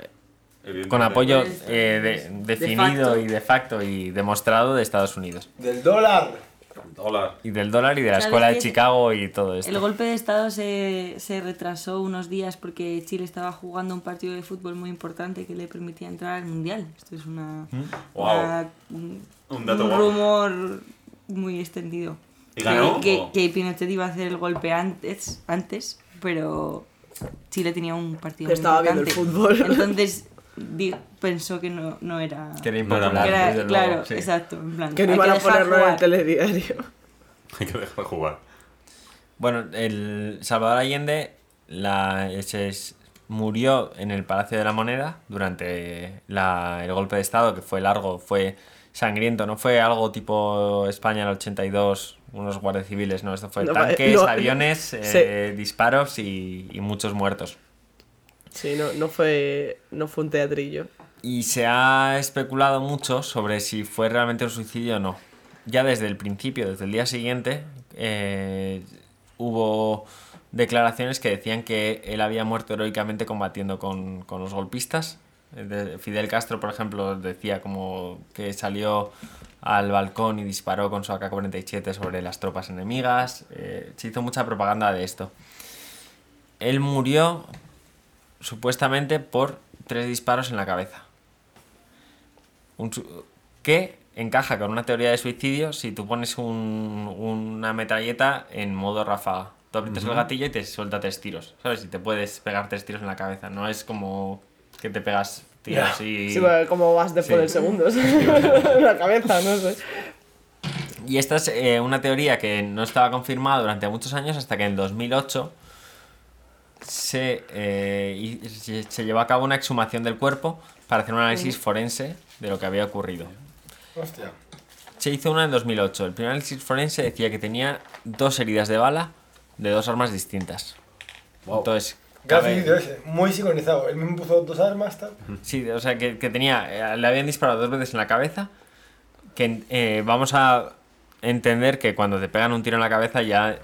con apoyo Pues, eh, de- definido y de facto y demostrado de Estados Unidos. Del dólar. Hola. Y del dólar y de la ¿Sabes escuela de? Chicago y todo esto. El golpe de Estado se, se retrasó unos días porque Chile estaba jugando un partido de fútbol muy importante que le permitía entrar al Mundial. Esto es una, una- un, Un dato un guapo. rumor muy extendido. ¿Y ganó? Que, que Pinochet iba a hacer el golpe antes, antes pero Chile tenía un partido Pero estaba viendo el fútbol. Entonces di- pensó que no, no era... Que era impopular, que era- desde luego, claro, sí. exacto. En plan, Que no iban a ponerlo en el jugar. telediario. Hay que dejar jugar. Bueno, el Salvador Allende la, se s- murió en el Palacio de la Moneda durante la- el golpe de Estado, que fue largo, fue sangriento, no fue algo tipo España en el 82, unos guardias civiles, no, esto fue No, tanques, no. aviones, eh, disparos y, y muchos muertos. Sí, no, no, fue, no fue un teatrillo. Y se ha especulado mucho sobre si fue realmente un suicidio o no. Ya desde el principio, desde el día siguiente, eh, hubo declaraciones que decían que él había muerto heroicamente combatiendo con, con los golpistas Fidel Castro, por ejemplo, decía como que salió al balcón y disparó con su AK-47 sobre las tropas enemigas. Eh, se hizo mucha propaganda de esto. Él murió supuestamente por tres disparos en la cabeza. Un que encaja con una teoría de suicidio si tú pones un- una metralleta en modo ráfaga. Tú aprietas el gatillo y te suelta tres tiros. ¿Sabes? Y te puedes pegar tres tiros en la cabeza. No es como que te pegas tiros y... Sí, como vas después Sí. del segundo. la cabeza, no sé. Y esta es eh, una teoría que no estaba confirmada durante muchos años hasta que en 2008 se, eh, y- se, se llevó a cabo una exhumación del cuerpo para hacer un análisis forense de lo que había ocurrido. Hostia. Se hizo una en 2008. El primer análisis forense decía que tenía dos heridas de bala de dos armas distintas. Entonces, Ese, muy sincronizado. Él mismo puso dos armas, tal. Sí, o sea, que, que tenía. eh, Le habían disparado dos veces en la cabeza. Que eh, vamos a entender que cuando te pegan un tiro en la cabeza ya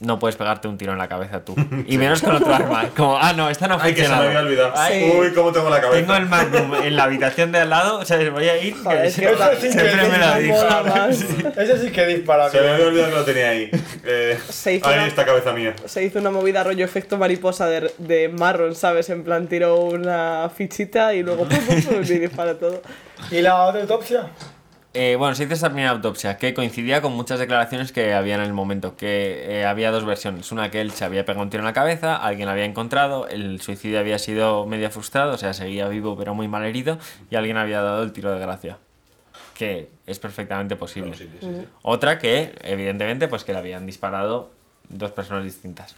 no puedes pegarte un tiro en la cabeza tú. Y menos con otro arma. Como, ah, no, esta no ha Ay, que se me había olvidado. Ay, Uy, cómo tengo la cabeza. Tengo el Magnum en la habitación de al lado, o sea, voy a ir. Joder, que es que siempre, siempre me la dijo. más. Ese sí que dispara. Se me había olvidado que lo tenía ahí. Eh, Se hizo ahí una- está cabeza mía. Se hizo una movida rollo efecto mariposa de, de marron, ¿sabes? En plan, tiró una fichita y luego pum, pum, pum, y dispara todo. ¿Y la otra autopsia? Eh, bueno, se hizo esta primera autopsia que coincidía con muchas declaraciones que había en el momento, que eh, había dos versiones. Una que él se había pegado un tiro en la cabeza, alguien la había encontrado, el suicidio había sido medio frustrado, o sea, seguía vivo pero muy mal herido, y alguien había dado el tiro de gracia. Que es perfectamente posible. Sí, sí. Otra que, evidentemente, pues que le habían disparado dos personas distintas.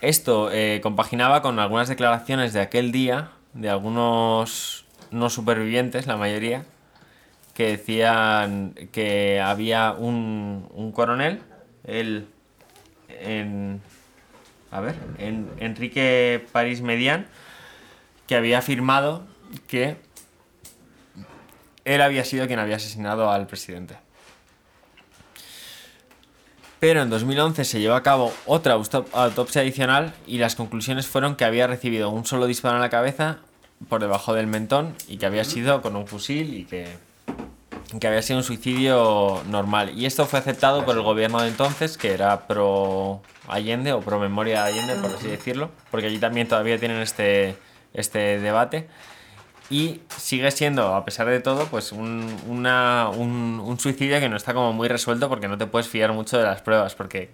Esto eh, compaginaba con algunas declaraciones de aquel día, de algunos no supervivientes, la mayoría, que decían que había un, un coronel, él, en, a ver, en Enrique París Median, que había afirmado que él había sido quien había asesinado al presidente. Pero en 2011 se llevó a cabo otra autopsia adicional y las conclusiones fueron que había recibido un solo disparo en la cabeza por debajo del mentón y que había sido con un fusil y que, que había sido un suicidio normal. Y esto fue aceptado por el gobierno de entonces, que era pro Allende o pro memoria de Allende, por así decirlo, porque allí también todavía tienen este, este debate. Y sigue siendo, a pesar de todo, pues un, una- un, un suicidio que no está como muy resuelto porque no te puedes fiar mucho de las pruebas. Porque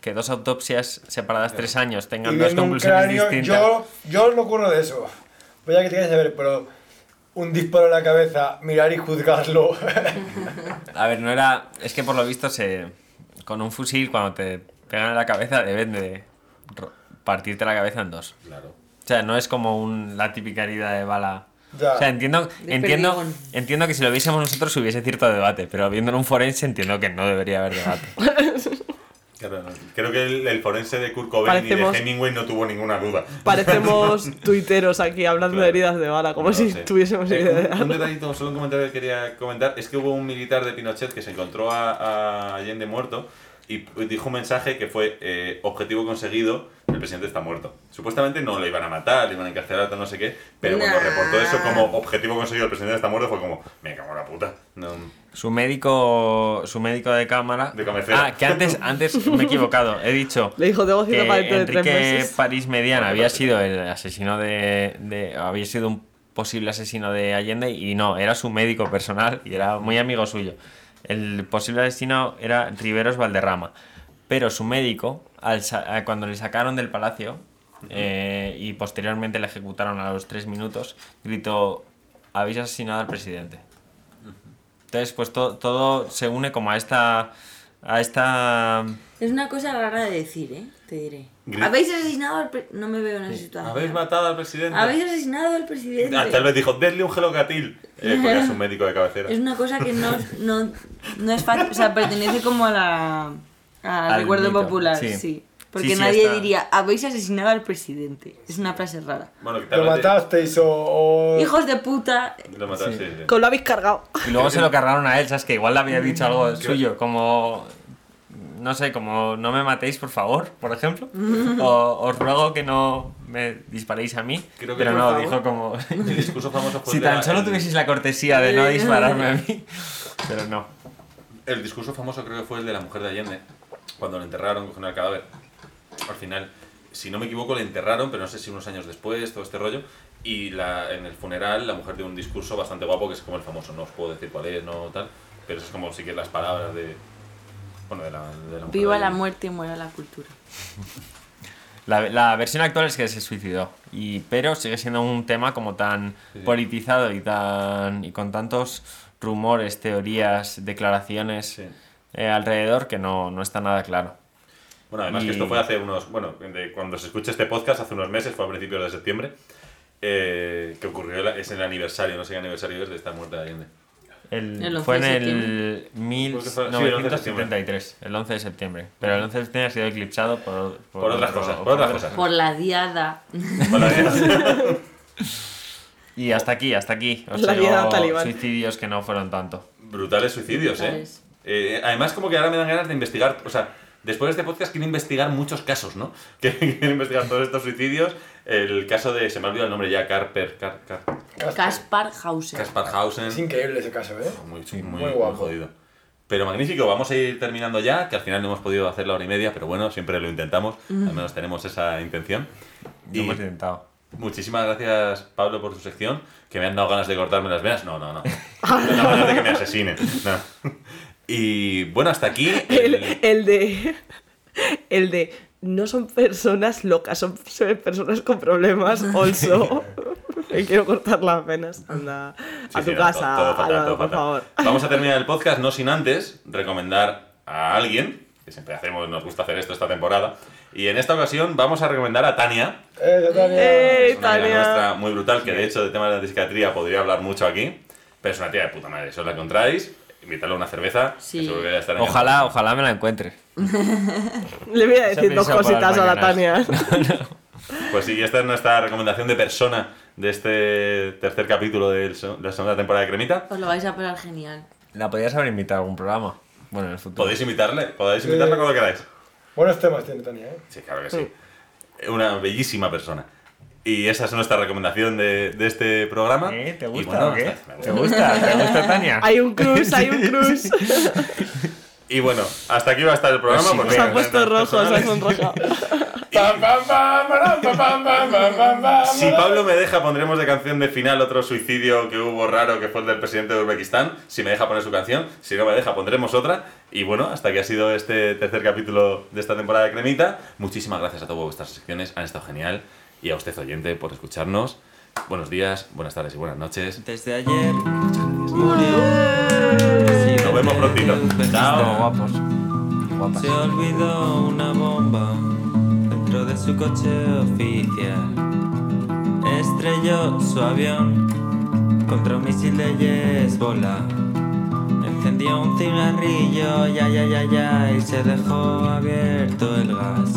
que dos autopsias separadas tres años Y tengan dos viendo un conclusiones cráneo, distintas. yo, yo no ocurro de eso. Voy a que te quieras saber, pero un disparo en la cabeza, mirar y juzgarlo. A ver, no era. Es que por lo visto se. Con un fusil, cuando te pegan en la cabeza, deben de partirte la cabeza en dos. Claro. O sea, no es como un, la típica herida de bala. Ya. O sea, entiendo, De entiendo, perdigón. entiendo que si lo viésemos nosotros hubiese cierto debate, pero viéndolo un forense entiendo que no debería haber debate. Claro, no. Creo que el, el forense de Kurt Cobain y Parecemos- de Hemingway no tuvo ninguna duda. Parecemos tuiteros aquí hablando Claro. de heridas de bala, como No si tuviésemos Eh, un detallito, solo un comentario que quería comentar, es que hubo un militar de Pinochet que se encontró a, a Allende muerto y dijo un mensaje que fue eh, objetivo conseguido, el presidente está muerto. Supuestamente no le iban a matar, le iban a encarcelar, no sé qué, pero cuando Nah. reportó eso como objetivo conseguido, el presidente está muerto, fue como, me cago en la puta. No, Su médico, su médico de cámara. De cabecera. Ah, que antes, antes me he equivocado. He dicho Le dijo, tengo cita que Enrique. París Mediana había sido el asesino de, de- había sido un posible asesino de Allende y no, era su médico personal y era muy amigo suyo. El posible asesino era Riveros Valderrama, pero su médico, al a- cuando le sacaron del palacio eh, y posteriormente le ejecutaron a los tres minutos, gritó: habéis asesinado al presidente. Entonces, pues to- todo se une como a esta a esta Es una cosa rara de decir, ¿eh? Te diré. ¿Habéis asesinado al pre- No me veo en esa situación. ¿Habéis matado al presidente? ¿Habéis asesinado al presidente? Ah, tal vez dijo, denle un gelocatil. Eh, porque es un médico de cabecera. Es una cosa que no, no, no es fácil, o sea, pertenece como a la, al Al recuerdo mito, popular, sí. sí. Porque Sí, sí, nadie está- diría, habéis asesinado al presidente. Es una frase rara. Bueno, que tal Lo matasteis o. o- Hijos de puta. Lo mataste, sí, sí. Con lo habéis cargado. Y luego se lo cargaron a él, ¿sabes? Que igual le había dicho algo suyo, como... no sé, como no me matéis, por favor, por ejemplo. O os ruego que no me disparéis a mí. Creo que pero no, favor. dijo como... El discurso famoso fue si tan la- solo el- tuvieseis la cortesía de no dispararme a mí. Pero no. El discurso famoso creo que fue el de la mujer de Allende, cuando le enterraron, cogieron el cadáver. Al final, si no me equivoco, le enterraron, pero no sé si unos años después, todo este rollo. Y la, en el funeral, la mujer dio un discurso bastante guapo, que es como el famoso, no os puedo decir cuál es, no tal, pero es como sí que las palabras de. Bueno, de la, de la Viva la muerte y muera la cultura. La, la versión actual es que se suicidó, y, pero sigue siendo un tema como tan Sí, sí. politizado y, tan, y con tantos rumores, teorías, declaraciones Sí. eh, alrededor que no, no está nada claro. Bueno, además Y- que esto fue hace unos. Bueno, de- cuando se escucha este podcast, hace unos meses, fue a principios de septiembre, eh, que ocurrió, la- es el aniversario, no sé qué aniversario es de esta muerte de Allende. El- El 11 fue en el Porque fue- sí, el 11 de 1973, el 11 de septiembre. Pero el 11 de septiembre ha sido eclipsado por, Por otras otro- cosas, por otras cosas. Por la diada. Y hasta aquí, hasta aquí. Os La talibán. suicidios que no fueron tanto. Brutales suicidios, ¿eh? Eh, Además, como que ahora me dan ganas de investigar. O sea, después de este podcast quiero investigar muchos casos, ¿no? Quiero investigar todos estos suicidios. El caso de. Se me ha olvidado el nombre ya, Carper. Car, Car, Kaspar Hauser. Kaspar Hausen. Es increíble ese caso, ¿eh? Muy, muy, muy muy guapo. jodido. Pero magnífico, vamos a ir terminando ya, que al final no hemos podido hacer la hora y media, pero bueno, siempre lo intentamos, al menos tenemos esa intención. Lo hemos intentado. Muchísimas gracias, Pablo, por tu sección, que me han dado ganas de cortarme las venas. No, no, no. Me dan ganas de que me asesinen. No. Y bueno, hasta aquí. El, el- el de. El de. No son personas locas, son personas con problemas. Also. Me quiero cortar las venas. Anda. Sí, a sí, tu no, casa, todo- todo fatal, Álvaro, todo por favor. Vamos a terminar el podcast, no sin antes recomendar a alguien, que siempre hacemos, nos gusta hacer esto esta temporada. Y en esta ocasión vamos a recomendar a Tania, ¡Eh, Tania! ¡Eh, Es una amiga Tania! nuestra muy brutal, que de hecho de temas de psiquiatría podría hablar mucho aquí. Pero es una tía de puta madre. Si os la encontráis, invítale a una cerveza. Sí. que seguro que ya estará Ojalá, ojalá me la encuentre. Le voy a decir dos cositas a la. Tania. Pues sí, esta es nuestra recomendación de persona de este tercer capítulo de la segunda temporada de Cremita. Os lo vais a pegar genial. La podrías haber invitado a algún programa. Bueno, en el futuro. Podéis invitarle, podéis invitarle cuando queráis. Buenos temas tiene Tania, ¿eh? Sí, claro que sí. Una bellísima persona. Y esa es nuestra recomendación de, de este programa. ¿Eh? ¿Te gusta bueno, o qué? hasta- me ¿Te gusta. ¿Te gusta, Tania? Hay un cruz, hay un cruz. Y bueno, hasta aquí va a estar el programa. Pues sí, porque Se han puesto rojos, se personales. sonrojado. Si Pablo me deja, pondremos de canción de final otro suicidio que hubo raro, que fue el del presidente de Uzbekistán. Si me deja poner su canción, si no me deja, pondremos otra. Y bueno, hasta aquí ha sido este tercer capítulo de esta temporada de Cremita. Muchísimas gracias a todas vuestras secciones, han estado genial. Y a usted, oyente, por escucharnos. Buenos días, buenas tardes y buenas noches. Desde ayer murió. Nos vemos prontito. Chao. guapos. Guapas. Se olvidó una bomba dentro de su coche oficial. Estrelló su avión contra un misil de Hezbollah. Encendió un cigarrillo, ya, ya, ya, ya, y se dejó abierto el gas.